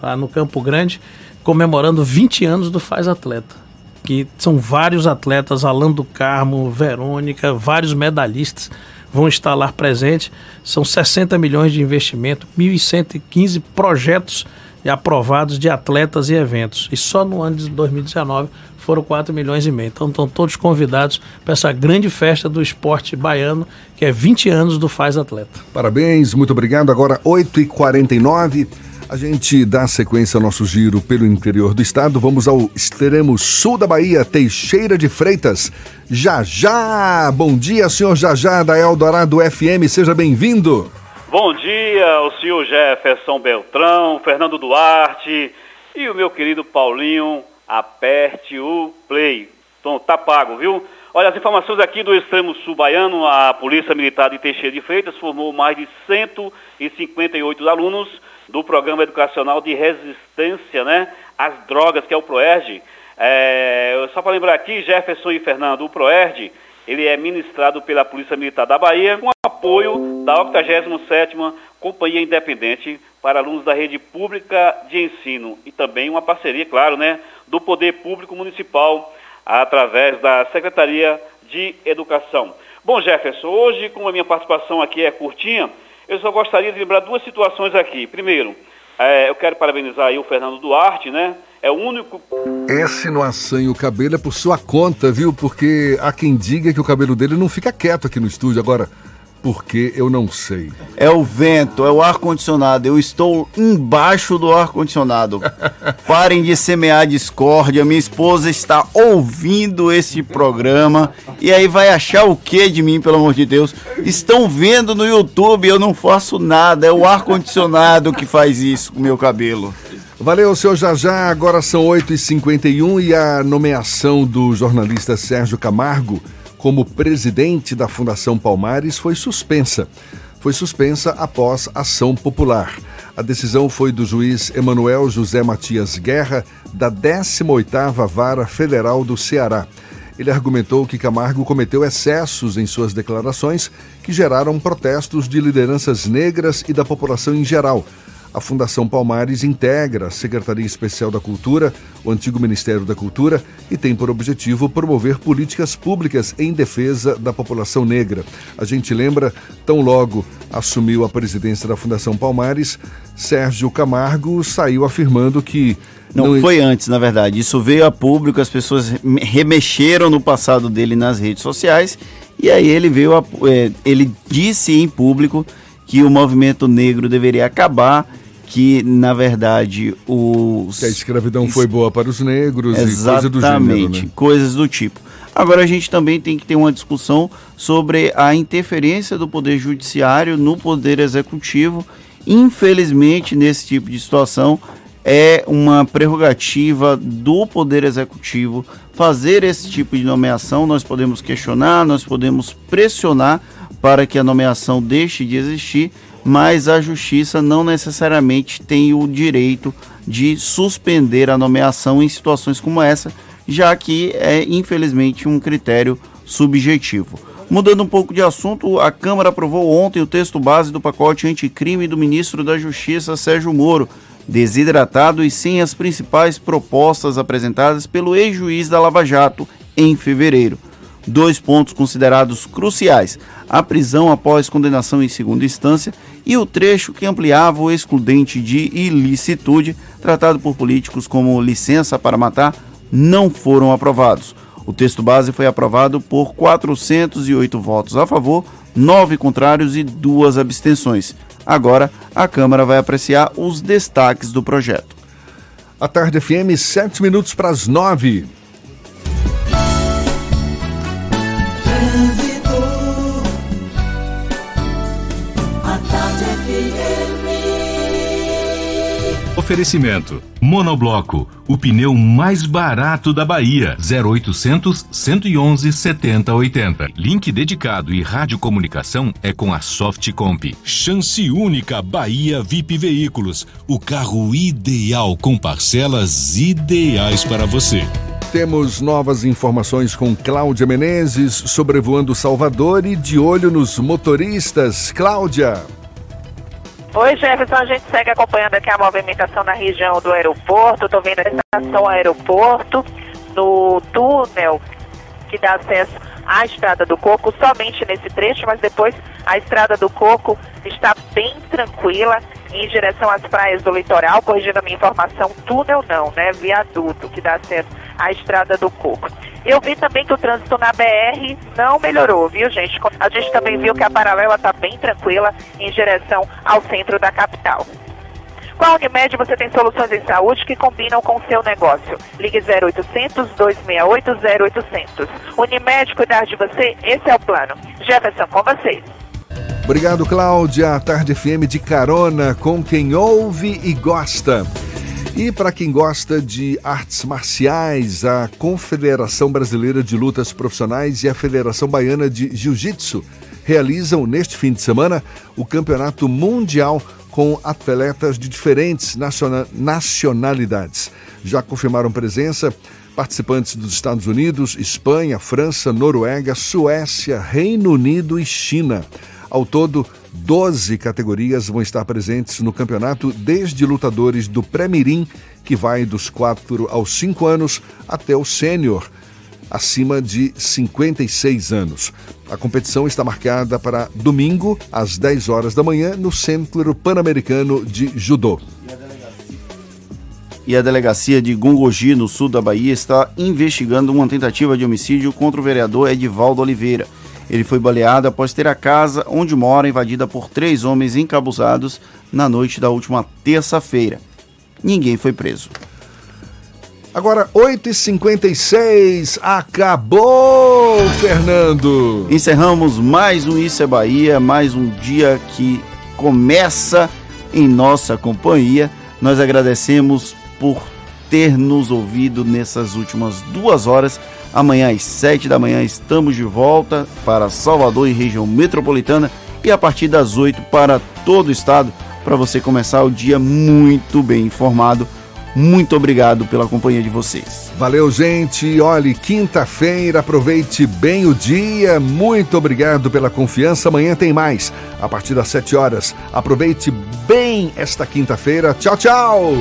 lá no Campo Grande, comemorando 20 anos do Faz Atleta. Que são vários atletas, Alan do Carmo, Verônica, vários medalhistas vão estar lá presentes. São 60 milhões de investimento, 1.115 projetos aprovados de atletas e eventos. E só no ano de 2019 foram 4 milhões e meio. Então estão todos convidados para essa grande festa do esporte baiano, que é 20 anos do Faz Atleta.
Parabéns, muito obrigado. Agora 8h49. A gente dá sequência ao nosso giro pelo interior do estado. Vamos ao extremo sul da Bahia, Teixeira de Freitas. Já já! Bom dia, senhor Jajá da Eldorado FM, seja bem-vindo.
Bom dia, o senhor Jefferson Beltrão, Fernando Duarte E o meu querido Paulinho, aperte o play. Então, tá pago, viu? Olha, as informações aqui do extremo sul baiano, a Polícia Militar de Teixeira de Freitas formou mais de 158 alunos do Programa Educacional de Resistência né, às Drogas, que é o PROERD. É, só para lembrar aqui, Jefferson e Fernando, o PROERD, ele é ministrado pela Polícia Militar da Bahia com apoio da 87ª Companhia Independente para alunos da rede pública de ensino e também uma parceria, claro, né, do Poder Público Municipal através da Secretaria de Educação. Bom, Jefferson, hoje, como a minha participação aqui é curtinha, eu só gostaria de lembrar duas situações aqui. Primeiro, é, eu quero parabenizar aí o Fernando Duarte, né? É o único.
Esse no assanho o cabelo é por sua conta, viu? Porque há quem diga que o cabelo dele não fica quieto aqui no estúdio. Agora, porque eu não sei.
É o vento, é o ar-condicionado. Eu estou embaixo do ar-condicionado. Parem de semear discórdia. Minha esposa está ouvindo esse programa. E aí vai achar o que de mim, pelo amor de Deus? Estão vendo no YouTube, eu não faço nada. É o ar-condicionado que faz isso com o meu cabelo.
Valeu, seu Jajá. Agora são 8h51 e a nomeação do jornalista Sérgio Camargo como presidente da Fundação Palmares foi suspensa. Foi suspensa após ação popular. A decisão foi do juiz Emanuel José Matias Guerra, da 18ª Vara Federal do Ceará. Ele argumentou que Camargo cometeu excessos em suas declarações que geraram protestos de lideranças negras e da população em geral, a Fundação Palmares integra a Secretaria Especial da Cultura, o antigo Ministério da Cultura, e tem por objetivo promover políticas públicas em defesa da população negra. A gente lembra, tão logo assumiu a presidência da Fundação Palmares, Sérgio Camargo saiu afirmando que.
Não, não foi antes, na verdade. Isso veio a público, as pessoas remexeram no passado dele nas redes sociais, e aí ele veio a, é, ele disse em público que o movimento negro deveria acabar, que na verdade o
que a escravidão foi boa para os negros
Exatamente,
e coisa do gênero, né?
coisas do tipo. Agora a gente também tem que ter uma discussão sobre a interferência do poder judiciário no poder executivo. Infelizmente, nesse tipo de situação, é uma prerrogativa do Poder Executivo fazer esse tipo de nomeação. Nós podemos questionar, nós podemos pressionar para que a nomeação deixe de existir, mas a Justiça não necessariamente tem o direito de suspender a nomeação em situações como essa, já que é infelizmente um critério subjetivo. Mudando um pouco de assunto, a Câmara aprovou ontem o texto base do pacote anticrime do ministro da Justiça, Sérgio Moro, desidratado e sem as principais propostas apresentadas pelo ex-juiz da Lava Jato em fevereiro. Dois pontos considerados cruciais: a prisão após condenação em segunda instância e o trecho que ampliava o excludente de ilicitude, tratado por políticos como licença para matar, não foram aprovados. O texto base foi aprovado por 408 votos a favor, nove contrários e duas abstenções. Agora, a Câmara vai apreciar os destaques do projeto.
A tarde FM, sete minutos para as nove.
Oferecimento: Monobloco, o pneu mais barato da Bahia. 0800 111 7080. Link dedicado e radiocomunicação é com a Softcomp. Chance única Bahia VIP Veículos, o carro ideal com parcelas ideais para você.
Temos novas informações com Cláudia Menezes, sobrevoando Salvador e de olho nos motoristas. Cláudia.
Oi, Jefferson. A gente segue acompanhando aqui a movimentação na região do aeroporto. Estou vendo a estação aeroporto, no túnel que dá acesso à Estrada do Coco, somente nesse trecho, mas depois a Estrada do Coco está bem tranquila em direção às praias do litoral, corrigindo a minha informação, túnel não, né? Viaduto que dá acesso à Estrada do Coco. Eu vi também que o trânsito na BR não melhorou, viu, gente? A gente também viu que a paralela está bem tranquila em direção ao centro da capital. Com a Unimed você tem soluções em saúde que combinam com o seu negócio. Ligue 0800 268 0800. Unimed cuidar de você, esse é o plano. Jefferson, com vocês.
Obrigado, Cláudia. Tarde FM de carona com quem ouve e gosta. E para quem gosta de artes marciais, a Confederação Brasileira de Lutas Profissionais e a Federação Baiana de Jiu-Jitsu realizam neste fim de semana o Campeonato Mundial com atletas de diferentes nacionalidades. Já confirmaram presença participantes dos Estados Unidos, Espanha, França, Noruega, Suécia, Reino Unido e China. Ao todo, 12 categorias vão estar presentes no campeonato, desde lutadores do pré-mirim, que vai dos 4 aos 5 anos, até o sênior, acima de 56 anos. A competição está marcada para domingo, às 10 horas da manhã, no Centro Pan-Americano de Judô.
E a delegacia de Gongogi, no sul da Bahia, está investigando uma tentativa de homicídio contra o vereador Edivaldo Oliveira. Ele foi baleado após ter a casa onde mora invadida por três homens encabuzados na noite da última terça-feira. Ninguém foi preso.
Agora, 8h56, acabou, Fernando!
Encerramos mais um Isso é Bahia, mais um dia que começa em nossa companhia. Nós agradecemos por ter nos ouvido nessas últimas duas horas. Amanhã às 7 da manhã estamos de volta para Salvador e região metropolitana e a partir das 8 para todo o estado para você começar o dia muito bem informado. Muito obrigado pela companhia de vocês.
Valeu, gente. Olhe, quinta-feira, aproveite bem o dia. Muito obrigado pela confiança. Amanhã tem mais, a partir das 7 horas. Aproveite bem esta quinta-feira. Tchau, tchau.